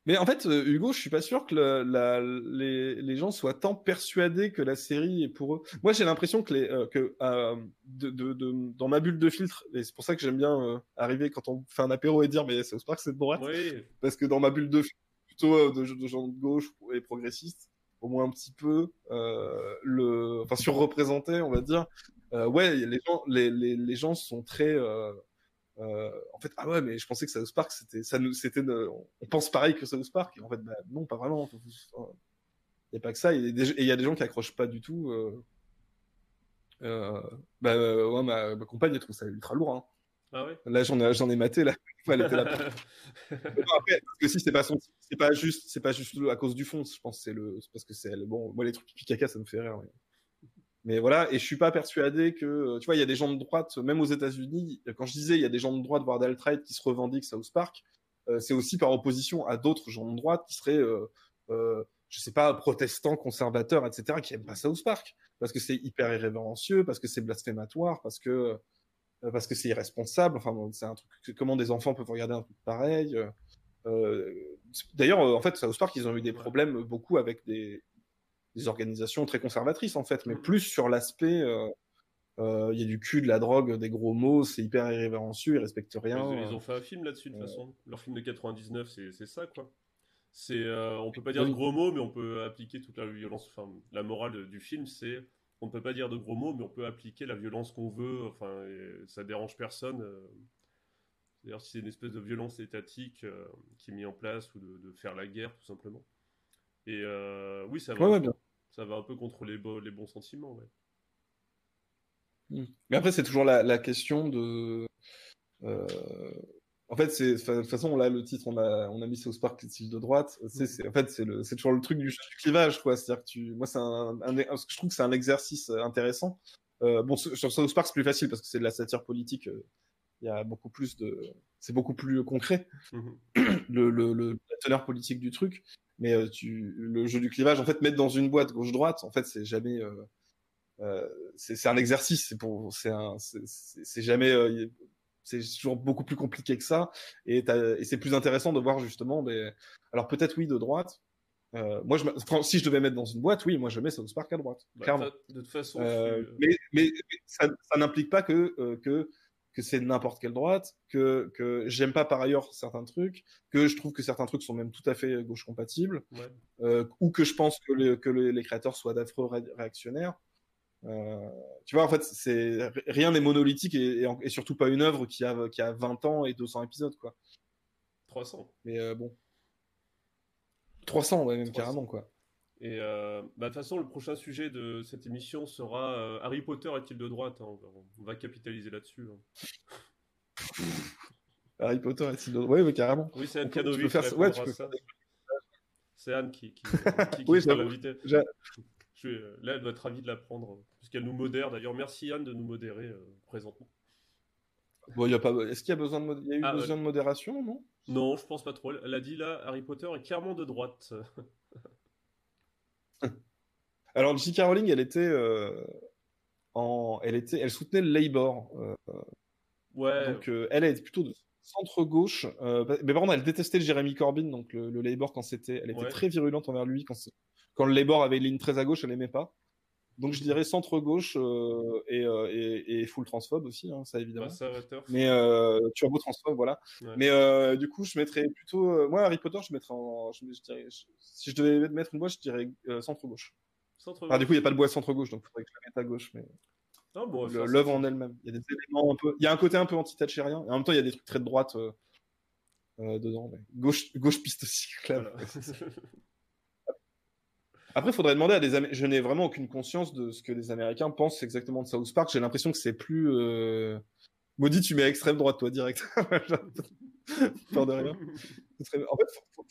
[SPEAKER 6] Mais en fait, euh, Hugo, je suis pas sûr que le- la- les, les gens soient tant persuadés que la série est pour eux. Moi, j'ai l'impression que, les, euh, que euh, de, de, de- dans ma bulle de filtre, et c'est pour ça que j'aime bien euh, arriver quand on fait un apéro et dire, mais South Park, c'est de Borat
[SPEAKER 5] Oui.
[SPEAKER 6] parce que dans ma bulle de filtre, plutôt euh, de, gens de gauche et progressistes, au moins un petit peu, euh, le, enfin surreprésentés, on va dire. Euh, ouais, les gens, les, les, les gens sont très, en fait, ah ouais, mais je pensais que South Park, c'était, ça nous, c'était, on pense pareil que South Park, et en fait, bah, non, pas vraiment. Il n'y a pas que ça, et il y a des gens qui accrochent pas du tout. Euh, bah, ouais, ma, ma compagne, elle trouve ça ultra lourd. Hein.
[SPEAKER 5] Ah.
[SPEAKER 6] Là, j'en ai, j'en ai maté, là. Elle était là. Non, après, parce que si c'est pas son, c'est pas juste, c'est pas juste à cause du fond. Je pense c'est le, parce que c'est. Bon, moi les trucs pipi caca, ça me fait rire. Mais, mais voilà, et je suis pas persuadé que, euh, tu vois, il y a des gens de droite, même aux États-Unis. Quand je disais, il y a des gens de droite, voire d'alt-right, qui se revendiquent South Park. euh, c'est aussi par opposition à d'autres gens de droite qui seraient, euh, euh, je sais pas, protestants, conservateurs, etc., qui aiment pas South Park parce que c'est hyper irrévérencieux, parce que c'est blasphématoire, parce que parce que c'est irresponsable. Enfin, c'est un truc. Comment des enfants peuvent regarder un truc pareil euh, euh, D'ailleurs, euh, en fait, South Park, ils ont eu des problèmes euh, beaucoup avec des, des organisations très conservatrices, en fait, mais
[SPEAKER 5] Mhm.
[SPEAKER 6] plus sur l'aspect. euh, euh, Il y a du cul, de la drogue, des gros mots, c'est hyper irrévérencieux, ils respectent rien.
[SPEAKER 5] Ils,
[SPEAKER 6] euh.
[SPEAKER 5] ils ont fait un film là-dessus de toute façon. Leur film de 99, c'est ça quoi. C'est, euh, on peut pas dire de gros mots, mais on peut appliquer toute la violence. Enfin, la morale de- du film, c'est on ne peut pas dire de gros mots, mais on peut appliquer la violence qu'on veut. Enfin, ça dérange personne. euh. D'ailleurs, si c'est une espèce de violence étatique euh, qui est mise en place ou de, de faire la guerre, tout simplement. Et euh, oui, ça va,
[SPEAKER 6] Ouais, ouais,
[SPEAKER 5] un peu-
[SPEAKER 6] bien.
[SPEAKER 5] ça va un peu contre les, bo- les bons sentiments. ouais.
[SPEAKER 6] Mais après, c'est toujours la, la question de. euh, En fait, c'est de toute façon là le titre, on a on a mis South Park les de droite. C'est en fait c'est le c'est toujours le truc du, du clivage quoi. C'est-à-dire que tu moi c'est un, un- que je trouve que c'est un exercice euh, intéressant. Euh, bon sur South Park c'est plus facile parce que c'est de la satire politique. euh, Il y a beaucoup plus de c'est beaucoup plus concret
[SPEAKER 5] Mhm.
[SPEAKER 6] le, le, le la teneur politique du truc. Mais euh, tu le jeu du clivage en fait mettre dans une boîte gauche droite en fait c'est jamais euh, euh, c'est un exercice, c'est pour, un, c'est c'est jamais, euh, c'est toujours beaucoup plus compliqué que ça, et, c'est plus intéressant de voir justement des, alors peut-être oui de droite. Euh, moi, je, me- enfin, si je devais mettre dans une boîte, oui, moi je mets South Park à droite,
[SPEAKER 5] Bah,
[SPEAKER 6] clairement.
[SPEAKER 5] de toute façon,
[SPEAKER 6] Euh,
[SPEAKER 5] tu-
[SPEAKER 6] mais mais, mais ça, ça n'implique pas que euh, que que c'est n'importe quelle droite, que que j'aime pas par ailleurs certains trucs, que je trouve que certains trucs sont même tout à fait gauche compatibles
[SPEAKER 5] ouais.
[SPEAKER 6] euh, ou que je pense que, les- que les, les créateurs soient d'affreux ré- réactionnaires. Euh, tu vois, en fait, c'est rien n'est monolithique et, et, en- et surtout pas une œuvre qui a, qui a 20 ans et 200 épisodes, quoi.
[SPEAKER 5] 300.
[SPEAKER 6] Mais euh, bon. 300, ouais, même
[SPEAKER 5] 300.
[SPEAKER 6] carrément, quoi.
[SPEAKER 5] Et euh, bah, de toute façon, le prochain sujet de cette émission sera Harry Potter est-il de droite hein, on, va, capitaliser là-dessus. hein.
[SPEAKER 6] Harry Potter est-il de... Ouais, ouais, carrément.
[SPEAKER 5] Oui, c'est
[SPEAKER 6] tu
[SPEAKER 5] Canovic
[SPEAKER 6] faire ouais, tu peux
[SPEAKER 5] ça. C'est Anne qui, qui, qui, qui
[SPEAKER 6] Oui,
[SPEAKER 5] Je euh, là, elle doit être ravie de l'apprendre, puisqu'elle nous modère. D'ailleurs, merci Anne de nous modérer euh, présentement.
[SPEAKER 6] Bon, y a pas... Est-ce qu'il y a, besoin de mod- il y a eu
[SPEAKER 5] Ah,
[SPEAKER 6] besoin de modération, non?
[SPEAKER 5] Non, je pense pas trop. Elle a dit là, Harry Potter est clairement de droite.
[SPEAKER 6] Alors, J.K. Rowling, elle était, euh, en... elle était, elle soutenait le Labour. euh,
[SPEAKER 5] Ouais,
[SPEAKER 6] Donc euh, elle est plutôt de centre gauche, euh, mais par contre elle détestait le Jeremy Corbyn, donc le, le Labour quand c'était, elle était
[SPEAKER 5] Ouais.
[SPEAKER 6] très virulente envers lui quand c'est- quand le Labour avait une ligne très à gauche, elle aimait pas. Donc je dirais centre gauche euh, et, euh, et, et full transphobe aussi, hein, ça évidemment. Mais euh, turbo transphobe, voilà.
[SPEAKER 5] Ouais.
[SPEAKER 6] Mais du coup je mettrais plutôt, moi Harry Potter je mettrais en, je, je dirais, je- si je devais mettre une boîte je dirais centre gauche.
[SPEAKER 5] Centre
[SPEAKER 6] Enfin du coup il y a pas de boîte centre gauche, donc il faudrait que je la mette à gauche, mais.
[SPEAKER 5] Ah, bon,
[SPEAKER 6] l'œuvre en elle-même. Il y a des éléments un peu, il y a un côté un peu anti-thatchérien, et en même temps, il y a des trucs très de droite dedans. mais Gauche, gauche piste cyclable.
[SPEAKER 5] Voilà.
[SPEAKER 6] Après, il faudrait demander à des Je n'ai vraiment aucune conscience de ce que les Américains pensent exactement de South Park. J'ai l'impression que c'est plus. Euh... Maudit, tu mets extrême droite, toi, direct. Peur de rien. En fait,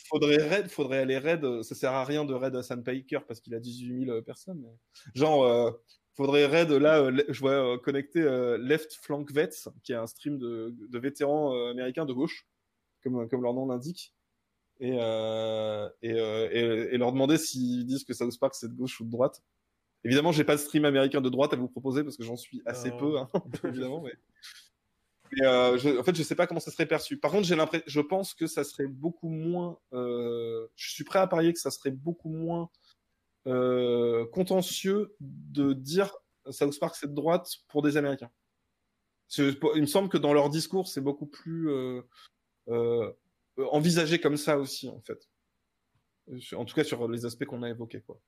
[SPEAKER 6] faudrait, raid, faudrait aller raid. euh, Ça sert à rien de raid à Sandpaker parce qu'il a 18 000 personnes. mais- Genre, euh, faudrait raid là. euh, je vois euh, connecter euh, Left Flank Vets, qui est un stream de, de vétérans euh, américains de gauche, comme, comme leur nom l'indique. Et, euh, et, euh, et, et leur demander s'ils disent que South Park c'est de gauche ou de droite. Évidemment, j'ai pas de stream américain de droite à vous proposer parce que j'en suis assez peu, hein, évidemment. Mais, mais, euh, je, en fait, je sais pas comment ça serait perçu. Par contre, j'ai l'impression, je pense que ça serait beaucoup moins. Euh, je suis prêt à parier que ça serait beaucoup moins euh, contentieux de dire South Park c'est de droite pour des Américains. Il me semble que dans leur discours, c'est beaucoup plus euh, euh, envisagé comme ça aussi, en fait. En tout cas, sur les aspects qu'on a évoqués, quoi.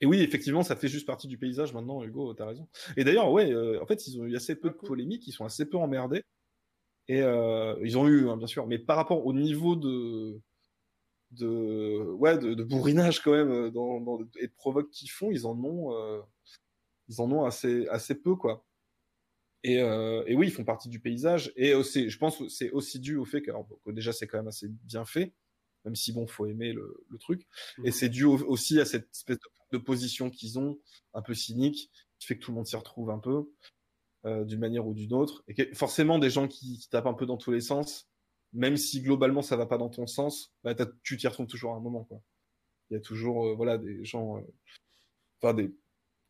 [SPEAKER 6] Et oui, effectivement, ça fait juste partie du paysage maintenant, Hugo, t'as raison. Et d'ailleurs, ouais, euh, en fait, ils ont eu assez peu de polémiques, ils sont assez peu emmerdés. Et euh, ils ont eu, hein, bien sûr, mais par rapport au niveau de de ouais de, de bourrinage quand même euh, dans, dans, et de provoque qu'ils font, ils en ont euh, ils en ont assez assez peu quoi. Et, euh, et oui, ils font partie du paysage. Et aussi, je pense que c'est aussi dû au fait que, alors, que déjà c'est quand même assez bien fait, même si bon, faut aimer le, le truc.
[SPEAKER 5] Mhm.
[SPEAKER 6] Et c'est dû au- aussi à cette espèce de, de position qu'ils ont, un peu cynique, qui fait que tout le monde s'y retrouve un peu, euh, d'une manière ou d'une autre. Et que, forcément, des gens qui, qui tapent un peu dans tous les sens, même si globalement ça va pas dans ton sens, bah, tu t'y retrouves toujours à un moment, quoi. Il y a toujours, euh, voilà, des gens, euh, enfin des,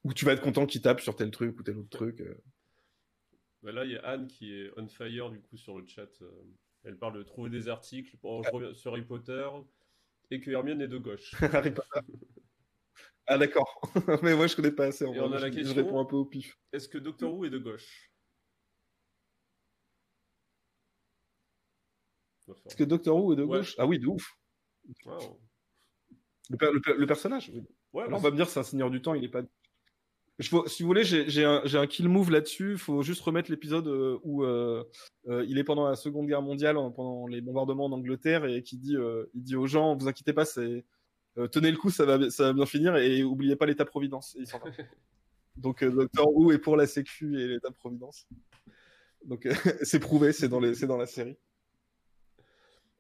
[SPEAKER 6] où tu vas être content qu'ils tapent sur tel truc ou tel autre truc.
[SPEAKER 5] Bah là, il y a Anne qui est on fire du coup sur le chat. euh, Elle parle de trouver des articles. Je reviens sur Harry Potter et que Hermione est de gauche.
[SPEAKER 6] Harry Potter. Ah d'accord. Mais moi je connais pas assez. En
[SPEAKER 5] Et
[SPEAKER 6] vrai.
[SPEAKER 5] on a
[SPEAKER 6] je,
[SPEAKER 5] la
[SPEAKER 6] je réponds un peu au pif.
[SPEAKER 5] Est-ce que Doctor Who est de gauche?
[SPEAKER 6] Est-ce que Doctor Who est de
[SPEAKER 5] Ouais.
[SPEAKER 6] gauche? Ah oui, de ouf.
[SPEAKER 5] wow.
[SPEAKER 6] Le, per- le per- le personnage. oui.
[SPEAKER 5] Ouais,
[SPEAKER 6] Alors on va me dire c'est un seigneur du temps, il est pas. Je si vous voulez, j'ai un, kill move là-dessus. Il faut juste remettre l'épisode euh, où euh, euh, il est pendant la Seconde Guerre mondiale, en- pendant les bombardements en Angleterre, et qui dit, euh, il dit aux gens, vous inquiétez pas, c'est tenez le coup, ça va, ça va bien finir, et oubliez pas l'État-providence. Et il va. Donc Docteur Who est pour la Sécu et l'État-providence. Donc euh, c'est prouvé, c'est dans, les- c'est dans la série.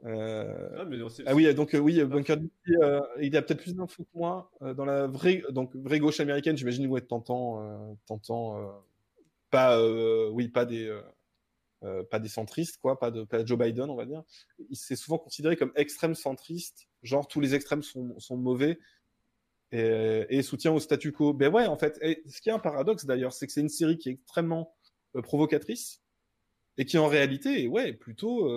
[SPEAKER 6] Euh,
[SPEAKER 5] Ah, mais
[SPEAKER 6] ah oui, donc euh, oui, Bunker euh, il a peut-être plus d'infos que moi. Euh, dans la vraie, donc vraie gauche américaine, j'imagine où être tentant, tentant, pas, oui, pas des, pas des centristes, quoi, pas de, pas Joe Biden, on va dire. Il s'est souvent considéré comme extrême centriste, genre tous les extrêmes sont, sont mauvais et, et soutien au statu quo. Ben ouais, en fait, et ce qui est un paradoxe d'ailleurs, c'est que c'est une série qui est extrêmement provocatrice et qui en réalité, ouais, plutôt.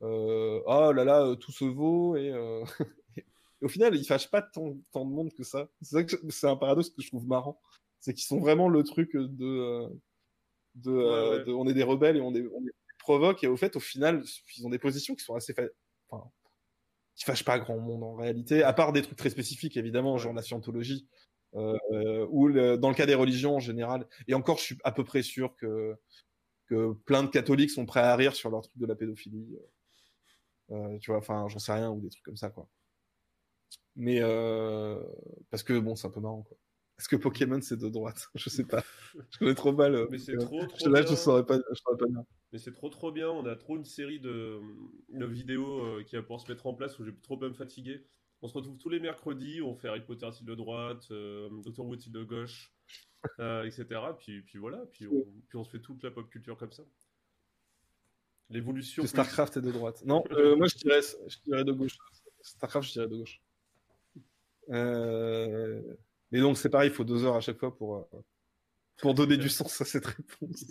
[SPEAKER 6] Oh là là, euh, tout se vaut et, euh, et au final, ils fâchent pas tant, tant de monde que ça. C'est un paradoxe que je trouve marrant, c'est qu'ils sont vraiment le truc de de,
[SPEAKER 5] Ouais, ouais.
[SPEAKER 6] de- on est des rebelles et on est on les provoque et au fait, au final, ils ont des positions qui sont assez fa- enfin qui fâchent pas grand monde en réalité, à part des trucs très spécifiques évidemment, genre la scientologie. Euh, euh, ou le- dans le cas des religions en général. Et encore, je suis à peu près sûr que que plein de catholiques sont prêts à rire sur leur truc de la pédophilie. Euh, tu vois, enfin, j'en sais rien, ou des trucs comme ça, quoi. Mais euh, parce que bon, c'est un peu marrant, quoi. Est-ce que Pokémon c'est de droite Je sais pas. Je connais trop mal. euh,
[SPEAKER 5] Mais c'est trop, trop
[SPEAKER 6] Là,
[SPEAKER 5] bien.
[SPEAKER 6] je saurais pas. Je saurais pas dire.
[SPEAKER 5] Mais c'est trop trop bien, on a trop une série de, de vidéos euh, qui va pouvoir se mettre en place où j'ai trop de me fatiguer. On se retrouve tous les mercredis, on fait Harry Potter style de droite, Doctor Who style de gauche, etc. Puis, puis voilà, puis on, puis on se fait toute la pop culture comme ça. L'évolution. Plus-
[SPEAKER 6] Starcraft est de droite. Non, euh, moi je dirais, je dirais de gauche. Starcraft, je dirais de gauche. Euh... Mais donc c'est pareil, il faut deux heures à chaque fois pour euh, pour donner du sens à cette réponse.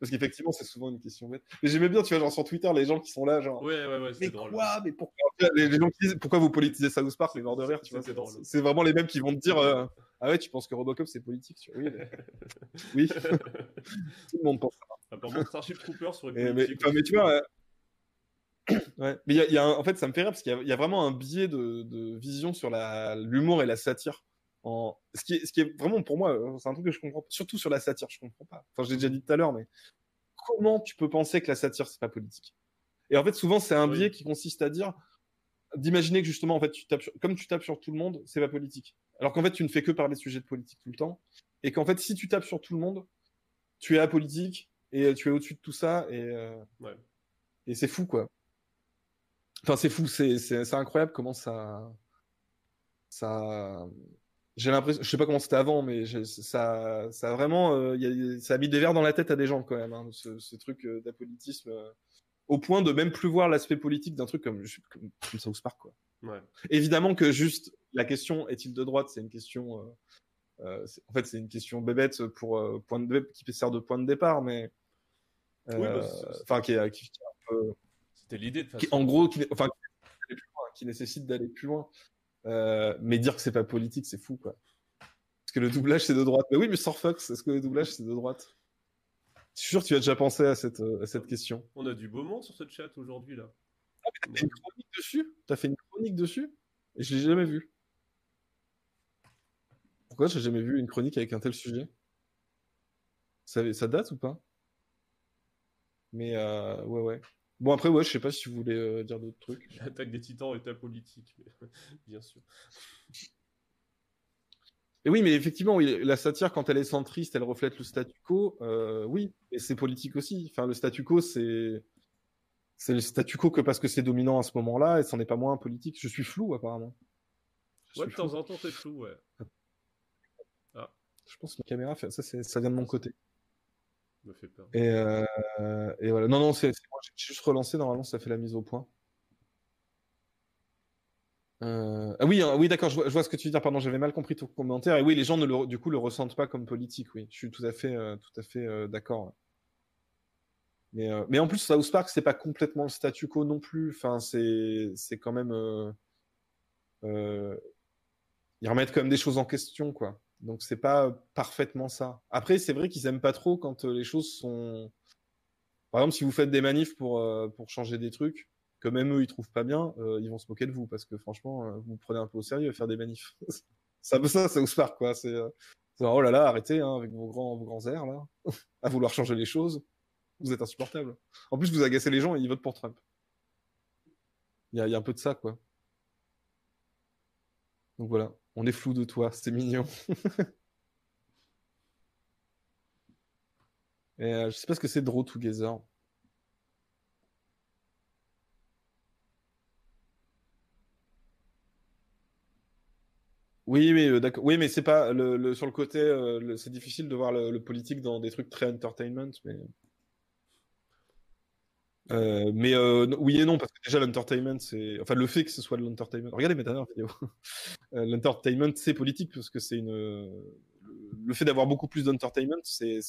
[SPEAKER 6] Parce qu'effectivement, c'est souvent une question bête. Mais j'aimais bien, tu vois, genre sur Twitter, les gens qui sont là, genre.
[SPEAKER 5] Ouais, ouais, ouais,
[SPEAKER 6] Mais
[SPEAKER 5] c'est drôle.
[SPEAKER 6] quoi? Mais pourquoi? Les, les gens qui disent pourquoi vous politisez South Park, les morts de rire, tu vois
[SPEAKER 5] C'est drôle.
[SPEAKER 6] c'est- C'est vraiment les mêmes qui vont te dire euh, ah ouais, tu penses que Robocop c'est politique tu vois, Oui, mais- oui. Tout le monde pense.
[SPEAKER 5] Apparemment, Starship Troopers serait
[SPEAKER 6] Mais, mais,
[SPEAKER 5] politique
[SPEAKER 6] enfin, mais
[SPEAKER 5] aussi.
[SPEAKER 6] tu vois, euh, ouais. Mais il y a, y a un- en fait, ça me fait rire parce qu'il y a, il y a vraiment un biais de, de vision sur la- l'humour et la satire. En... Ce, qui est, ce qui est vraiment pour moi, euh, c'est un truc que je comprends, surtout sur la satire, je comprends pas. Enfin, je l'ai déjà dit tout à l'heure, mais comment tu peux penser que la satire c'est pas politique? Et en fait, souvent, c'est un
[SPEAKER 5] Oui.
[SPEAKER 6] biais qui consiste à dire d'imaginer que justement, en fait, tu tapes sur- comme tu tapes sur tout le monde, c'est pas politique. Alors qu'en fait, tu ne fais que parler de sujets de politique tout le temps, et qu'en fait, si tu tapes sur tout le monde, tu es apolitique et tu es au-dessus de tout ça, et euh,
[SPEAKER 5] Ouais.
[SPEAKER 6] et c'est fou, quoi. Enfin, c'est fou, c'est incroyable comment ça ça j'ai l'impression, je sais pas comment c'était avant, mais ça, ça a vraiment, euh, il y a- ça a mis des verres dans la tête à des gens quand même, hein, ce, ce truc euh, d'apolitisme, euh, au point de même plus voir l'aspect politique d'un truc comme, comme, comme South Park, quoi.
[SPEAKER 5] Ouais.
[SPEAKER 6] Évidemment que juste la question est-il de droite, c'est une question, euh, euh, en fait, c'est une question bébête pour euh, point de qui sert de point de départ, mais euh,
[SPEAKER 5] bah,
[SPEAKER 6] enfin qui, est- qui, qui est un peu
[SPEAKER 5] C'était l'idée de
[SPEAKER 6] qui-
[SPEAKER 5] façon.
[SPEAKER 6] en gros, qui, enfin, qui, nécessite d'aller plus loin, qui nécessite d'aller plus loin. Mais dire que c'est pas politique, c'est fou, quoi. Parce que le doublage, c'est de droite. Mais oui, mais Star Fox, est-ce que le doublage, c'est de droite? Je suis sûr que tu as déjà pensé à cette, à cette question.
[SPEAKER 5] On a du beau monde sur ce chat aujourd'hui là.
[SPEAKER 6] T'as fait une chronique dessus? T'as fait une chronique dessus? Et je l'ai jamais vu. Pourquoi j'ai jamais vu une chronique avec un tel sujet? Ça, ça date ou pas? Mais euh, ouais, ouais. Bon, après, ouais, je sais pas si vous voulez euh, dire d'autres trucs.
[SPEAKER 5] L'attaque des titans est apolitique, mais bien sûr.
[SPEAKER 6] Et oui, mais effectivement, oui, la satire, quand elle est centriste, elle reflète le statu quo. Euh, oui, et c'est politique aussi. Enfin, le statu quo, c'est c'est le statu quo que parce que c'est dominant à ce moment-là, et c'en est pas moins politique. Je suis flou, apparemment. Je,
[SPEAKER 5] Ouais, de temps
[SPEAKER 6] flou.
[SPEAKER 5] en temps, c'est flou, ouais.
[SPEAKER 6] Je pense que ma caméra, fait... ça, vient de mon côté.
[SPEAKER 5] Ça me fait peur.
[SPEAKER 6] Et, euh, et voilà. Non, non, c'est moi, j'ai juste relancé. Normalement, ça fait la mise au point. Euh, Ah oui, hein, oui, d'accord. Je, vois- je vois ce que tu veux dire. Pardon, j'avais mal compris ton commentaire. Et oui, les gens ne le, du coup le ressentent pas comme politique. Oui, je suis tout à fait, euh, tout à fait d'accord. Mais, mais en plus, South Park, c'est pas complètement le statu quo non plus. Enfin, c'est, c'est quand même, ils remettent quand même des choses en question, quoi. Donc c'est pas parfaitement ça. Après, c'est vrai qu'ils aiment pas trop quand euh, les choses sont. Par exemple, si vous faites des manifs pour euh, pour changer des trucs, que même eux ils trouvent pas bien, euh, ils vont se moquer de vous parce que franchement, euh, vous vous prenez un peu au sérieux faire des manifs. un peu ça, South Park, quoi. C'est oh là là, arrêtez hein, avec vos grands, vos grands airs là, à vouloir changer les choses. Vous êtes insupportable. En plus, vous agacez les gens et ils votent pour Trump. Il y y a un peu de ça, quoi. Donc voilà, on est flou de toi, c'est mignon. euh, je sais pas ce que c'est Draw Together. Oui, mais euh, d'accord. Oui, mais c'est pas le, sur le côté. euh, c'est difficile de voir le, le politique dans des trucs très entertainment, mais. Euh, mais euh, oui et non, parce que déjà l'entertainment, c'est. Enfin, le fait que ce soit de l'entertainment. Regardez mes dernières vidéos. Euh, l'entertainment, c'est politique, parce que c'est une. Le fait d'avoir beaucoup plus d'entertainment, c'est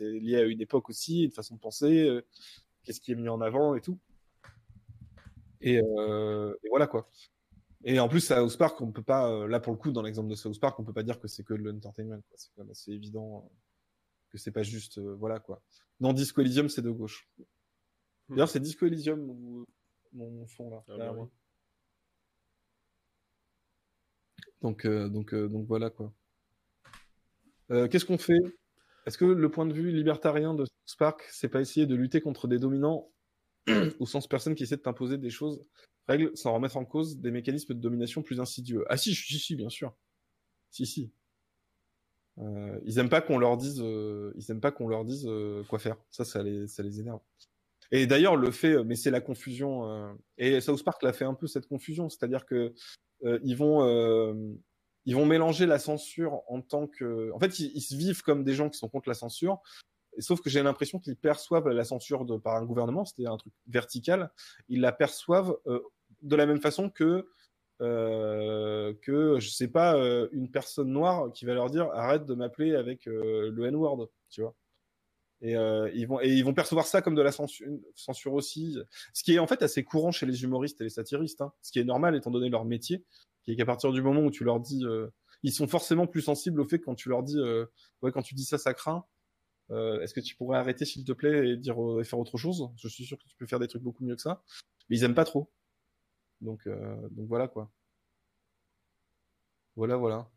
[SPEAKER 6] lié à une époque aussi, une façon de penser, euh, qu'est-ce qui est mis en avant et tout. Et, et voilà quoi. Et en plus, à South Park, on peut pas, là pour le coup, dans l'exemple de South Park, on peut pas dire que c'est que de l'entertainment. C'est quand même assez évident que c'est pas juste, voilà quoi. Non, Disco Elysium, c'est de gauche. D'ailleurs, c'est Disco Elysium mon, mon fond là.
[SPEAKER 5] Ah bah
[SPEAKER 6] moi.
[SPEAKER 5] oui.
[SPEAKER 6] Donc, euh, donc, euh, donc voilà quoi. Euh, Qu'est-ce qu'on fait? Est-ce que le point de vue libertarien de South Park, c'est pas essayer de lutter contre des dominants au sens personne qui essaie de t'imposer des choses, règles, sans remettre en cause des mécanismes de domination plus insidieux? Ah si, si, si, bien sûr. Si, si. Ils aiment pas qu'on leur dise, ils aiment pas qu'on leur dise quoi faire. Ça, ça les, ça les énerve. Et d'ailleurs, le fait, mais c'est la confusion. euh, et South Park l'a fait un peu cette confusion, c'est-à-dire que euh, ils vont, euh, ils vont mélanger la censure en tant que, en fait, ils, se vivent comme des gens qui sont contre la censure. Sauf que j'ai l'impression qu'ils perçoivent la censure de, par un gouvernement, c'était un truc vertical. Ils la perçoivent euh, de la même façon que euh, que je sais pas euh, une personne noire qui va leur dire arrête de m'appeler avec euh, le N-word, tu vois. Et euh, ils vont et ils vont percevoir ça comme de la censure, censure aussi, ce qui est en fait assez courant chez les humoristes et les satiristes, hein. ce qui est normal étant donné leur métier, qui est qu'à partir du moment où tu leur dis, euh, ils sont forcément plus sensibles au fait que quand tu leur dis, euh, ouais quand tu dis ça ça craint, euh, est-ce que tu pourrais arrêter s'il te plaît et dire euh, et faire autre chose? Je suis sûr que tu peux faire des trucs beaucoup mieux que ça, mais ils aiment pas trop. Donc euh, donc voilà quoi. Voilà voilà.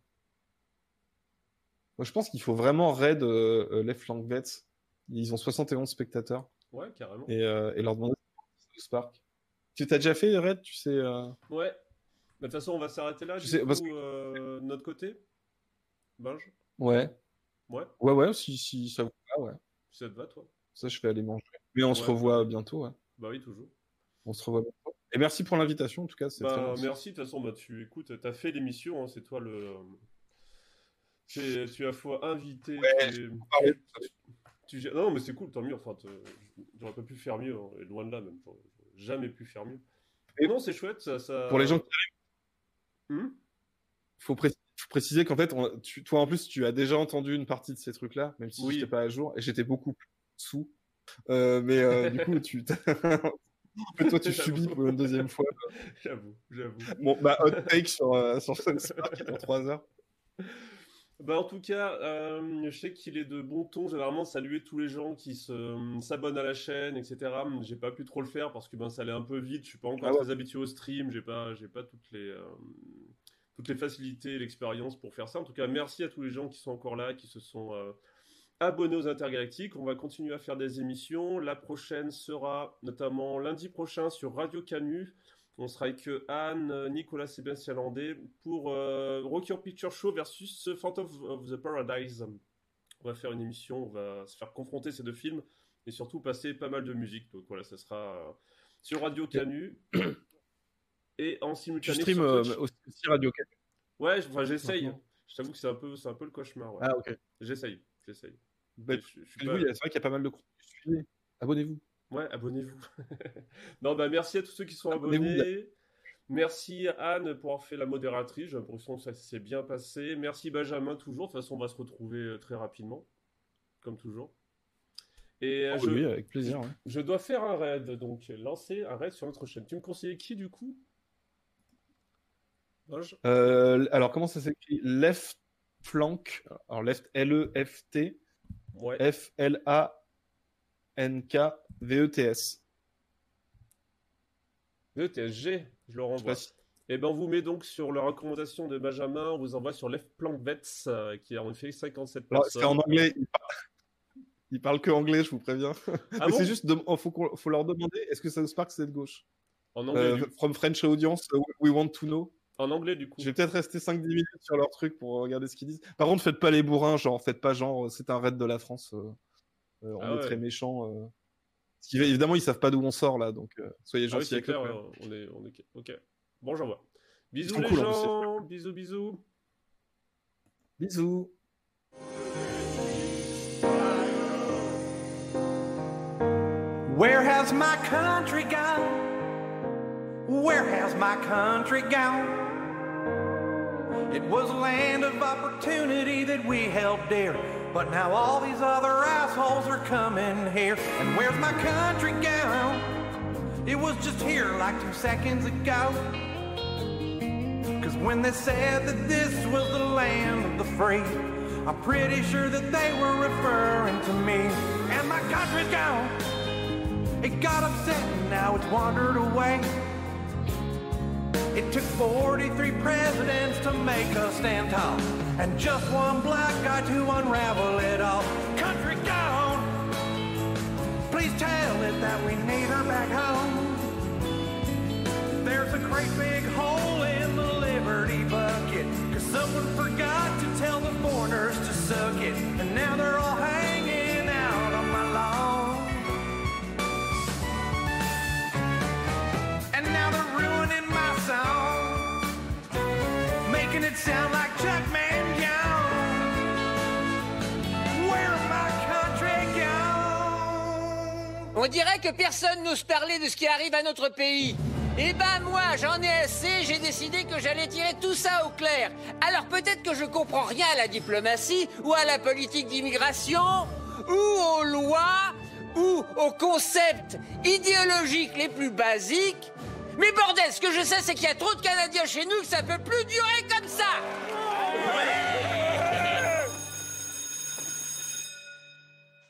[SPEAKER 6] Moi je pense qu'il faut vraiment raid euh, Left Flank Vets. Ils ont 71 spectateurs
[SPEAKER 5] Ouais, carrément.
[SPEAKER 6] et, euh, et leur demander de Spark. Tu t'as déjà fait raid, tu sais euh,
[SPEAKER 5] Ouais. Bah, De toute façon, on va s'arrêter là. Du
[SPEAKER 6] sais,
[SPEAKER 5] coup,
[SPEAKER 6] parce que-
[SPEAKER 5] euh, de notre côté. Binge.
[SPEAKER 6] Ouais.
[SPEAKER 5] Ouais.
[SPEAKER 6] Ouais ouais si si ça vous va ouais.
[SPEAKER 5] Si ça te va, toi
[SPEAKER 6] Ça je vais aller manger. Mais on se
[SPEAKER 5] Ouais.
[SPEAKER 6] revoit bientôt ouais.
[SPEAKER 5] Bah oui, toujours.
[SPEAKER 6] On se revoit bientôt. Et merci pour l'invitation en tout cas, très
[SPEAKER 5] Bah, merci. De toute façon, bah, tu écoutes, t'as fait l'émission. hein, c'est toi le. c'est- Tu as fois invité.
[SPEAKER 6] Ouais,
[SPEAKER 5] tu- tu- Non, mais c'est cool, tant mieux. Enfin, j'aurais pas pu faire mieux. hein, et loin de là, même. Jamais pu faire mieux.
[SPEAKER 6] Et-
[SPEAKER 5] non, c'est chouette. Ça, ça...
[SPEAKER 6] Pour les gens qui
[SPEAKER 5] Hmm?
[SPEAKER 6] Faut, pré- faut préciser qu'en fait, on- tu- toi en plus, tu as déjà entendu une partie de ces trucs-là, même si
[SPEAKER 5] Oui.
[SPEAKER 6] j'étais pas à jour, et j'étais beaucoup plus sous. Euh, mais euh, du coup, tu, en toi, tu subis pour une deuxième fois.
[SPEAKER 5] J'avoue, j'avoue.
[SPEAKER 6] Bon, bah, hot take sur, euh, sur South Park dans 3 heures.
[SPEAKER 5] Bah en tout cas, euh, je sais qu'il est de bon ton généralement saluer tous les gens qui se- s'abonnent à la chaîne, etc. J'ai pas pu trop le faire parce que ben ça allait un peu vite. Je suis pas encore
[SPEAKER 6] Ah ouais.
[SPEAKER 5] très habitué au stream. J'ai pas, j'ai pas toutes les euh, toutes les facilités, et l'expérience pour faire ça. En tout cas, merci à tous les gens qui sont encore là, qui se sont euh, abonnés aux Intergalactiques. On va continuer à faire des émissions. La prochaine sera notamment lundi prochain sur Radio Canu. On sera avec euh, Anne, euh, Nicolas Sébastien Landais pour euh, Rocky Horror Picture Show versus Phantom of the Paradise. On va faire une émission, on va se faire confronter ces deux films et surtout passer pas mal de musique. Donc voilà, ça sera euh, sur Radio Canu et en
[SPEAKER 6] Tu
[SPEAKER 5] simultané
[SPEAKER 6] stream
[SPEAKER 5] sur
[SPEAKER 6] euh, aussi Radio Cat.
[SPEAKER 5] Ouais, enfin, j'essaye. Je t'avoue que c'est un peu, un peu le cauchemar. ouais.
[SPEAKER 6] Ah, ok.
[SPEAKER 5] J'essaye, j'essaye.
[SPEAKER 6] Bah,
[SPEAKER 5] pas-
[SPEAKER 6] c'est vrai qu'il y a pas mal de contenu. Abonnez-vous.
[SPEAKER 5] Ouais, abonnez-vous. non, bah merci à tous ceux qui sont abonnés. Merci Anne pour avoir fait la modératrice. J'ai l'impression que ça s'est bien passé. Merci Benjamin toujours. De toute façon, on va se retrouver euh, très rapidement, comme toujours. Et euh,
[SPEAKER 6] Ah
[SPEAKER 5] je,
[SPEAKER 6] Oui, avec plaisir. ouais.
[SPEAKER 5] je dois faire un raid, donc lancer un raid sur notre chaîne. Tu me conseillais qui du coup?
[SPEAKER 6] Euh, alors, comment ça s'écrit? Left Flank. Alors, left L-E-F-T.
[SPEAKER 5] Ouais.
[SPEAKER 6] F-L-A-N-K-V-E-T-S.
[SPEAKER 5] VTSG, je le
[SPEAKER 6] Je sais
[SPEAKER 5] renvoie.
[SPEAKER 6] si-
[SPEAKER 5] Et Et ben on vous met donc sur la recommandation de Benjamin, on vous envoie sur Left Plank Vets, euh, qui a en fait 57
[SPEAKER 6] Alors,
[SPEAKER 5] personnes.
[SPEAKER 6] c'est en anglais. Il parle... il parle que anglais, je vous préviens.
[SPEAKER 5] Ah bon
[SPEAKER 6] c'est juste, de... oh, faut, faut leur demander est-ce que South Park c'est de gauche?
[SPEAKER 5] En anglais,
[SPEAKER 6] Euh,
[SPEAKER 5] du...
[SPEAKER 6] From French audience, uh, we want to know.
[SPEAKER 5] en anglais du coup.
[SPEAKER 6] Je vais peut-être rester 5-10 minutes sur leur truc pour regarder ce qu'ils disent. Par contre, faites pas les bourrins, genre, faites pas genre, c'est un raid de la France. euh, euh, on
[SPEAKER 5] Ah
[SPEAKER 6] est
[SPEAKER 5] ouais.
[SPEAKER 6] très méchants. euh. Parce qu'ils- évidemment, ils savent pas d'où on sort là, donc euh, soyez
[SPEAKER 5] Ah oui,
[SPEAKER 6] gentils avec
[SPEAKER 5] clair, euh, on est, on est, ok. Bon, j'envoie. Bisous les
[SPEAKER 6] cool, ces
[SPEAKER 5] gens, bisous bisous.
[SPEAKER 6] Bisous.
[SPEAKER 7] Where has my country gone? Where has my country gone? It was a land of opportunity that we held dear. But now all these other assholes are coming here. And where's my country gone? It was just here like two seconds ago. Cause when they said that this was the land of the free, I'm pretty sure that they were referring to me. And my country's gone. It got upset and now it's wandered away. It took 43 presidents to make us stand tall, and just one black guy to unravel it all. Country gone. Please tell it that we need her back home. There's a great big hole in the Liberty bucket, cause someone forgot to tell the foreigners to suck it, and now they're all hanging out on my lawn. And now they're ruining my song, making it sound like
[SPEAKER 2] On dirait que personne n'ose parler de ce qui arrive à notre pays. Eh ben moi, j'en ai assez, j'ai décidé que j'allais tirer tout ça au clair. Alors peut-être que je comprends rien à la diplomatie, ou à la politique d'immigration, ou aux lois, ou aux concepts idéologiques les plus basiques. Mais bordel, ce que je sais, c'est qu'il y a trop de Canadiens chez nous que ça peut plus durer comme ça.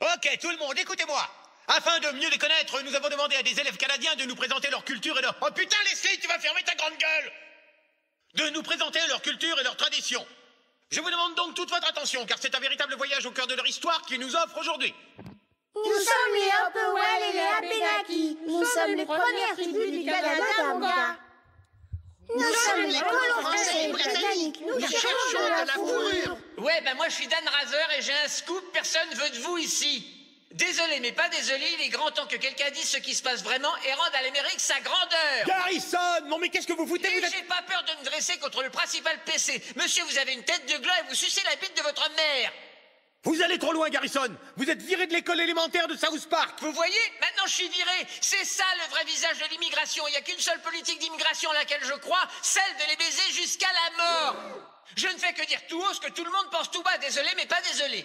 [SPEAKER 4] Ok, tout le monde, écoutez-moi. Afin de mieux les connaître, nous avons demandé à des élèves canadiens de nous présenter leur culture et leur... Oh putain, Leslie, tu vas fermer ta grande gueule De nous présenter leur culture et leur tradition. Je vous demande donc toute votre attention, car c'est un véritable voyage au cœur de leur histoire qu'ils nous offrent aujourd'hui.
[SPEAKER 8] Nous sommes les Hopewell et les Abenaki. Nous sommes les premières tribus du Canada, mon gars. Nous sommes les colons français et britanniques. Nous cherchons de la fourrure.
[SPEAKER 2] Ouais, ben moi je suis Dan Rather et j'ai un scoop, personne veut de vous ici. Désolé, mais pas désolé, il est grand temps que quelqu'un dise ce qui se passe vraiment et rende à l'Amérique sa grandeur.
[SPEAKER 9] Garrison Non mais qu'est-ce que vous foutez
[SPEAKER 2] Et
[SPEAKER 9] vous êtes-
[SPEAKER 2] j'ai pas peur de me dresser contre le principal PC. Monsieur, vous avez une tête de gland et vous sucez la bite de votre mère.
[SPEAKER 9] Vous allez trop loin, Garrison Vous êtes viré de l'école élémentaire de South Park
[SPEAKER 2] Vous voyez Maintenant, je suis viré. C'est ça le vrai visage de l'immigration. Il n'y a qu'une seule politique d'immigration à laquelle je crois, celle de les baiser jusqu'à la mort. Je ne fais que dire tout haut ce que tout le monde pense tout bas. Désolé, mais pas désolé.